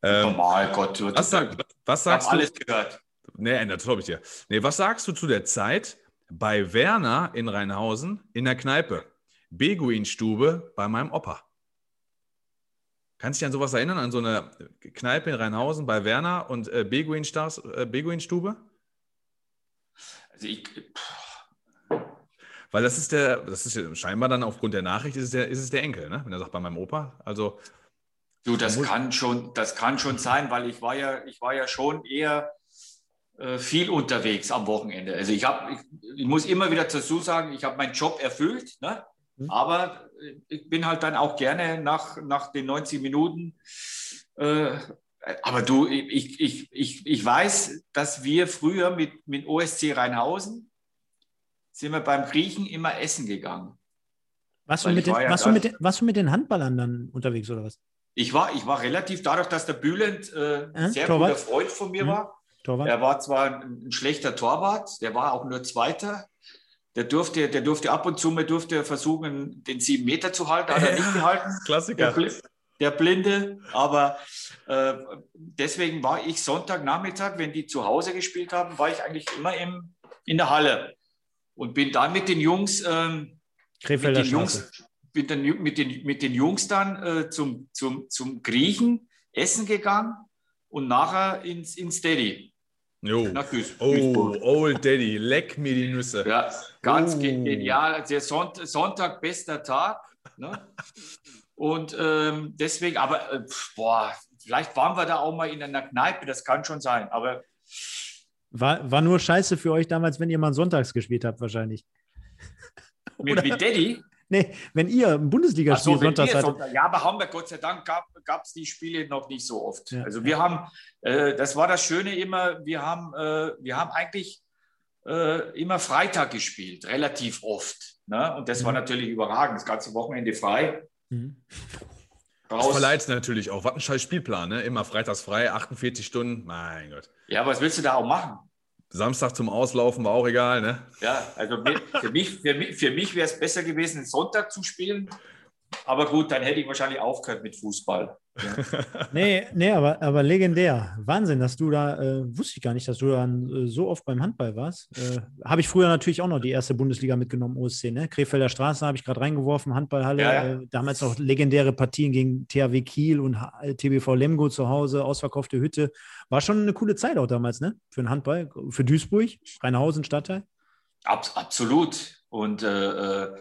Ähm, Normal, Gott. Du, was, sag, was ich habe sagst du? alles gehört. Nee, das glaube ich dir. Nee, was sagst du zu der Zeit bei Werner in Rheinhausen in der Kneipe? Beguinstube bei meinem Opa. Kannst du dich an sowas erinnern? An so eine Kneipe in Rheinhausen bei Werner und äh, äh, Beguinstube? Also ich, Weil das ist der, das ist ja scheinbar dann aufgrund der Nachricht, ist es der, ist es der Enkel, ne? Wenn er sagt, bei meinem Opa. Also, du, das kann schon, das kann schon sein, weil ich war ja, ich war ja schon eher äh, viel unterwegs am Wochenende. Also ich habe, ich, ich muss immer wieder dazu sagen, ich habe meinen Job erfüllt, ne? Mhm. aber äh, ich bin halt dann auch gerne nach, nach den 90 Minuten. Äh, aber du, ich, ich, ich, ich weiß, dass wir früher mit, mit OSC Rheinhausen sind wir beim Griechen immer essen gegangen. Warst du, mit den, war ja warst, du mit den, warst du mit den Handballern dann unterwegs oder was? Ich war, ich war relativ, dadurch, dass der Bülent äh, ein sehr Torwart. guter Freund von mir Mhm. war. Torwart? Er war zwar ein, ein schlechter Torwart, der war auch nur Zweiter. Der durfte, der durfte ab und zu mal durfte versuchen, den sieben Meter zu halten, hat er nicht gehalten. Der, Klassiker. Bl- der Blinde. Aber äh, deswegen war ich Sonntagnachmittag, wenn die zu Hause gespielt haben, war ich eigentlich immer im, in der Halle und bin dann mit den Jungs ähm, mit den. Jungs, mit den, mit den, mit den Jungs dann äh, zum, zum, zum Griechen essen gegangen und nachher ins, ins Steady Jo. nach Duis- Oh, Duisburg. Old Daddy, leck mir die Nüsse. Ja, ganz Oh. ge- genial. Der Sonnt Sonntag, bester Tag. Ne? Und ähm, deswegen, aber äh, boah, vielleicht waren wir da auch mal in einer Kneipe, das kann schon sein. Aber War, war nur scheiße für euch damals, wenn ihr mal sonntags gespielt habt, wahrscheinlich. mit, mit Daddy, Nee, wenn ihr Bundesligaspiel so, wenn sonntags hattet. Sonntag- ja, aber haben wir Gott sei Dank gab es die Spiele noch nicht so oft. Ja, also ja. wir haben, äh, das war das Schöne immer, wir haben, äh, wir haben eigentlich äh, immer Freitag gespielt, relativ oft. Ne? Und das war Mhm. natürlich überragend, das ganze Wochenende frei. Mhm. Das Raus. verleiht natürlich auch. Was ein scheiß Spielplan, ne? Immer freitags frei, 48 Stunden. Mein Gott. Ja, was willst du da auch machen? Samstag zum Auslaufen war auch egal, ne? Ja, also für mich, für mich, für mich wäre es besser gewesen, Sonntag zu spielen. Aber gut, dann hätte ich wahrscheinlich aufgehört mit Fußball. [LAUGHS] Nee, nee aber, aber legendär. Wahnsinn, dass du da, äh, wusste ich gar nicht, dass du dann äh, so oft beim Handball warst. Äh, habe ich früher natürlich auch noch die erste Bundesliga mitgenommen, OSC, ne? Krefelder Straße habe ich gerade reingeworfen, Handballhalle. Ja, ja. Äh, damals auch legendäre Partien gegen THW Kiel und H- äh, TBV Lemgo zu Hause, ausverkaufte Hütte. War schon eine coole Zeit auch damals, ne? Für den Handball, für Duisburg, Rheinhausen, Stadtteil. Abs absolut. Und äh, äh,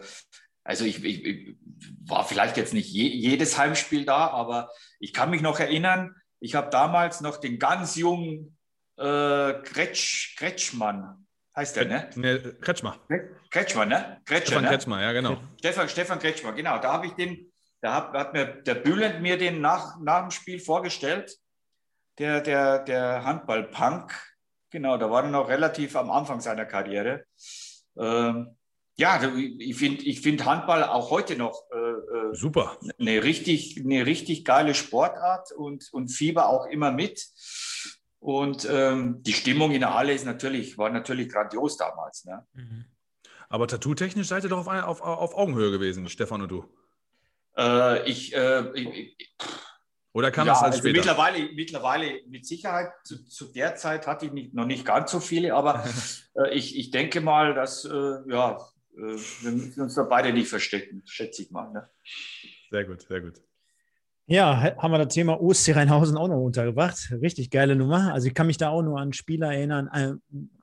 also ich, ich, ich war vielleicht jetzt nicht je, jedes Heimspiel da, aber ich kann mich noch erinnern, ich habe damals noch den ganz jungen äh, Kretsch, Kretschmann, heißt der, ne? ne Kretschmer. Kretschmann, ne? Kretscher, Stefan ne? Kretschmer, ja, genau. Stefan, Stefan Kretschmer, genau. Da habe ich den, da hat, hat mir der Bülent mir den nach, nach dem Spiel vorgestellt, der, der, der Handball-Punk. Genau, da war er noch relativ am Anfang seiner Karriere. Ähm, ja, ich finde ich find Handball auch heute noch äh, äh, Super. eine, richtig, eine richtig geile Sportart und, und Fieber auch immer mit. Und ähm, die Stimmung in der Halle ist natürlich, war natürlich grandios damals. Ne? Aber tattoo-technisch seid ihr doch auf, auf, auf Augenhöhe gewesen, Stefan und du. Äh, ich, äh, ich, ich, Oder kam ja, das alles also mittlerweile, mittlerweile mit Sicherheit. Zu, zu der Zeit hatte ich nicht, noch nicht ganz so viele, aber [LAUGHS] äh, ich, ich denke mal, dass äh, ja, wir müssen uns da beide nicht verstecken, schätze ich mal. Ne? Sehr gut, sehr gut. Ja, ha- haben wir das Thema OSC Rheinhausen auch noch untergebracht. Richtig geile Nummer. Also ich kann mich da auch nur an Spieler erinnern. Äh,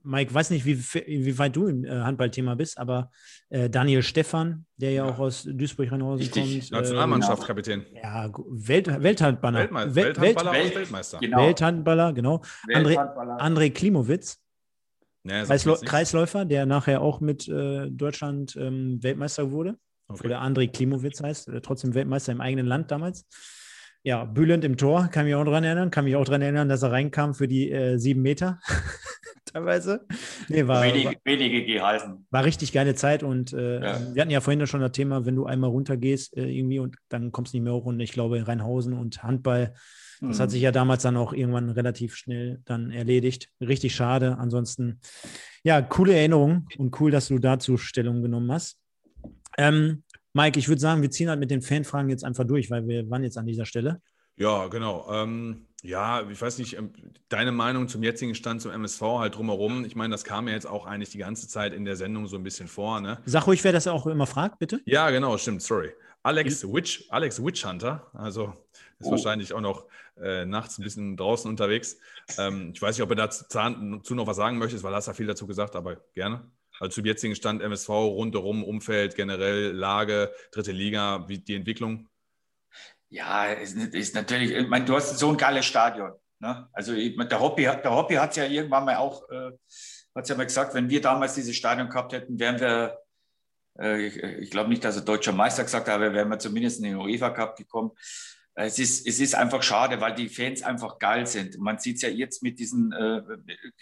Mike, weiß nicht, wie, wie weit du im äh, Handballthema bist, aber äh, Daniel Stephan, der ja, Ja. auch aus Duisburg-Rheinhausen kommt. äh, Nationalmannschaftskapitän. ja, Welt, Welthandballer. Weltmeister, Welt, Welthandballer Welt- und Weltmeister. Genau. Welthandballer, genau. André, Welthandballer. André Klimowitz, Jetzt nichts. Kreisläufer, der nachher auch mit äh, Deutschland ähm, Weltmeister wurde. Okay. Oder André Klimowitz heißt, äh, trotzdem Weltmeister im eigenen Land damals. Ja, Bülent im Tor, kann mich auch dran erinnern. Kann mich auch dran erinnern, dass er reinkam für die äh, sieben Meter. [LAUGHS] Teilweise. Nee, war, war, wenige, wenige gehalten. war richtig geile Zeit und äh, Ja. wir hatten ja vorhin schon das Thema, wenn du einmal runtergehst äh, irgendwie und dann kommst du nicht mehr hoch und ich glaube Rheinhausen und Handball, das Mhm. hat sich ja damals dann auch irgendwann relativ schnell dann erledigt. Richtig schade. Ansonsten, ja, coole Erinnerung und cool, dass du dazu Stellung genommen hast. Ähm, Mike, ich würde sagen, wir ziehen halt mit den Fanfragen jetzt einfach durch, weil wir waren jetzt an dieser Stelle. Ja, genau. Ähm, ja, ich weiß nicht, ähm, deine Meinung zum jetzigen Stand zum MSV halt drumherum. Ich meine, das kam ja jetzt auch eigentlich die ganze Zeit in der Sendung so ein bisschen vor, ne? Sag ruhig, wer das auch immer fragt, bitte. Ja, genau, stimmt, sorry. Alex Witch, Alex Witch Hunter, also ist Oh. wahrscheinlich auch noch äh, nachts ein bisschen draußen unterwegs. Ähm, ich weiß nicht, ob er dazu noch was sagen möchte, weil hast ja viel dazu gesagt, aber gerne. Also zum jetzigen Stand MSV, rundherum, Umfeld, generell, Lage, dritte Liga, wie die Entwicklung. Ja, ist, ist natürlich, ich meine, du hast so ein geiles Stadion. Ne? Also der Hobby hat der Hobby hat ja irgendwann mal auch, äh, hat ja mal gesagt, wenn wir damals dieses Stadion gehabt hätten, wären wir, äh, ich, ich glaube nicht, dass er deutscher Meister gesagt hat, aber wären wir zumindest in den UEFA Cup gekommen. Es ist, es ist einfach schade, weil die Fans einfach geil sind. Man sieht es ja jetzt mit diesen äh,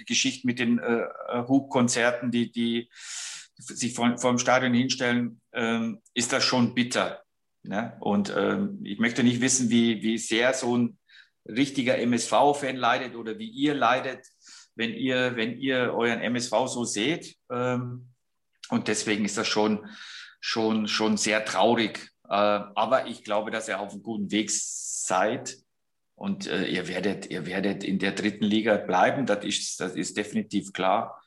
Geschichten, mit den äh, Hubkonzerten, die, die sich vor, vor dem Stadion hinstellen, ähm, ist das schon bitter. Ne? Und ähm, ich möchte nicht wissen, wie, wie sehr so ein richtiger MSV-Fan leidet oder wie ihr leidet, wenn ihr, wenn ihr euren MSV so seht. Ähm, und deswegen ist das schon, schon, schon sehr traurig. Äh, aber ich glaube, dass ihr auf einem guten Weg seid. Und äh, ihr, werdet, ihr werdet in der dritten Liga bleiben. Das ist, das ist definitiv klar.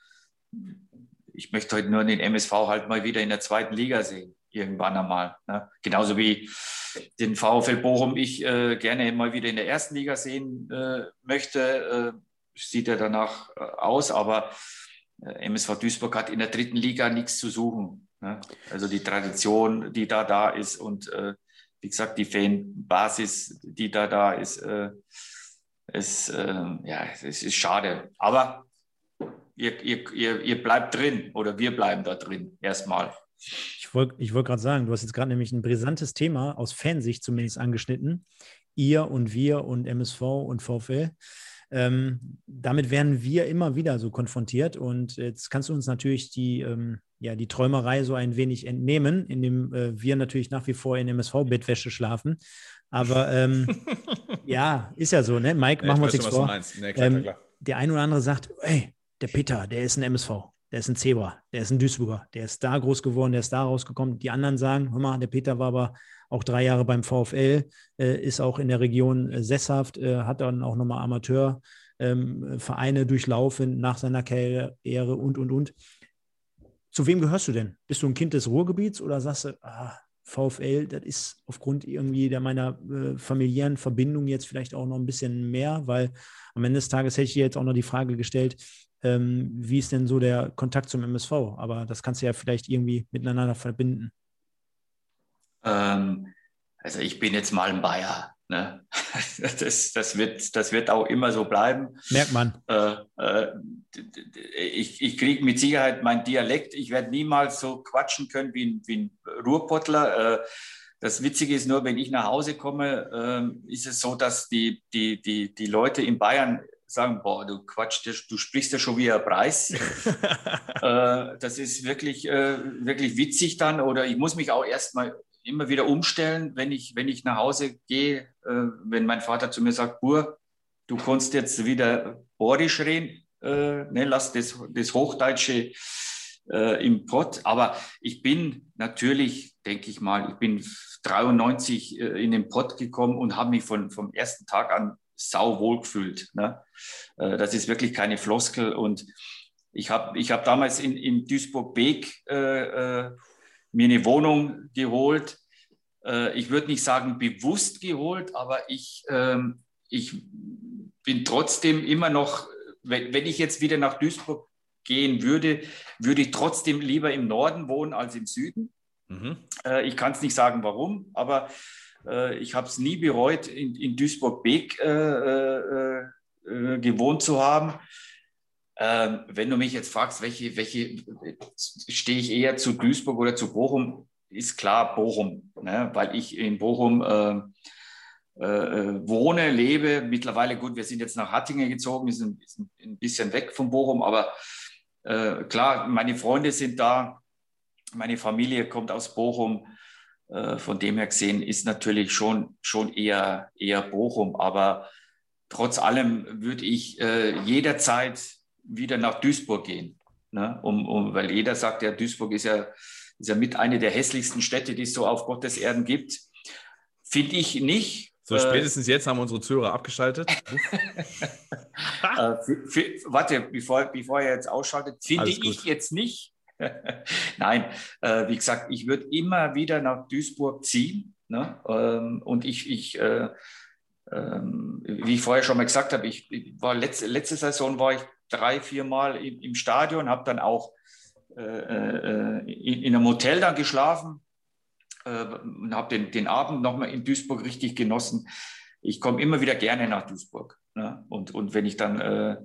Ich möchte heute nur den MSV halt mal wieder in der zweiten Liga sehen irgendwann einmal. Ne? Genauso wie den VfL Bochum ich äh, gerne mal wieder in der ersten Liga sehen äh, möchte. Äh, sieht er danach äh, aus, aber äh, MSV Duisburg hat in der dritten Liga nichts zu suchen. Ne? Also die Tradition, die da da ist und äh, wie gesagt, die Fanbasis, die da da ist, äh, ist, äh, ja, es ist schade. Aber ihr, ihr, ihr, ihr bleibt drin oder wir bleiben da drin erstmal. Ich wollte ich wollt gerade sagen, du hast jetzt gerade nämlich ein brisantes Thema aus Fansicht zumindest angeschnitten. Ihr und wir und MSV und VfL. Ähm, damit werden wir immer wieder so konfrontiert und jetzt kannst du uns natürlich die, ähm, ja, die Träumerei so ein wenig entnehmen, indem äh, wir natürlich nach wie vor in MSV-Bettwäsche schlafen. Aber ähm, [LAUGHS] ja, ist ja so, ne? Mike, machen wir uns ich nichts vor. Nee, klar, Ähm, klar, der eine oder andere sagt, ey, der Peter, der ist ein MSV, der ist ein Zebra, der ist ein Duisburger, der ist da groß geworden, der ist da rausgekommen. Die anderen sagen, hör mal, der Peter war aber auch drei Jahre beim VfL, äh, ist auch in der Region äh, sesshaft, äh, hat dann auch nochmal Amateurvereine durchlaufen nach seiner Karriere und, und, und. Zu wem gehörst du denn? Bist du ein Kind des Ruhrgebiets oder sagst du, ah, VfL, das ist aufgrund irgendwie der meiner äh, familiären Verbindung jetzt vielleicht auch noch ein bisschen mehr, weil am Ende des Tages hätte ich dir jetzt auch noch die Frage gestellt, ähm, wie ist denn so der Kontakt zum MSV? Aber das kannst du ja vielleicht irgendwie miteinander verbinden. Ähm, also ich bin jetzt mal ein Bayer. Ne? [LAUGHS] Das, das, wird, das wird auch immer so bleiben. Merkt man. Äh, äh, ich ich kriege mit Sicherheit meinen Dialekt. Ich werde niemals so quatschen können wie ein, wie ein Ruhrpottler. Äh, das Witzige ist nur, wenn ich nach Hause komme, äh, ist es so, dass die, die, die, die Leute in Bayern sagen, boah, du quatschst, du sprichst ja schon wie ein Preis. [LAUGHS] äh, das ist wirklich, äh, wirklich witzig dann. Oder ich muss mich auch erstmal immer wieder umstellen, wenn ich, wenn ich nach Hause gehe, äh, wenn mein Vater zu mir sagt, Bur, du kannst jetzt wieder Borisch reden, äh, ne, lass das, das Hochdeutsche äh, im Pott. Aber ich bin natürlich, denke ich mal, ich bin 93 äh, in den Pott gekommen und habe mich von, vom ersten Tag an sau wohl gefühlt. Ne? Äh, das ist wirklich keine Floskel. Und ich habe ich hab damals in, in Duisburg-Beek äh, äh, mir eine Wohnung geholt. Äh, ich würde nicht sagen bewusst geholt, aber ich, ähm, ich bin trotzdem immer noch, wenn, wenn ich jetzt wieder nach Duisburg gehen würde, würde ich trotzdem lieber im Norden wohnen als im Süden. Mhm. Äh, ich kann es nicht sagen, warum, aber äh, ich habe es nie bereut, in, in Duisburg-Beek äh, äh, äh, gewohnt zu haben. Ähm, wenn du mich jetzt fragst, welche, welche stehe ich eher zu Duisburg oder zu Bochum, ist klar Bochum, ne? weil ich in Bochum äh, äh, wohne, lebe. Mittlerweile, gut, wir sind jetzt nach Hattingen gezogen, wir sind, sind ein bisschen weg von Bochum, aber äh, klar, meine Freunde sind da, meine Familie kommt aus Bochum. Äh, von dem her gesehen ist natürlich schon, schon eher, eher Bochum, aber trotz allem würde ich äh, jederzeit wieder nach Duisburg gehen. Ne? Um, um, weil jeder sagt, ja, Duisburg ist ja, ist ja mit einer der hässlichsten Städte, die es so auf Gottes Erden gibt. Finde ich nicht. So, Äh, spätestens jetzt haben unsere Zuhörer abgeschaltet. [LAUGHS] Äh, für, für, warte, bevor, bevor er jetzt ausschaltet, finde ich jetzt nicht. [LAUGHS] Nein, äh, wie gesagt, ich würde immer wieder nach Duisburg ziehen. Ne? Ähm, und ich, ich äh, ähm, wie ich vorher schon mal gesagt habe, ich, ich war letzte, letzte Saison war ich drei, vier Mal im, im Stadion, habe dann auch äh, äh, in, in einem Hotel dann geschlafen äh, und habe den, den Abend nochmal in Duisburg richtig genossen. Ich komme immer wieder gerne nach Duisburg. Ne? Und, und wenn ich dann, äh,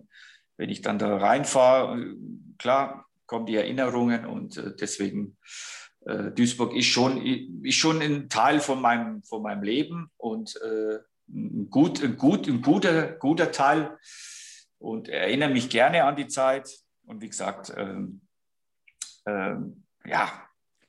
wenn ich dann da reinfahre, äh, klar, kommen die Erinnerungen und äh, deswegen Duisburg ist schon, ist schon ein Teil von meinem, von meinem Leben und ein, gut, ein, gut, ein guter, guter Teil und erinnere mich gerne an die Zeit. Und wie gesagt, ähm, ähm, ja,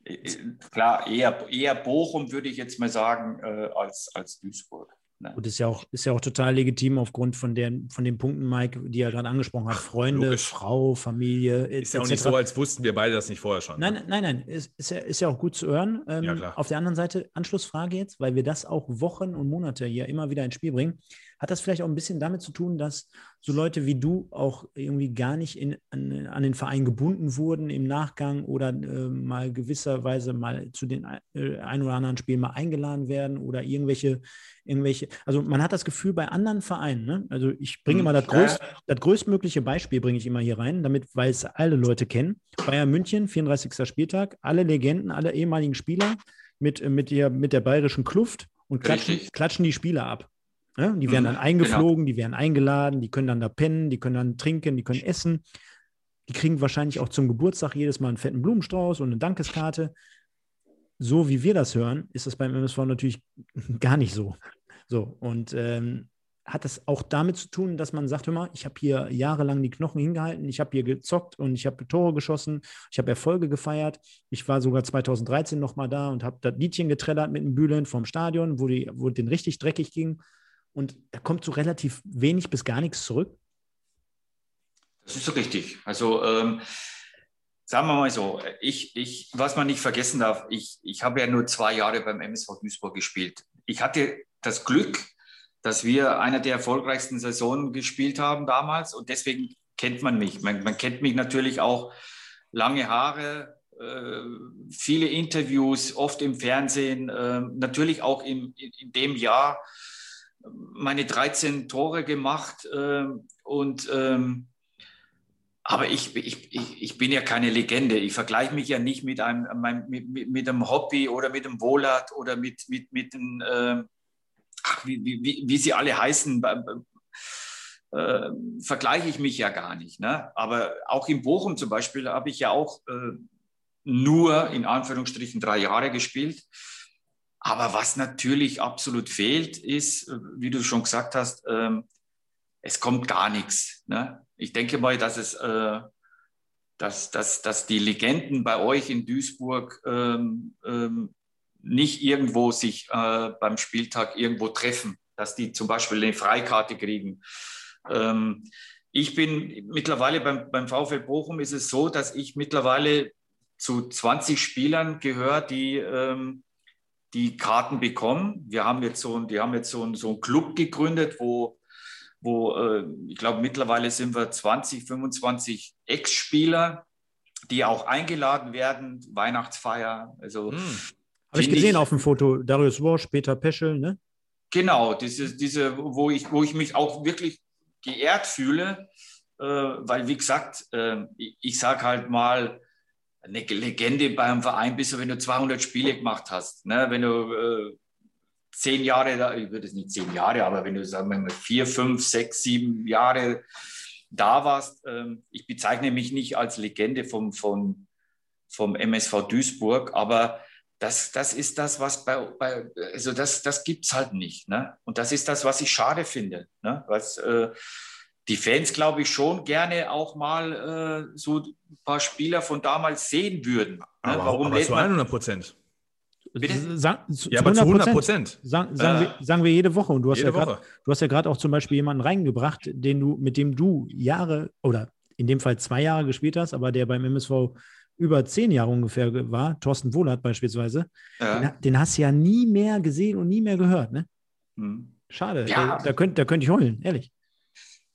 äh, äh, klar, eher, eher Bochum würde ich jetzt mal sagen, äh, als, als Duisburg. Ne? Gut, ist ja auch, ist ja auch total legitim aufgrund von, der, von den Punkten, Mike, die er gerade angesprochen hat. Freunde, logisch. Frau, Familie. Ist ja auch nicht so, als wussten wir beide das nicht vorher schon. ne? Nein, nein, nein, ist, ist, ja, ist ja auch gut zu hören. Ähm, Ja, klar. Auf der anderen Seite, Anschlussfrage jetzt, weil wir das auch Wochen und Monate hier immer wieder ins Spiel bringen. Hat das vielleicht auch ein bisschen damit zu tun, dass so Leute wie du auch irgendwie gar nicht in, an, an den Verein gebunden wurden im Nachgang oder äh, mal gewisserweise mal zu den äh, ein oder anderen Spielen mal eingeladen werden oder irgendwelche, irgendwelche, also man hat das Gefühl bei anderen Vereinen, ne? also ich bringe Hm, mal das, größt, das größtmögliche Beispiel bringe ich immer hier rein, damit, weil es alle Leute kennen. Bayern München, 34. Spieltag, alle Legenden, alle ehemaligen Spieler mit, mit, der, mit der bayerischen Kluft und klatschen, klatschen die Spieler ab. Ne? Die werden Mhm, dann eingeflogen, die werden eingeladen, die können dann da pennen, die können dann trinken, die können essen. Die kriegen wahrscheinlich auch zum Geburtstag jedes Mal einen fetten Blumenstrauß und eine Dankeskarte. So wie wir das hören, ist das beim MSV natürlich [LAUGHS] gar nicht so. So, und ähm, hat das auch damit zu tun, dass man sagt, hör mal, ich habe hier jahrelang die Knochen hingehalten, ich habe hier gezockt und ich habe Tore geschossen, ich habe Erfolge gefeiert. Ich war sogar 2013 nochmal da und habe das Liedchen getrellert mit dem Bühlen vom Stadion, wo, die, wo den richtig dreckig ging. Und da kommt so relativ wenig bis gar nichts zurück. Das ist so richtig. Also ähm, sagen wir mal so, ich, ich, was man nicht vergessen darf, ich, ich habe ja nur zwei Jahre beim MSV Duisburg gespielt. Ich hatte das Glück, dass wir einer der erfolgreichsten Saisonen gespielt haben damals und deswegen kennt man mich. Man, man kennt mich natürlich auch lange Haare, äh, viele Interviews, oft im Fernsehen, äh, natürlich auch im, in, in dem Jahr meine 13 Tore gemacht äh, und ähm, aber ich, ich, ich, bin ja keine Legende. Ich vergleiche mich ja nicht mit einem, mit, mit, mit einem Hobby oder mit einem Wohlat oder mit, mit, mit einem, äh, ach, wie, wie, wie, wie sie alle heißen. Äh, vergleiche ich mich ja gar nicht. Ne? Aber auch in Bochum zum Beispiel habe ich ja auch äh, nur in Anführungsstrichen drei Jahre gespielt. Aber was natürlich absolut fehlt, ist, äh, wie du schon gesagt hast, ähm, es kommt gar nichts. Ne? Ich denke mal, dass es, äh, dass, dass, dass die Legenden bei euch in Duisburg ähm, ähm, nicht irgendwo sich äh, beim Spieltag irgendwo treffen, dass die zum Beispiel eine Freikarte kriegen. Ähm, ich bin mittlerweile beim, beim VfL Bochum ist es so, dass ich mittlerweile zu 20 Spielern gehöre, die ähm, die Karten bekommen. Wir haben jetzt so, die haben jetzt so, ein, so einen Club gegründet, wo, wo äh, ich glaube, mittlerweile sind wir 20, 25 Ex-Spieler, die auch eingeladen werden, Weihnachtsfeier. Also Hm. Habe ich gesehen ich- auf dem Foto. Darius Worsch, Peter Peschel, ne? Genau, diese, diese, wo ich, wo ich mich auch wirklich geehrt fühle, äh, weil wie gesagt, äh, ich, ich sage halt mal, eine Legende beim Verein bist wenn du 200 Spiele gemacht hast, ne? wenn du äh, zehn Jahre, ich würde es nicht zehn Jahre, aber wenn du sagen wir mal vier, fünf, sechs, sieben Jahre da warst, ähm, ich bezeichne mich nicht als Legende vom, vom, vom MSV Duisburg, aber das, das ist das, was bei, bei also das, das gibt es halt nicht. Ne? Und das ist das, was ich schade finde. Ne? Was, äh, die Fans, glaube ich, schon gerne auch mal äh, so ein paar Spieler von damals sehen würden. Ne? Aber, Warum aber zu man, 100 Prozent. Sa Ja, aber zu 100 100%. Prozent. Sagen, sagen, Äh. wir, sagen wir jede Woche. Und du hast Jede ja grad, Woche. du hast ja gerade auch zum Beispiel jemanden reingebracht, den du, mit dem du Jahre oder in dem Fall zwei Jahre gespielt hast, aber der beim MSV über zehn Jahre ungefähr ge- war, Thorsten Wohlert beispielsweise. Den, ja. den hast du ja nie mehr gesehen und nie mehr gehört, ne? Hm. Schade. Ja. Da, da könnte da könnt ich heulen, ehrlich.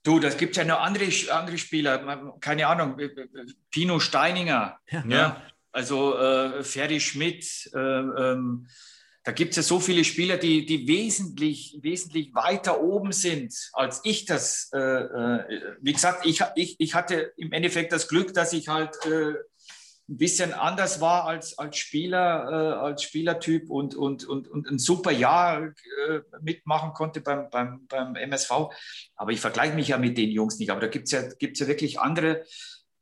Du, das gibt ja noch andere, andere Spieler, keine Ahnung, äh, äh, Pino Steininger, Ja. Ja. also äh, Ferdi Schmidt, äh, ähm, da gibt es ja so viele Spieler, die, die wesentlich, wesentlich weiter oben sind, als ich das. Äh, äh, wie gesagt, ich, ich, ich hatte im Endeffekt das Glück, dass ich halt äh, ein bisschen anders war als, als Spieler, äh, als Spielertyp und, und, und, und ein super Jahr äh, mitmachen konnte beim, beim, beim MSV. Aber ich vergleiche mich ja mit den Jungs nicht. Aber da gibt es ja, gibt's ja wirklich andere.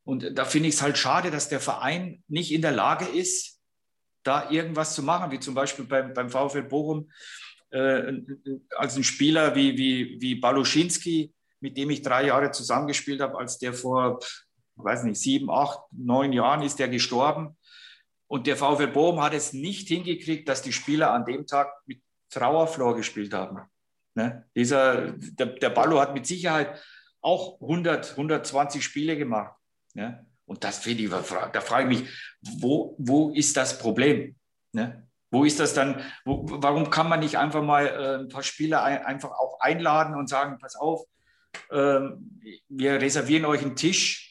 Und da finde ich es halt schade, dass der Verein nicht in der Lage ist, da irgendwas zu machen, wie zum Beispiel beim, beim VfL Bochum, äh, als ein Spieler wie, wie, wie Baluschinski, mit dem ich drei Jahre zusammengespielt habe, als der vor, weiß nicht, sieben, acht, neun Jahren ist der gestorben. Und der VfL Bochum hat es nicht hingekriegt, dass die Spieler an dem Tag mit Trauerflor gespielt haben. Ne? Dieser, der, der Ballo hat mit Sicherheit auch 100, 120 Spiele gemacht. Ne? Und das finde ich, da frage ich mich, wo, wo ist das Problem? Ne? Wo ist das dann, wo, warum kann man nicht einfach mal äh, ein paar Spieler ein, einfach auch einladen und sagen, pass auf, ähm, wir reservieren euch einen Tisch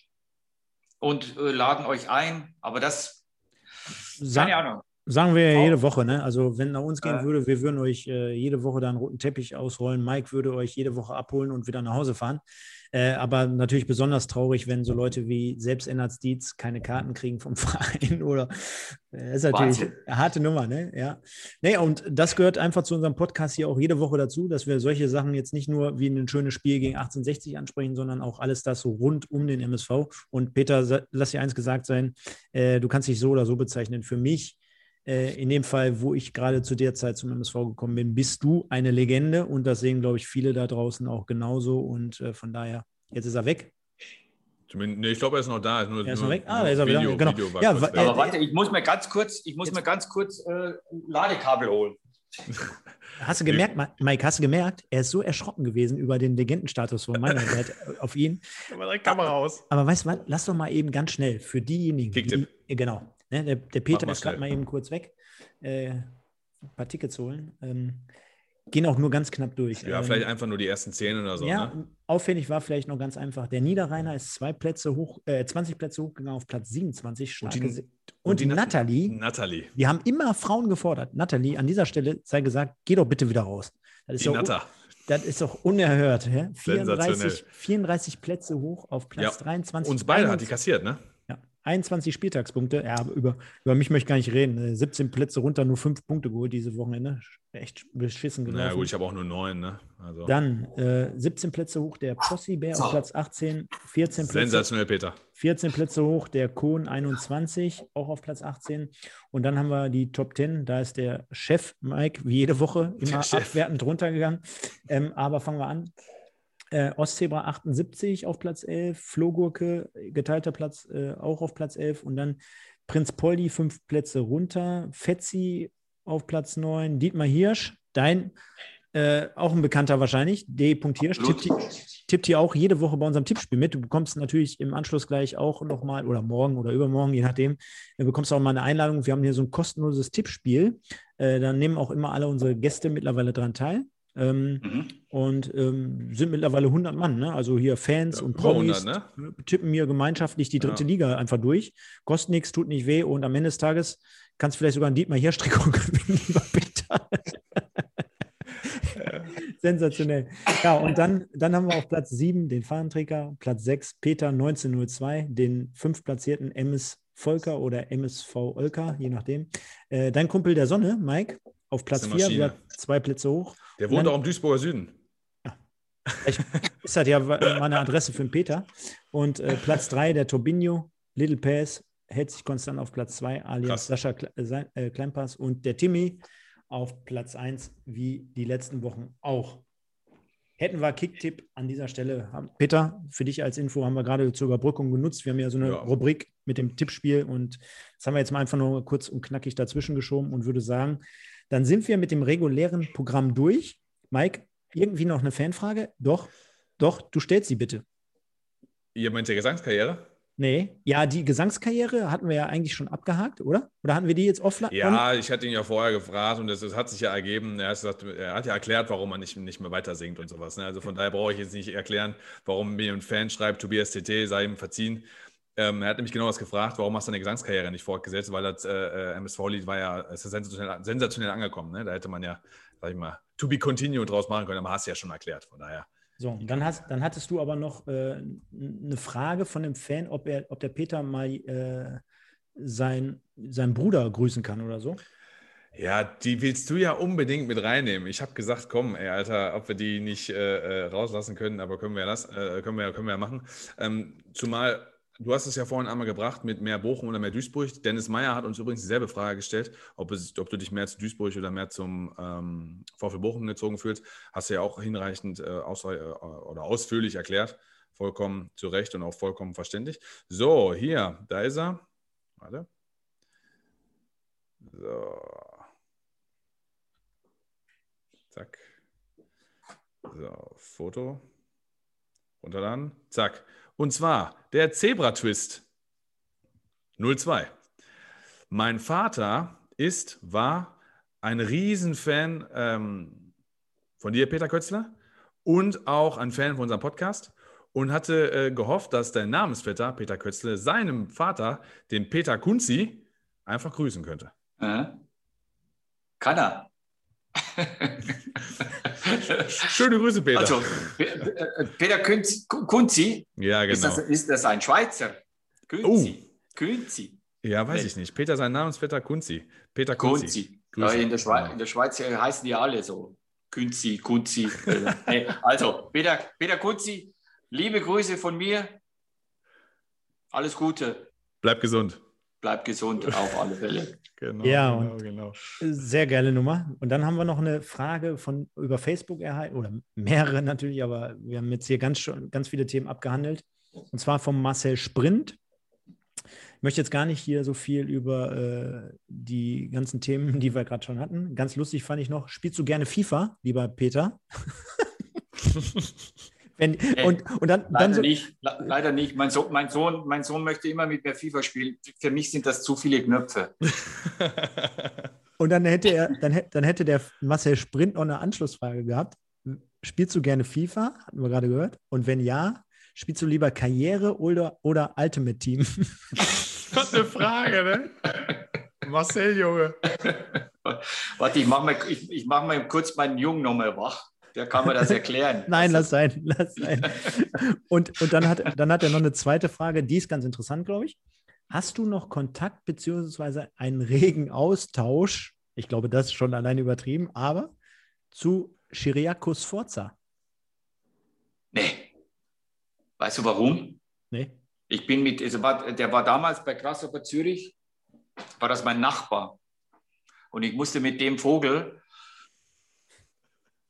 und äh, laden euch ein, aber das, Sa keine Ahnung. sagen wir ja jede Woche, ne? Also wenn nach uns gehen Äh. würde, wir würden euch äh, jede Woche da einen roten Teppich ausrollen. Mike würde euch jede Woche abholen und wieder nach Hause fahren. Äh, aber natürlich besonders traurig, wenn so Leute wie selbst Ennard Dietz keine Karten kriegen vom [LAUGHS] Verein oder äh, ist natürlich Wahnsinn. eine harte Nummer, ne? Ja. Nee, und das gehört einfach zu unserem Podcast hier auch jede Woche dazu, dass wir solche Sachen jetzt nicht nur wie ein schönes Spiel gegen 1860 ansprechen, sondern auch alles das so rund um den MSV. Und Peter, lass dir eins gesagt sein, äh, du kannst dich so oder so bezeichnen. Für mich in dem Fall, wo ich gerade zu der Zeit zum MSV gekommen bin, bist du eine Legende und das sehen, glaube ich, viele da draußen auch genauso und äh, von daher, jetzt ist er weg. Zumindest, nee, ich glaube, er ist noch da. Nur, Er ist nur, noch weg? Ah, da ist er wieder. Video, Genau. Video Ja, äh, Aber warte, ich muss mir ganz kurz, ich muss mir ganz kurz äh, Ladekabel holen. [LAUGHS] Hast du gemerkt, Mike, hast du gemerkt, er ist so erschrocken gewesen über den Legendenstatus von meiner Seite [LAUGHS] auf ihn. Kamera aus. Aber weißt du was, lass doch mal eben ganz schnell für diejenigen, Kicktipp. die, genau, ne, der, der Peter ist gerade mal eben kurz weg, äh, ein paar Tickets holen. Ähm, gehen auch nur ganz knapp durch. Ja, Ähm, vielleicht einfach nur die ersten zehn oder so. ja, Ne? auffällig war vielleicht noch ganz einfach. Der Niederrheiner ist zwei Plätze hoch, äh, 20 Plätze hochgegangen auf Platz 27. Und die- und und, die Nat- Nathalie, Nathalie. wir haben immer Frauen gefordert. Nathalie, an dieser Stelle sei gesagt, geh doch bitte wieder raus. Das ist, Die doch, Natter. das ist doch unerhört. Hä? 34, Sensationell. 34 Plätze hoch auf Platz Ja, 23. Uns beide hat die 21 kassiert, ne? Ja, 21 Spieltagspunkte. Ja, aber über, über mich möchte ich gar nicht reden. Äh, 17 Plätze runter, nur 5 Punkte geholt diese Wochenende. Echt beschissen gelaufen. Na gut, ich habe auch nur neun, ne? Also Dann äh, 17 Plätze hoch der Possibär auf Platz 18, 14 Plätze, sensationell, Peter. 14 Plätze hoch der Kohn 21, auch auf Platz 18. Und dann haben wir die Top 10. Da ist der Chef Mike wie jede Woche immer abwertend runtergegangen. Ähm, aber fangen wir an. Äh, Ostzebra 78 auf Platz 11, Flohgurke geteilter Platz äh, auch auf Platz 11 und dann Prinz Poldi fünf Plätze runter, Fetzi auf Platz 9, Dietmar Hirsch, dein äh, auch ein Bekannter wahrscheinlich, D. Hirsch, Absolut. Tipp, tippt hier auch jede Woche bei unserem Tippspiel mit. Du bekommst natürlich im Anschluss gleich auch nochmal oder morgen oder übermorgen, je nachdem, du bekommst auch mal eine Einladung. Wir haben hier so ein kostenloses Tippspiel. Äh, da nehmen auch immer alle unsere Gäste mittlerweile dran teil. Ähm, Mhm. und ähm, sind mittlerweile 100 Mann, ne? also hier Fans Ja, und Promis 100, ne? tippen mir gemeinschaftlich die dritte Ja. Liga einfach durch. Kostet nichts, tut nicht weh und am Ende des Tages kannst du vielleicht sogar ein Dietmar Hirsch-Trikot [LAUGHS] gewinnen, lieber Peter. [LAUGHS] Sensationell. Ja, und dann, dann haben wir auf Platz 7 den Fahnenträger, Platz 6 Peter 1902, den fünf platzierten MS Volker oder MSV Olka, je nachdem. Äh, dein Kumpel der Sonne, Mike, auf Platz eine 4, Maschine. wieder zwei Plätze hoch. Der wohnt Dann- auch im Duisburger Süden. Vielleicht ist das ja meine Adresse für den Peter. Und äh, Platz 3, der Tobinho, Little Pass, hält sich konstant auf Platz 2, alias Krass. Sascha Kle äh, äh, Kleinpass und der Timmy auf Platz 1, wie die letzten Wochen auch. Hätten wir Kicktipp an dieser Stelle. Peter, für dich als Info haben wir gerade zur Überbrückung genutzt. Wir haben ja so eine Ja. Rubrik mit dem Tippspiel und das haben wir jetzt mal einfach nur kurz und knackig dazwischen geschoben und würde sagen, dann sind wir mit dem regulären Programm durch. Mike, irgendwie noch eine Fanfrage? Doch, doch, du stellst sie bitte. Ihr meint der Gesangskarriere? Nee, ja, die Gesangskarriere hatten wir ja eigentlich schon abgehakt, oder? Oder hatten wir die jetzt offline? Ja, ich hatte ihn ja vorher gefragt und es, es hat sich ja ergeben. Er, hat gesagt, er hat ja erklärt, warum er nicht, nicht mehr weiter singt und sowas. Ne? Also von daher brauche ich jetzt nicht erklären, warum mir ein Fan schreibt, Tobias TT sei ihm verziehen. Ähm, er hat nämlich genau das gefragt, warum hast du deine Gesangskarriere nicht fortgesetzt, weil das äh, äh, MSV-Lied war ja ist sensationell, sensationell angekommen. Ne? Da hätte man ja, sag ich mal, to be continued draus machen können, aber hast du ja schon erklärt. Von daher. So, dann, hast, dann hattest du aber noch äh, eine Frage von dem Fan, ob, er, ob der Peter mal äh, sein, seinen Bruder grüßen kann oder so. Ja, die willst du ja unbedingt mit reinnehmen. Ich habe gesagt, komm, ey, Alter, ob wir die nicht äh, äh, rauslassen können, aber können wir, ja lass, äh, können wir, können wir ja machen. Ähm, zumal, du hast es ja vorhin einmal gebracht mit mehr Bochum oder mehr Duisburg. Dennis Meyer hat uns übrigens dieselbe Frage gestellt, ob, es, ob du dich mehr zu Duisburg oder mehr zum ähm, VfL Bochum gezogen fühlst. Hast du ja auch hinreichend äh, ausrei- äh, oder ausführlich erklärt. Vollkommen zu Recht und auch vollkommen verständlich. So, hier, da ist er. Warte. So. Zack. So, Foto. Runterladen. Zack. Und zwar der Zebra-Twist 02. Mein Vater ist, war ein Riesenfan ähm, von dir, Peter Kötzler, und auch ein Fan von unserem Podcast und hatte äh, gehofft, dass dein Namensvetter, Peter Kötzle, seinem Vater, den Peter Kunzi, einfach grüßen könnte. Äh? Kann er. [LAUGHS] Schöne Grüße, Peter. Also, äh, Peter Kunz, Kunzi, ja, ist, genau. das, ist das ein Schweizer? Kunzi. Kunzi. Ja, weiß Nee. ich nicht. Peter, sein Namensvetter Kunzi. Peter Kunzi. Kunzi. Ja, in, der Schweiz, in der Schweiz heißen die alle so. Kunzi, [LAUGHS] Kunzi. also, Peter, Peter Kunzi, liebe Grüße von mir. Alles Gute. Bleib gesund. Bleib gesund auf alle Fälle. [LAUGHS] Genau, Ja, genau, und- genau. Sehr geile Nummer. Und dann haben wir noch eine Frage von über Facebook erhalten, oder mehrere natürlich, aber wir haben jetzt hier ganz, schon, ganz viele Themen abgehandelt. Und zwar vom Marcel Sprint. Ich möchte jetzt gar nicht hier so viel über äh, die ganzen Themen, die wir gerade schon hatten. Ganz lustig fand ich noch, spielst du gerne FIFA, lieber Peter? [LAUGHS] [LAUGHS] Wenn, und, und dann, dann Leider so, nicht. Le- Leider nicht. Mein Sohn, mein, Sohn, mein Sohn möchte immer mit mir FIFA spielen. Für mich sind das zu viele Knöpfe. [LAUGHS] Und dann hätte er, dann, dann hätte der Marcel Sprint noch eine Anschlussfrage gehabt. Spielst du gerne FIFA? Hatten wir gerade gehört. Und wenn ja, spielst du lieber Karriere oder, oder Ultimate Team? [LAUGHS] Was eine Frage, ne? Marcel, Junge. [LAUGHS] Warte, ich mache mal, ich, ich mach mal kurz meinen Jungen nochmal wach. Der kann mir das erklären. [LAUGHS] Nein, lass sein, lass sein. [LAUGHS] Und, und dann, hat, dann hat er noch eine zweite Frage, die ist ganz interessant, glaube ich. Hast du noch Kontakt beziehungsweise einen regen Austausch? Ich glaube, das ist schon allein übertrieben, aber zu Chiriakos Forza. Nee. Weißt du warum? Nee? Ich bin mit, also war, der war damals bei Grasshopper Zürich, war das mein Nachbar. Und ich musste mit dem Vogel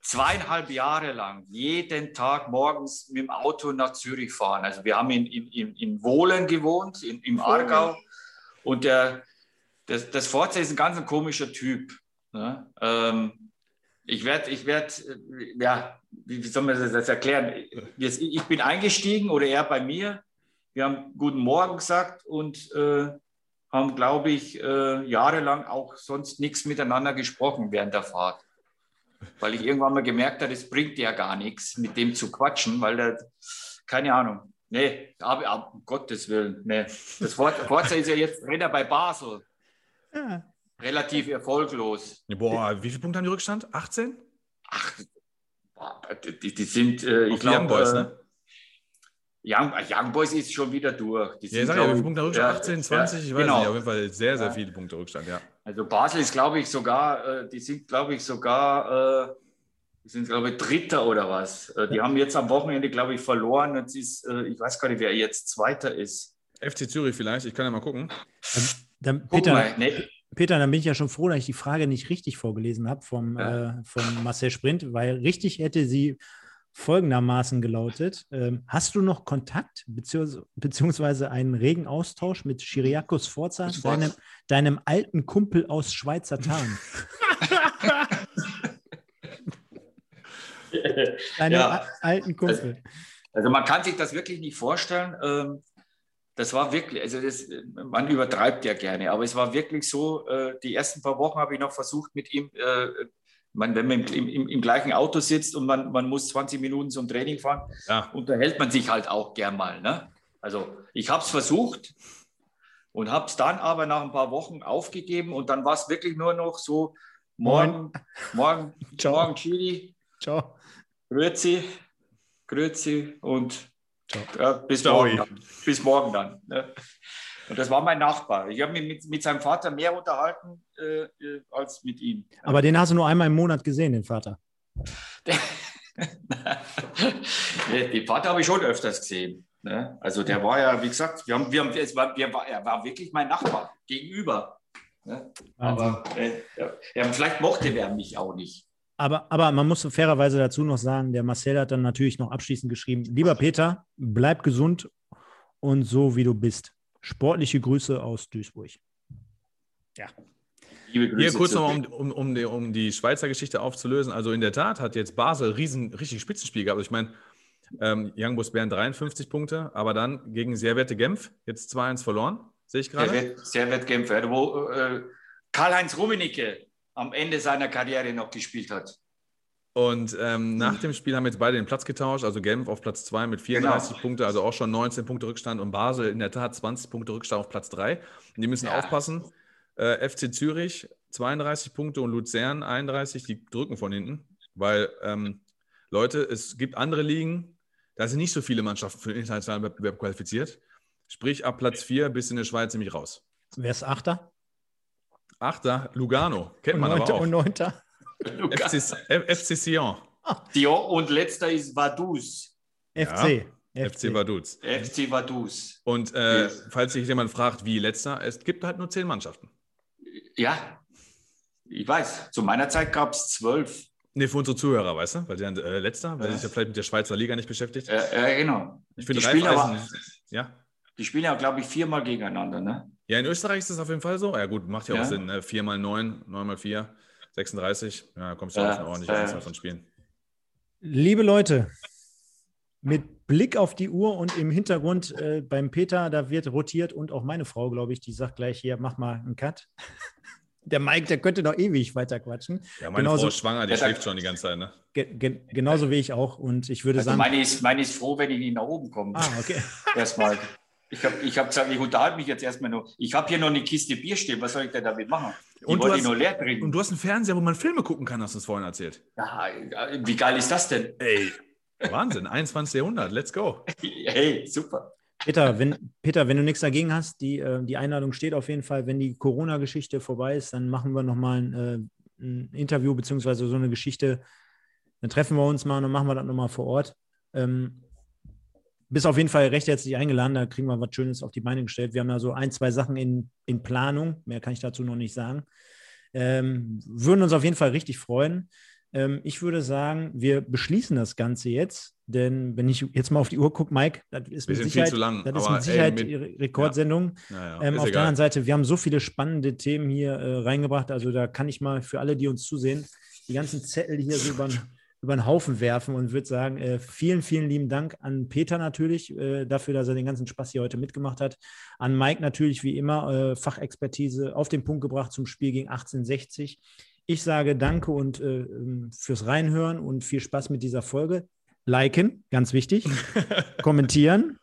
zweieinhalb Jahre lang jeden Tag morgens mit dem Auto nach Zürich fahren. Also wir haben in, in, in, in Wohlen gewohnt, in, im Aargau. Und der, das, das Forza ist ein ganz ein komischer Typ. Ne? Ähm, Ich werde, ich werde, ja, wie, soll man das das erklären? Jetzt, ich bin eingestiegen oder er bei mir. Wir haben Guten Morgen gesagt und äh, haben, glaube ich, äh, jahrelang auch sonst nichts miteinander gesprochen während der Fahrt. Weil ich irgendwann mal gemerkt habe, es bringt ja gar nichts, mit dem zu quatschen, weil der, keine Ahnung. Nee, aber, aber um Gottes Willen, nee. Das [LAUGHS] Forza ist ja jetzt Renner bei Basel. Ja. Relativ erfolglos. Boah, wie viele Punkte haben die Rückstand? 18? Ach, boah, die, die sind, äh, ich die Young glaube, Boys, äh, ne? Young, Young Boys ist schon wieder durch. Die Ja, sind, sag ja, wie viele ich- Punkte Rückstand? ja, 18, 20? Ich weiß genau. nicht. Auf jeden Fall sehr, sehr Ja. viele Punkte Rückstand, ja. Also Basel ist, glaube ich, sogar, äh, die sind, glaube ich, sogar, äh, die sind, glaube ich, Dritter oder was. Äh, die haben jetzt am Wochenende, glaube ich, verloren. Jetzt ist, äh, ich weiß gar nicht, wer jetzt Zweiter ist. FC Zürich vielleicht, ich kann ja mal gucken. Dann, Guck Peter, mal, ne, Peter, dann bin ich ja schon froh, dass ich die Frage nicht richtig vorgelesen habe vom, Ja. äh, von Marcel Sprint, weil richtig hätte sie folgendermaßen gelautet. Ähm, hast du noch Kontakt beziehungs beziehungsweise einen regen Austausch mit Chiriakos Forza, deinem, deinem alten Kumpel aus Schweizer Tarn? [LAUGHS] Deinem Ja. alten Kumpel. Also man kann sich das wirklich nicht vorstellen. Ähm, das war wirklich, also das, man übertreibt ja gerne, aber es war wirklich so, äh, die ersten paar Wochen habe ich noch versucht mit ihm, äh, man, wenn man im, im, im gleichen Auto sitzt und man, man muss 20 Minuten zum Training fahren, Ja, unterhält man sich halt auch gern mal. Ne? Also ich habe es versucht und habe es dann aber nach ein paar Wochen aufgegeben und dann war es wirklich nur noch so, morgen, morgen, [LAUGHS] Ciao. morgen Chili, Ciao. Grüezi, Grüezi und ja, bis, morgen dann, bis morgen dann. Ne? Und das war mein Nachbar. Ich habe mich mit, mit seinem Vater mehr unterhalten äh, äh, als mit ihm. Aber den hast du nur einmal im Monat gesehen, den Vater. [LAUGHS] Den Vater habe ich schon öfters gesehen. Ne? Also der war ja, wie gesagt, wir haben, wir haben, es war, wir war, er war wirklich mein Nachbar gegenüber. Ne? Aber äh, ja, vielleicht mochte er mich auch nicht. Aber, aber man muss fairerweise dazu noch sagen, der Marcel hat dann natürlich noch abschließend geschrieben, lieber Peter, bleib gesund und so wie du bist. Sportliche Grüße aus Duisburg. Liebe Grüße Hier kurz nochmal, um, um, um, die, um die Schweizer Geschichte aufzulösen. Also in der Tat hat jetzt Basel riesen, richtig Spitzenspiel gehabt. Also ich meine, ähm, Young Boys Bern 53 Punkte, aber dann gegen Servette Genf jetzt 2-1 verloren, sehe ich gerade. Servet, Servet Genfer, wo äh, Karl-Heinz Rummenigge am Ende seiner Karriere noch gespielt hat. Und ähm, nach dem Spiel haben jetzt beide den Platz getauscht. Also Genf auf Platz 2 mit 34 Genau. Punkte, also auch schon 19 Punkte Rückstand. Und Basel in der Tat 20 Punkte Rückstand auf Platz 3. Und die müssen Ja. aufpassen. Äh, FC Zürich 32 Punkte und Luzern 31, die drücken von hinten. Weil, ähm, Leute, es gibt andere Ligen, da sind nicht so viele Mannschaften für den internationalen Wettbewerb qualifiziert. Sprich, ab Platz 4 bist du in der Schweiz nämlich raus. Wer ist Achter? Achter, Lugano, kennt Und man Neunter? aber Und auch. Neunter? [LAUGHS] FC, FC Sion, Dion und letzter ist Vaduz. FC. FC Vaduz. FC Vaduz. Und äh, Yes. falls sich jemand fragt, wie letzter, es gibt halt nur zehn Mannschaften. Ja, ich weiß. Zu meiner Zeit gab es zwölf. Nee, für unsere Zuhörer, weißt du? Weil sie dann äh, letzter, weil Ja. sich ja vielleicht mit der Schweizer Liga nicht beschäftigt. Äh, äh, genau. ich finde Raiffeisen, ja. die spielen ja, glaube ich, viermal gegeneinander. Ne? Ja, in Österreich ist das auf jeden Fall so. Ja, gut, macht ja, Ja. auch Sinn. Ne? 4 mal 9, 9 mal 4, 36. Ja, da kommst du Ja, auf eine ordentliche ja. Anzahl von Spielen. Liebe Leute, mit Blick auf die Uhr und im Hintergrund äh, beim Peter, da wird rotiert und auch meine Frau, glaube ich, die sagt gleich hier, mach mal einen Cut. [LAUGHS] Der Mike, der könnte noch ewig weiter quatschen. Ja, meine Genauso- Frau ist schwanger, die Ja, schläft schon die ganze Zeit. Ne? Ge ge genauso wie ich auch. Und ich würde Also sagen. meine ist, meine ist froh, wenn ich nicht nach oben komme. ah, okay. [LAUGHS] Erstmal. Ich habe ich hab gesagt, ich unterhalte mich jetzt erstmal nur. Ich habe hier noch eine Kiste Bier stehen. Was soll ich denn damit machen? Die Und du wollte ich hast- nur leer trinken. Und du hast einen Fernseher, wo man Filme gucken kann, hast du es vorhin erzählt. ja, wie geil ist das denn? Ey, Wahnsinn, [LAUGHS] 21. Jahrhundert, let's go. [LAUGHS] Hey, super. Peter, wenn, Peter, wenn du nichts dagegen hast, die, äh, die Einladung steht auf jeden Fall. Wenn die Corona-Geschichte vorbei ist, dann machen wir nochmal ein, äh, ein Interview beziehungsweise so eine Geschichte. Dann treffen wir uns mal und dann machen wir das nochmal vor Ort. Ähm, bist auf jeden Fall recht herzlich eingeladen, da kriegen wir was Schönes auf die Beine gestellt. Wir haben da so ein, zwei Sachen in, in Planung, mehr kann ich dazu noch nicht sagen. Ähm, würden uns auf jeden Fall richtig freuen. Ähm, ich würde sagen, wir beschließen das Ganze jetzt, denn wenn ich jetzt mal auf die Uhr gucke, Mike, das ist mit Sicherheit, lang, das ist mit Sicherheit ey, mit- Rekordsendung. Naja, Ähm, ist auf der egal. anderen Seite, wir haben so viele spannende Themen hier äh, reingebracht. Also da kann ich mal für alle, die uns zusehen, die ganzen Zettel hier so über, über den Haufen werfen und würde sagen, äh, vielen, vielen lieben Dank an Peter natürlich äh, dafür, dass er den ganzen Spaß hier heute mitgemacht hat. An Mike natürlich wie immer äh, Fachexpertise auf den Punkt gebracht zum Spiel gegen 1860. Ich sage danke und äh, fürs Reinhören und viel Spaß mit dieser Folge. Liken, ganz wichtig. [LAUGHS] Kommentieren.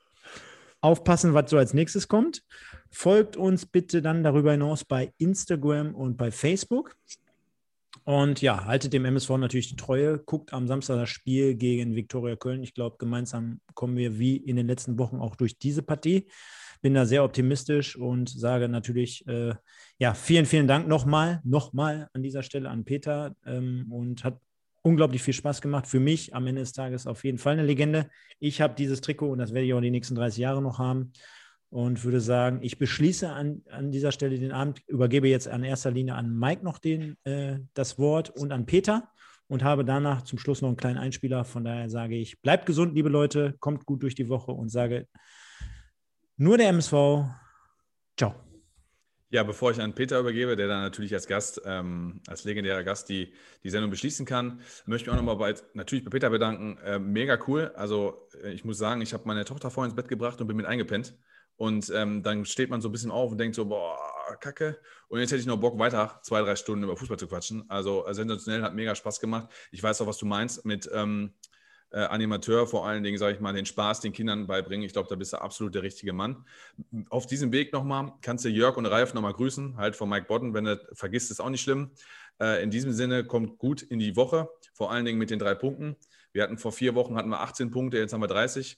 Aufpassen, was so als nächstes kommt. Folgt uns bitte dann darüber hinaus bei Instagram und bei Facebook. Und ja, haltet dem MSV natürlich die Treue. Guckt am Samstag das Spiel gegen Viktoria Köln. Ich glaube, gemeinsam kommen wir wie in den letzten Wochen auch durch diese Partie. Bin da sehr optimistisch und sage natürlich, äh, ja, vielen, vielen Dank nochmal, nochmal an dieser Stelle an Peter ähm, und hat unglaublich viel Spaß gemacht. Für mich am Ende des Tages auf jeden Fall eine Legende. Ich habe dieses Trikot und das werde ich auch die nächsten 30 Jahre noch haben und würde sagen, ich beschließe an, an dieser Stelle den Abend, übergebe jetzt an erster Linie an Mike noch den, äh, das Wort und an Peter und habe danach zum Schluss noch einen kleinen Einspieler. Von daher sage ich, bleibt gesund, liebe Leute, kommt gut durch die Woche und sage nur der MSV. Ciao. Ja, bevor ich an Peter übergebe, der dann natürlich als Gast, ähm, als legendärer Gast die, die Sendung beschließen kann, möchte ich mich auch nochmal bei, natürlich bei Peter bedanken. Äh, mega cool. Also äh, ich muss sagen, ich habe meine Tochter vorhin ins Bett gebracht und bin mit eingepennt. Und ähm, dann steht man so ein bisschen auf und denkt so, boah, kacke. Und jetzt hätte ich noch Bock, weiter zwei, drei Stunden über Fußball zu quatschen. Also äh, sensationell, hat mega Spaß gemacht. Ich weiß auch, was du meinst mit ähm, äh, Animateur, vor allen Dingen, sage ich mal, den Spaß den Kindern beibringen. Ich glaube, da bist du absolut der richtige Mann. Auf diesem Weg nochmal kannst du Jörg und Ralf nochmal grüßen, halt von Mike Bodden. Wenn du vergisst, ist auch nicht schlimm. Äh, in diesem Sinne, kommt gut in die Woche, vor allen Dingen mit den drei Punkten. Wir hatten vor vier Wochen hatten wir 18 Punkte, jetzt haben wir 30.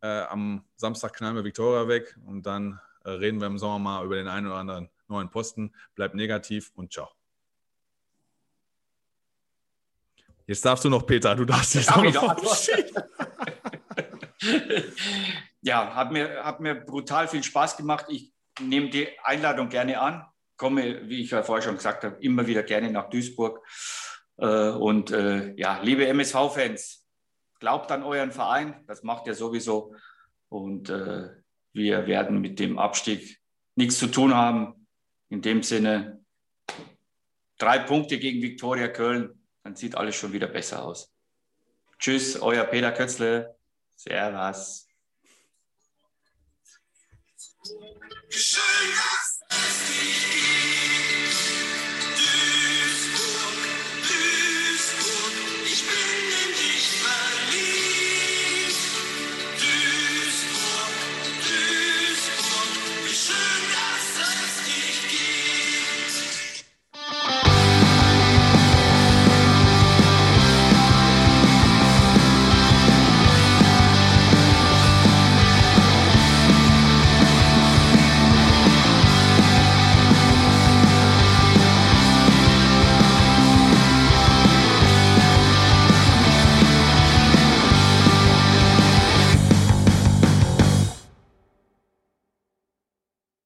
Äh, am Samstag knallen wir Victoria weg und dann äh, reden wir im Sommer mal über den einen oder anderen neuen Posten. Bleibt negativ und ciao. Jetzt darfst du noch, Peter, du darfst jetzt Darf auch ich noch noch [LAUGHS] ja, hat mir, hat mir brutal viel Spaß gemacht. Ich nehme die Einladung gerne an, komme, wie ich ja vorher schon gesagt habe, immer wieder gerne nach Duisburg. Äh, Und äh, ja, liebe MSV-Fans, glaubt an euren Verein, das macht ihr sowieso. Und äh, wir werden mit dem Abstieg nichts zu tun haben. In dem Sinne, drei Punkte gegen Viktoria Köln, dann sieht alles schon wieder besser aus. Tschüss, euer Peter Kötzle. Servus. Schön, dass es dich gibt.